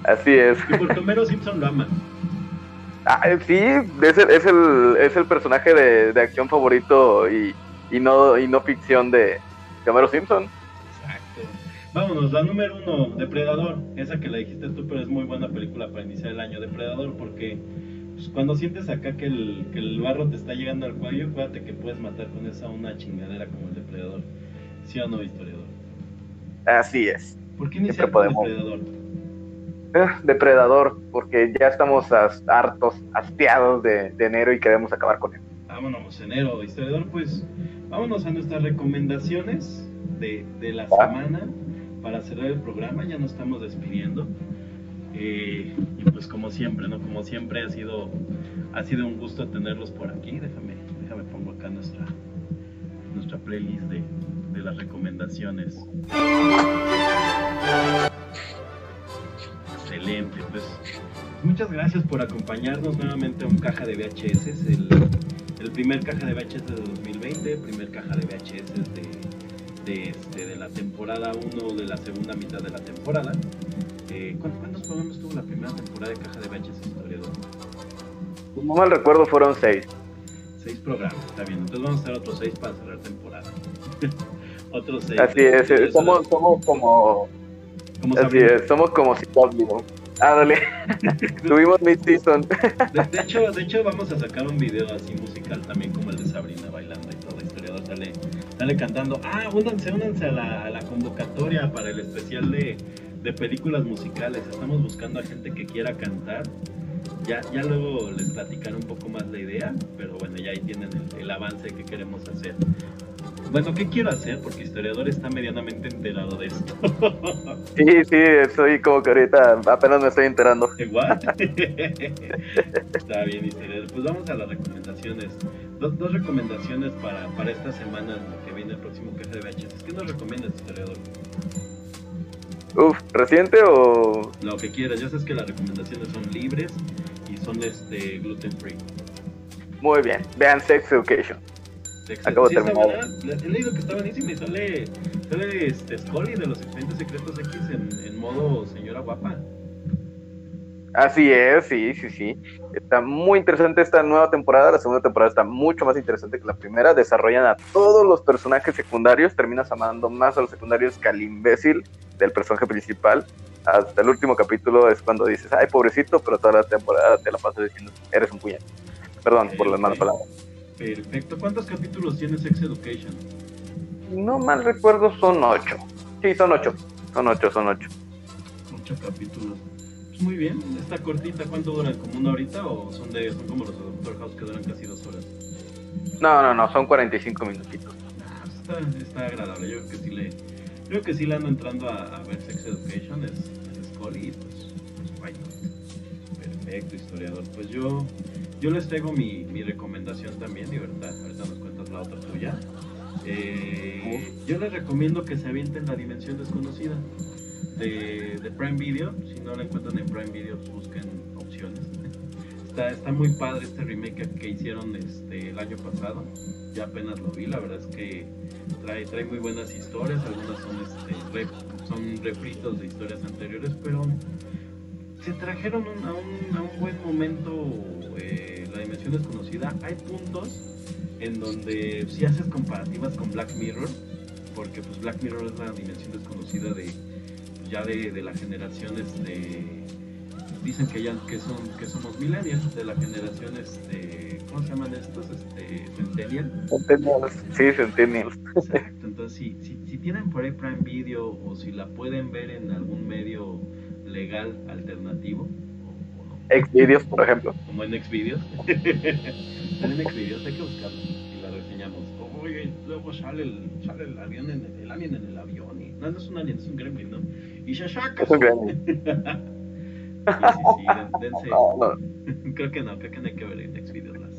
Así es. Y porque Homero Simpson lo ama. Ah, sí, es el, es el, es el personaje de, de acción favorito y, y no y no ficción de, de Homero Simpson. Exacto. Vámonos, la número uno, Depredador. Esa que la dijiste tú, pero es muy buena película para iniciar el año. Depredador, porque pues, cuando sientes acá que el, que el barro te está llegando al cuello, acuérdate que puedes matar con esa una chingadera como el Depredador. ¿Sí o no, historiador? Así es. ¿Por qué iniciar con. Depredador? Eh, Depredador, porque ya estamos as- hartos, hastiados de, de enero y queremos acabar con él. Vámonos, enero, historiador, pues vámonos a nuestras recomendaciones de, de la Ah. semana para cerrar el programa, ya nos estamos despidiendo. Eh, y pues como siempre, ¿no? Como siempre ha sido, ha sido un gusto tenerlos por aquí. Déjame, déjame pongo acá nuestra, nuestra playlist de, de las recomendaciones. Excelente, pues muchas gracias por acompañarnos nuevamente a un caja de VHS, el, el primer caja de VHS de 2020, el primer caja de VHS de, de, este, de la temporada 1 de la segunda mitad de la temporada. Eh, ¿cuántos, programas tuvo la primera temporada de Caja de Baches Historiador? Si no mal recuerdo, fueron seis. Seis programas, está bien. Entonces vamos a hacer otros seis para cerrar temporada. [laughs] otros seis. Así es, somos, somos como. Como Así es, somos como CW. Ah, dale. Tuvimos mid-season. De, de hecho, de hecho, vamos a sacar un video así musical también como el de Sabrina bailando y todo. Historiador sale, sale cantando. Ah, únanse, únanse a la, a la convocatoria para el especial de, de películas musicales. Estamos buscando a gente que quiera cantar. Ya, ya luego les platicaré un poco más la idea, pero bueno, ya ahí tienen el, el avance que queremos hacer. Bueno, ¿qué quiero hacer? Porque historiador está medianamente enterado de esto. [laughs] Sí, sí, soy como que ahorita apenas me estoy enterando. Igual. [laughs] Está bien, historiador. Pues vamos a las recomendaciones. Dos, dos recomendaciones para, para esta semana que viene el próximo caja de VHS. ¿Qué nos recomiendas, historiador? Uf, ¿reciente o.? Lo que quieras. Ya sabes que las recomendaciones son libres y son este gluten free. Muy bien, vean Sex Education. Acabo de Sí, está terminar. He leído que está buenísima y sale, sale este Scully de los expedientes secretos X en, en modo señora guapa. Así es, sí, sí, sí. Está muy interesante esta nueva temporada. La segunda temporada está mucho más interesante que la primera. Desarrollan a todos los personajes secundarios. Terminas amando más a los secundarios que al imbécil del personaje principal. Hasta el último capítulo es cuando dices, ay, pobrecito, pero toda la temporada te la pasas diciendo, eres un puñet. Perdón por las malas palabras. Perfecto. ¿Cuántos capítulos tiene Sex Education? No mal recuerdo, son ocho. Sí, son ocho. Son ocho, son ocho. Ocho capítulos. Pues muy bien, está cortita. ¿Cuánto duran? ¿Como una horita o son de son como los de Doctor House que duran casi dos horas? No, no, no, son 45 minutitos. Ah, pues está, está agradable. Yo creo que sí le, creo que sí le ando entrando a, a ver Sex Education, es, es Scully, y pues, pues? Perfecto, historiador. Pues yo, yo les traigo mi, mi recomendación también, y ahorita, ahorita nos cuentas la otra tuya. Eh, yo les recomiendo que se avienten la dimensión desconocida de, de Prime Video. Si no la encuentran en Prime Video, busquen opciones. Está, está muy padre este remake que hicieron este, el año pasado. Ya apenas lo vi, la verdad es que trae, trae muy buenas historias. Algunas son, este, re- son refritos de historias anteriores, pero se trajeron un- a, un, a un buen momento eh, la dimensión desconocida. Hay puntos en donde si haces comparativas con Black Mirror, porque pues Black Mirror es la dimensión desconocida de ya de, de la generación este dicen que ya que son que somos millennials de la generación este ¿cómo se llaman estos? este centennial Centennials. Sí, Centennials. Exacto, entonces si, si, si tienen por ahí Prime Video o si la pueden ver en algún medio legal alternativo o, o no, Xvideos, por ejemplo. como en Xvideos [laughs] en Xvideos hay que buscarlo y la reseñamos oye luego sale el, sale el avión en el, el alien en el avión y no, no es un alien es un gremlin ¿no? y Shashaka Es un gremlin. [laughs] sí sí sí den- dense No, no. [laughs] creo que no creo que no hay que ver en Xvideos las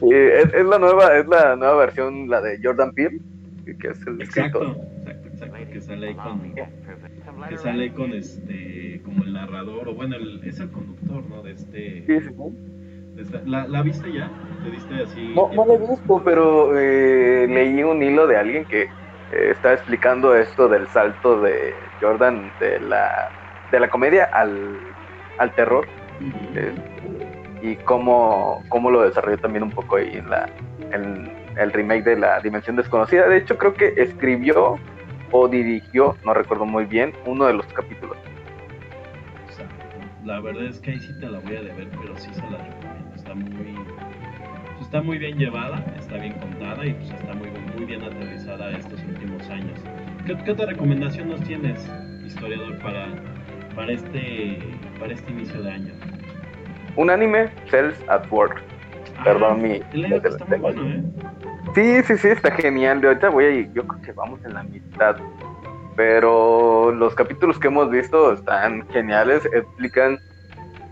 Sí, es, es la nueva, es la nueva versión, la de Jordan Peele, que que es el exacto escritor. exacto exacto que sale ahí con que sale con este como el narrador o bueno el- es el conductor no de este Sí, sí, de esta- ¿la, la viste ya te diste así No, no lo he visto, pero eh, leí un hilo de alguien que eh, está explicando esto del salto de Jordan de la, de la comedia al, al terror eh, y cómo, cómo lo desarrolló también un poco ahí en, la, en el remake de La Dimensión Desconocida. De hecho, creo que escribió o dirigió, no recuerdo muy bien, uno de los capítulos. O sea, la verdad es que ahí sí te la voy a deber, pero sí se la recomiendo. Está muy, está muy bien llevada, está bien contada y pues está muy, muy bien aterrizada estos últimos años. ¿Qué, qué otra recomendación nos tienes, historiador, para, para, este, para este inicio de año? Un anime, Cells at Work. Perdón, mi- está muy bueno, ¿eh? Sí, sí, sí, está genial. De ahorita voy yo creo que vamos en la mitad. Pero los capítulos que hemos visto están geniales, explican,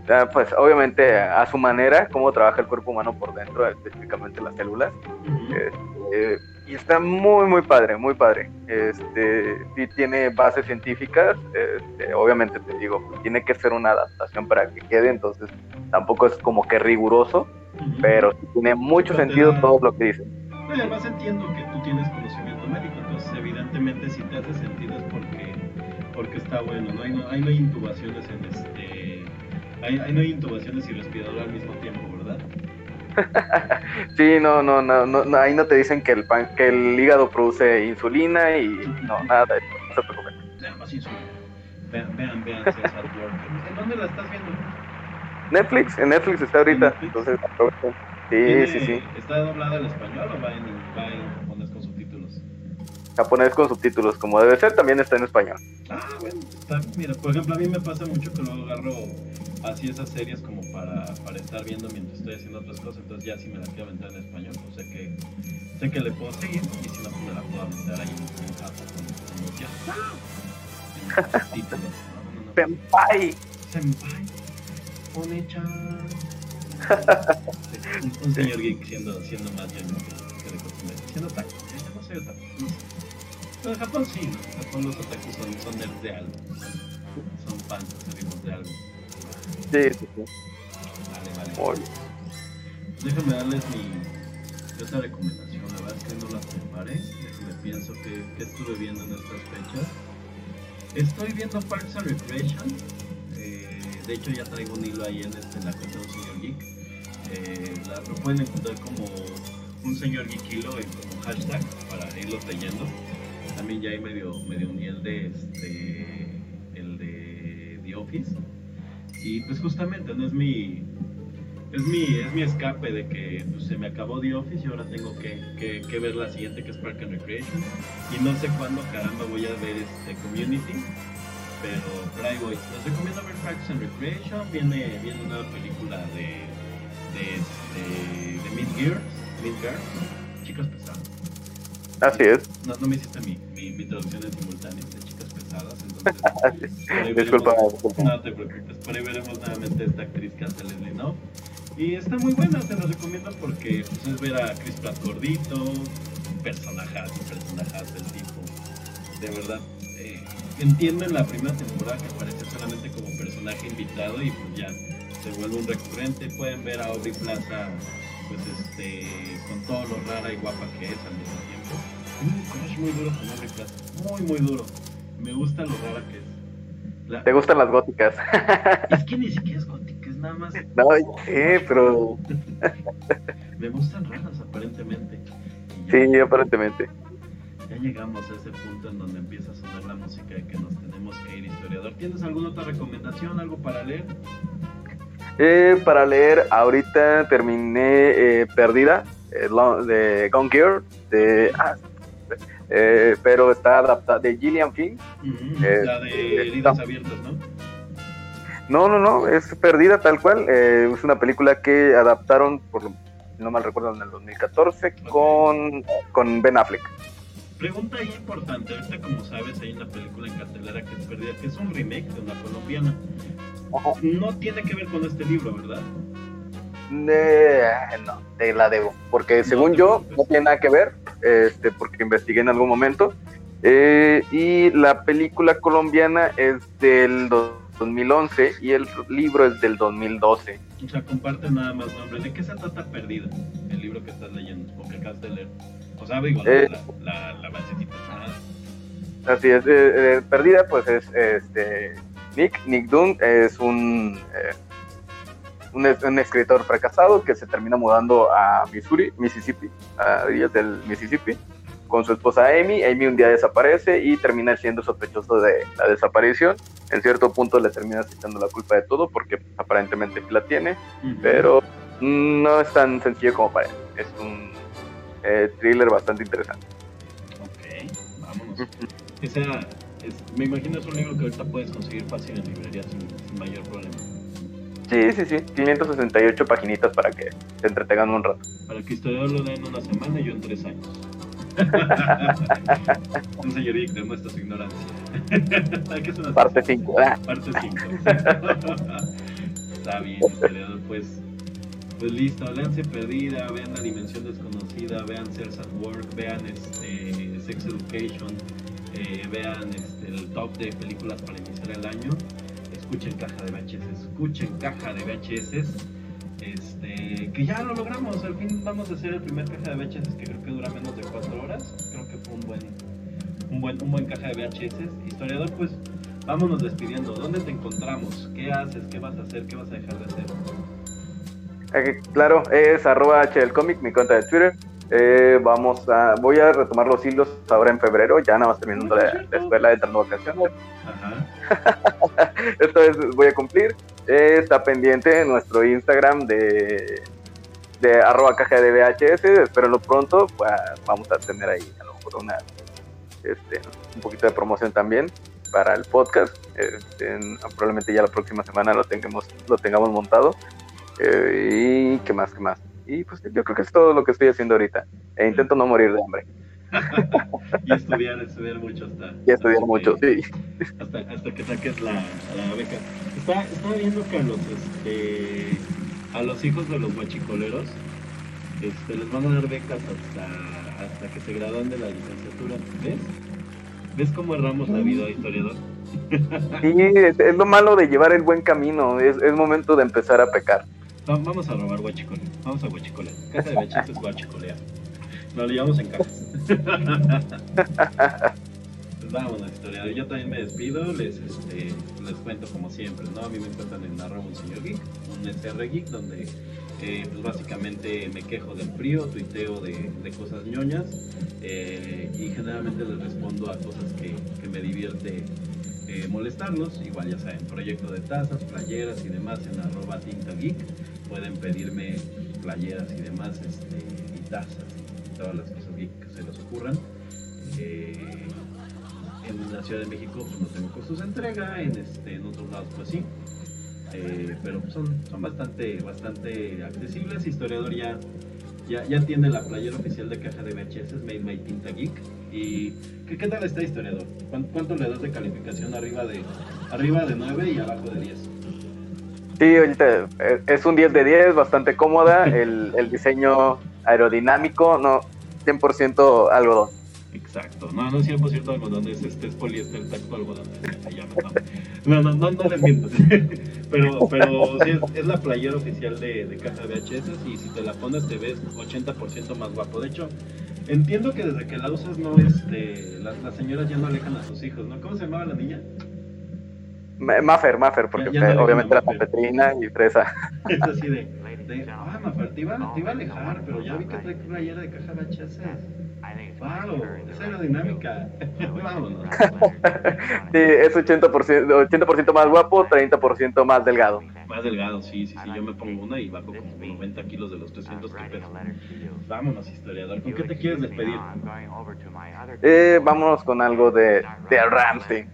ah, pues obviamente a su manera, cómo trabaja el cuerpo humano por dentro, específicamente las células. Ujú. Este, y está muy, muy padre, muy padre. Este, sí tiene bases científicas, este, obviamente te digo, pues, tiene que ser una adaptación para que quede, entonces tampoco es como que riguroso, pero sí tiene mucho Pero sentido todo lo que dicen. No, y además entiendo que tú tienes conocimiento médico, entonces evidentemente si te hace sentido es porque, porque está bueno, ¿no? Ahí no, ahí no hay intubaciones en este... Ahí, ahí no hay intubaciones y respirador al mismo tiempo, ¿verdad? [laughs] Sí, no, no, no, no, ahí no te dicen que el pan, que el hígado produce insulina y no, nada no se preocupen. Nada más insulina. Vean, vean, vean. [laughs] ¿En dónde la estás viendo? Netflix, en Netflix está ahorita, entonces aprovechen. Sí, ¿Tiene- sí, sí. ¿Está doblada al español o va en, va en japonés con subtítulos? Japonés con subtítulos, como debe ser, también está en español. Ah, bueno, está, mira, por ejemplo, a mí me pasa mucho que luego agarro así esas series como para, para estar viendo mientras estoy haciendo otras cosas, entonces ya si me la quiero aventar en español, pues sé que, sé que le puedo seguir y si no, pues me la puedo aventar ahí en, [laughs] en. En no. Senpai. Senpai, One-chan. [laughs] Un, señor geek siendo, siendo más lleno que, de costumbre. Siendo otaku. Yo no soy otaku. No sé. Pero en Japón sí, ¿no? En Japón los otakus son, son nerds de algo. Son fans acérrimos de algo. Sí, sí, sí. Vale, vale. Bien. Déjame darles mi otra recomendación. La verdad es que no la preparé. Déjame pienso que, que estuve viendo en estas fechas. Estoy viendo Parks and Recreation. De hecho, ya traigo un hilo ahí en, este, la cuenta de un señor geek. Eh, lo pueden encontrar como un señor geek hilo como hashtag para irlos leyendo. También ya hay medio, medio uní el de este el de The Office. Y pues justamente no es mi es mi, es mi escape de que pues, se me acabó The Office y ahora tengo que, que- que ver la siguiente que es Park and Recreation. Y no sé cuándo caramba voy a ver este Community. Pero por ahí voy. Les recomiendo ver Parks and Recreation. Viene, viene una película de, de, este, de Mid Gears. Mid Gears. Chicas pesadas. Así es. No, no me hiciste mi, mi, mi traducción en simultáneo de chicas pesadas. Entonces, [laughs] Disculpa, veremos- no te preocupes, por ahí veremos nuevamente a esta actriz que hace Leslie Knope. Y está muy buena, te la recomiendo porque pues, es ver a Chris Pratt gordito, un personajazo, un personajazo el tipo. De verdad, entiendo en la primera temporada que aparece solamente como personaje invitado y pues ya se vuelve un recurrente. Pueden ver a Aubrey Plaza, pues este, con todo lo rara y guapa que es al mismo tiempo. Tengo un crush muy duro con Aubrey Plaza, muy muy duro. Me gusta lo rara que es. La- ¿Te gustan las góticas? [laughs] es que ni siquiera es gótica, es nada más. no, sí, pero Me gustan raras aparentemente. Sí, aparentemente. Ya llegamos a ese punto en donde empieza a sonar la música de que nos tenemos que ir, historiador. ¿Tienes alguna otra recomendación, algo para leer? Eh, para leer, ahorita terminé eh, Perdida, eh, de Gone Gear, de, ah, eh, pero está adaptada de Gillian Flynn. Eh, la de heridas no. abiertas, ¿no? No, no, no, es Perdida tal cual. eh, es una película que adaptaron, por no mal recuerdo, en el 2014 con, con Ben Affleck. Pregunta importante, ahorita como sabes hay una película en cartelera que es perdida, que es un remake de una colombiana. No tiene que ver con este libro, ¿verdad? Eh, no, te la debo, porque según te yo no tiene nada que ver, este, porque investigué en algún momento. eh, y la película colombiana es del do- 2011 y el libro es del 2012. O sea, comparte nada más nombre. ¿De qué se trata Perdida? El libro que estás leyendo o que acabas de leer. O sea, digo, la, Eh. la, la, la basecita. Ah, Así es, eh, eh, Perdida, pues es este Nick, Nick Dunn es un, eh, un, es- un escritor fracasado que se termina mudando a Missouri, Mississippi, a orillas del Mississippi, con su esposa Amy. Amy un día desaparece y termina siendo sospechoso de la desaparición. En cierto punto le termina echando la culpa de todo porque aparentemente la tiene, pero no es tan sencillo como parece. Es un eh, thriller bastante interesante. Ok, vámonos. Esa, es, me imagino es un libro que ahorita puedes conseguir fácil en librería sin, sin mayor problema. Sí, sí, sí. 568 paginitas para que se entretengan un rato. Para que historiador lo dé en una semana y yo en tres años. [laughs] un señor Geek demuestra su ignorancia. [laughs] Parte 5. Parte 5. [laughs] Está bien, historiador, pues. Pues listo, leanse Perdida, vean La Dimensión Desconocida, vean Sears at Work, vean este, Sex Education, eh, vean este, el top de películas para iniciar el año, escuchen caja de VHS, escuchen caja de VHS, este, que ya lo logramos, al fin vamos a hacer el primer caja de VHS que creo que dura menos de 4 horas, creo que fue un buen, un buen, un buen caja de VHS, historiador, pues vámonos despidiendo. ¿Dónde te encontramos? ¿Qué haces? ¿Qué vas a hacer? ¿Qué vas a dejar de hacer? Eh, claro, es arroba H del cómic, mi cuenta de Twitter. Eh, vamos a, voy a retomar los hilos ahora en febrero, ya nada más terminando la, la escuela de. Ajá. [laughs] Esta vez voy a cumplir. Eh, está pendiente nuestro Instagram de, de arroba caja de VHS. Espérenlo pronto. pues, vamos a tener ahí a lo mejor una, este, un poquito de promoción también para el podcast. Este, en- probablemente ya la próxima semana lo tengamos, lo tengamos montado. Eh, y qué más, qué más. Y pues yo creo que es todo lo que estoy haciendo ahorita. E intento no morir de hambre. [laughs] Y estudiar, estudiar mucho hasta. Y estudiar mucho, sí. Hasta, hasta que saques la, la beca. Está, estaba viendo que a los, este, a los hijos de los guachicoleros este, les van a dar becas hasta, hasta que se gradúen de la licenciatura. ¿Ves? ¿Ves cómo erramos la vida, historiador? Sí, es, es lo malo de llevar el buen camino. Es, es momento de empezar a pecar. Va- Vamos a robar guachicole. Vamos a guachicolear. Casa de bechitos es guachicolear. Nos lo llevamos en cajas. [laughs] Pues vámonos, historiador. Yo también me despido. Les, este, les cuento como siempre, ¿no? A mí me encuentran en arroba un señor geek, un SR geek, donde eh, pues básicamente me quejo del frío, tuiteo de, de cosas ñoñas eh, y generalmente les respondo a cosas que, que me divierte eh, molestarlos. Igual ya saben, proyecto de tazas, playeras y demás en arroba tinta geek. Pueden pedirme playeras y demás, este, y tazas y todas las cosas geek que se les ocurran. Eh, en la Ciudad de México pues, no tengo costos de entrega, en, este, en otros lados pues sí. Eh, pero son, son bastante, bastante accesibles. Historiador ya, ya, tiene la playera oficial de caja de VHS, Made by Tinta Geek. ¿Y qué, qué tal está Historiador? ¿Cuán- ¿Cuánto, le das de calificación arriba de, arriba de 9 y abajo de 10? Sí, es un 10 de 10, bastante cómoda. El, el diseño aerodinámico, no, 100% algodón. Exacto, no, no es 100% algodón, es, este, es poliéster, tacto algodón. se llama, No, no, no, no, les miento. [laughs] Pero, pero sí, es, es la playera oficial de, de caja de VHS y si te la pones te ves 80% más guapo. De hecho, entiendo que desde que la usas no, este, las, las señoras ya no alejan a sus hijos, ¿no? ¿Cómo se llamaba la niña? Ma- Maffer, Maffer, porque Ya- ya no obviamente era Maffer. Petrina y Fresa. [laughs] Es así de, de ah, Mafer, te iba, te iba a alejar, pero ya vi que trae playera de caja de VHS. Wow, esa aerodinámica. Vámonos. [laughs] Sí, es 80%, 80 más guapo, 30% más delgado. Más delgado, sí, sí, sí. Yo me pongo una y bajo como 90 kilos de los 300 que peso. Vámonos, historiador. ¿Con qué te quieres despedir? Eh, vámonos con algo de, de Ramsey.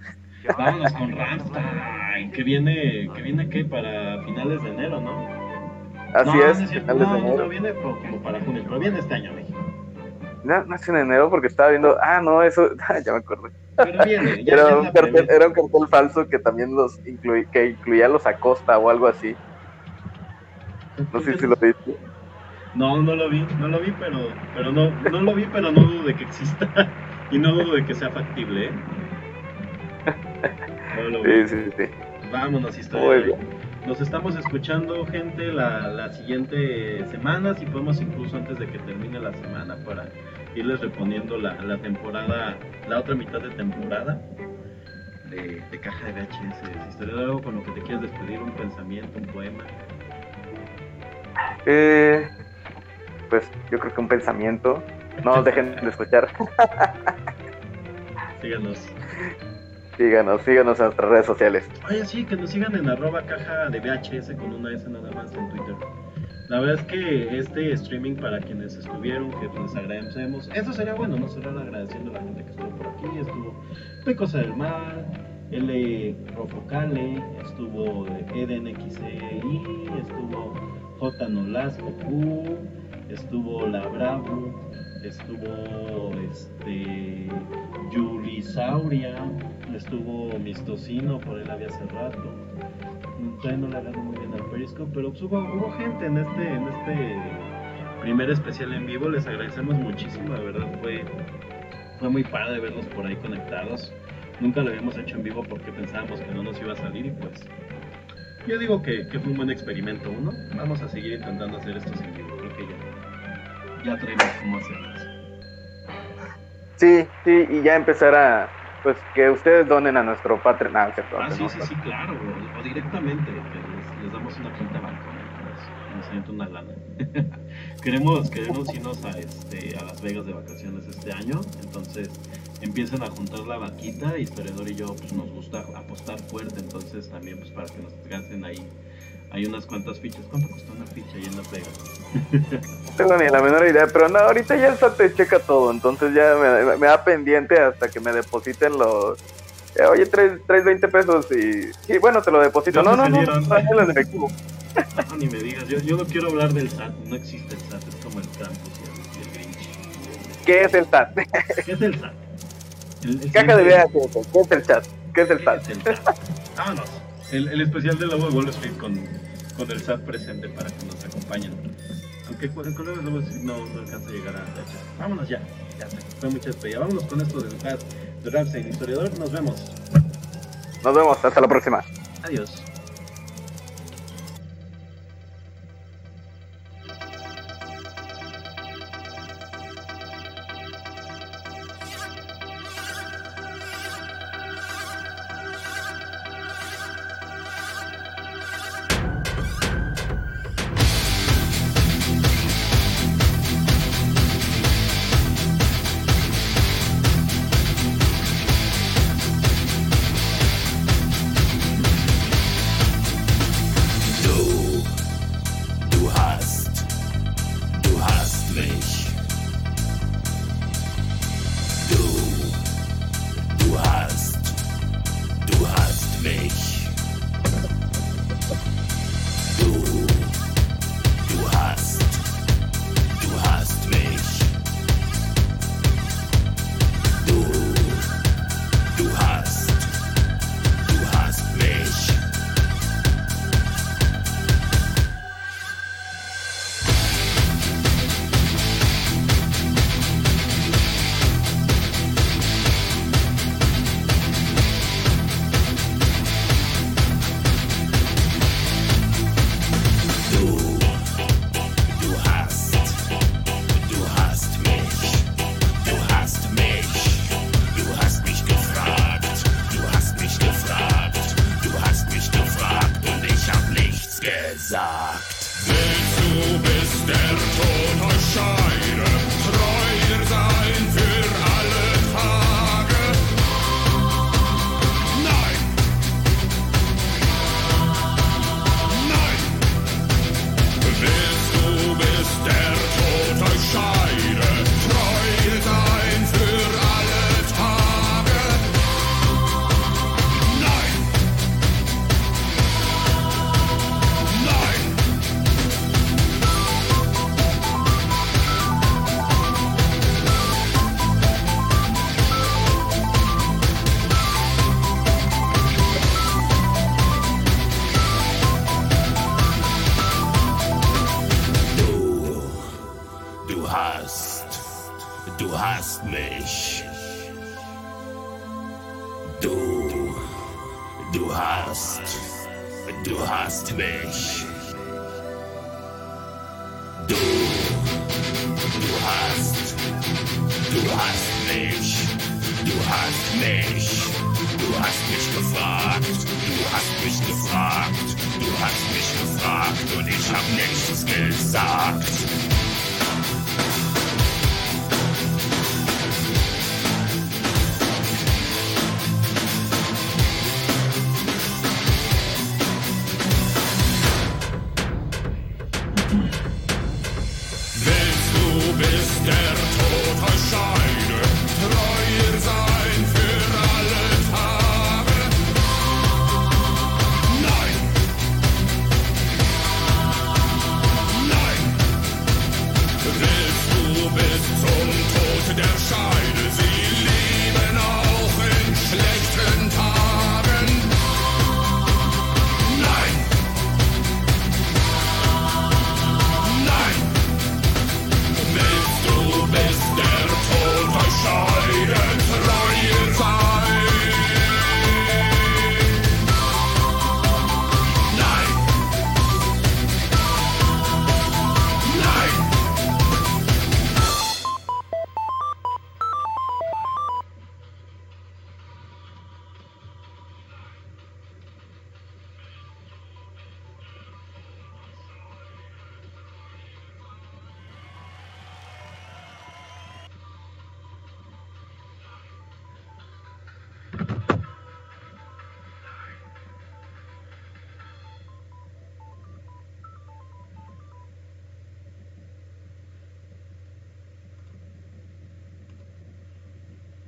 Vámonos con Rammstein, que viene, que viene ¿qué? Para finales de enero, ¿no? Así no, es, no finales no, de no, enero. no, viene como para junio, pero viene este año, México. No, no es en enero porque estaba viendo. Ah, no, eso. [laughs] ya me acordé. Pero viene, ya, Era un, cartel, era un cartel falso que también los incluí, que incluía los Acosta o algo así. No sé si lo viste. No, no lo vi, no lo vi, pero, pero no, no lo vi, pero no dudo de que exista [laughs] y no dudo de que sea factible, ¿eh? [laughs] No lo vi. Sí, sí, sí. Vámonos, Muy historia. bien. Nos estamos escuchando, gente, la, la siguiente semana, si podemos incluso antes de que termine la semana, para irles reponiendo la, la temporada, la otra mitad de temporada de, de caja de VHS. Historia de algo con lo que te quieras despedir, un pensamiento, un poema. Eh, pues yo creo que un pensamiento. No nos dejen de escuchar. [laughs] Síganos. Síganos, síganos en nuestras redes sociales. Oye, sí, que nos sigan en arroba caja de VHS con una S nada más en Twitter. La verdad es que este streaming para quienes estuvieron, que les agradecemos. Eso sería bueno, no cerrar agradeciendo a la gente que estuvo por aquí. Estuvo Pecosa del Mar, L. Rofocale, estuvo EdenXCI, estuvo J. Nolasco Q, estuvo La Bravo, estuvo este Yulisauria, estuvo Mistocino, por él había hace rato. Todavía no le agarro muy bien al Periscope, pero pues, hubo, hubo gente en este, en este primer especial en vivo. Les agradecemos muchísimo, de verdad fue, fue muy padre verlos por ahí conectados. Nunca lo habíamos hecho en vivo porque pensábamos que no nos iba a salir y pues yo digo que, que fue un buen experimento uno. Vamos a seguir intentando hacer estos en vivo, creo que ya, ya traemos cómo hacerlos. Sí, sí, y ya empezar a, pues que ustedes donen a nuestro Patreon. Ah, Ah, sí, sí, sí, claro, o, o directamente, que les, les damos una cuenta bancaria, nos, nos una lana. [laughs] queremos, queremos irnos a, este, a Las Vegas de vacaciones este año, entonces empiecen a juntar la vaquita, historiador y yo pues nos gusta apostar fuerte, entonces también pues para que nos gasten ahí, hay unas cuantas fichas. ¿Cuánto costó una ficha ahí en Las Vegas? No tengo ni la menor idea, pero no, ahorita ya el SAT te checa todo, entonces ya me, me da pendiente hasta que me depositen los... eh, oye, traes, traes 20 pesos y... Sí, bueno, te lo deposito. No, no, no, no, en efectivo. No, ni me digas, yo, yo no quiero hablar del SAT, no existe el SAT, es como el y Grinch. ¿Qué es el SAT? ¿Qué es el SAT? El- el Caja de ¿qué es el chat? ¿Qué es el ¿Qué SAT? es el SAT? Vámonos. El, el especial de Lobo de Wall Street con, con el SAT presente para que nos acompañen. Aunque con el Lobo de Street no, no alcanza a llegar a la fecha. Vámonos ya. Ya se fue mucha despedida. Vámonos con esto del SAT de Ramsey, historiador. Nos vemos. Nos vemos, hasta la próxima. Adiós.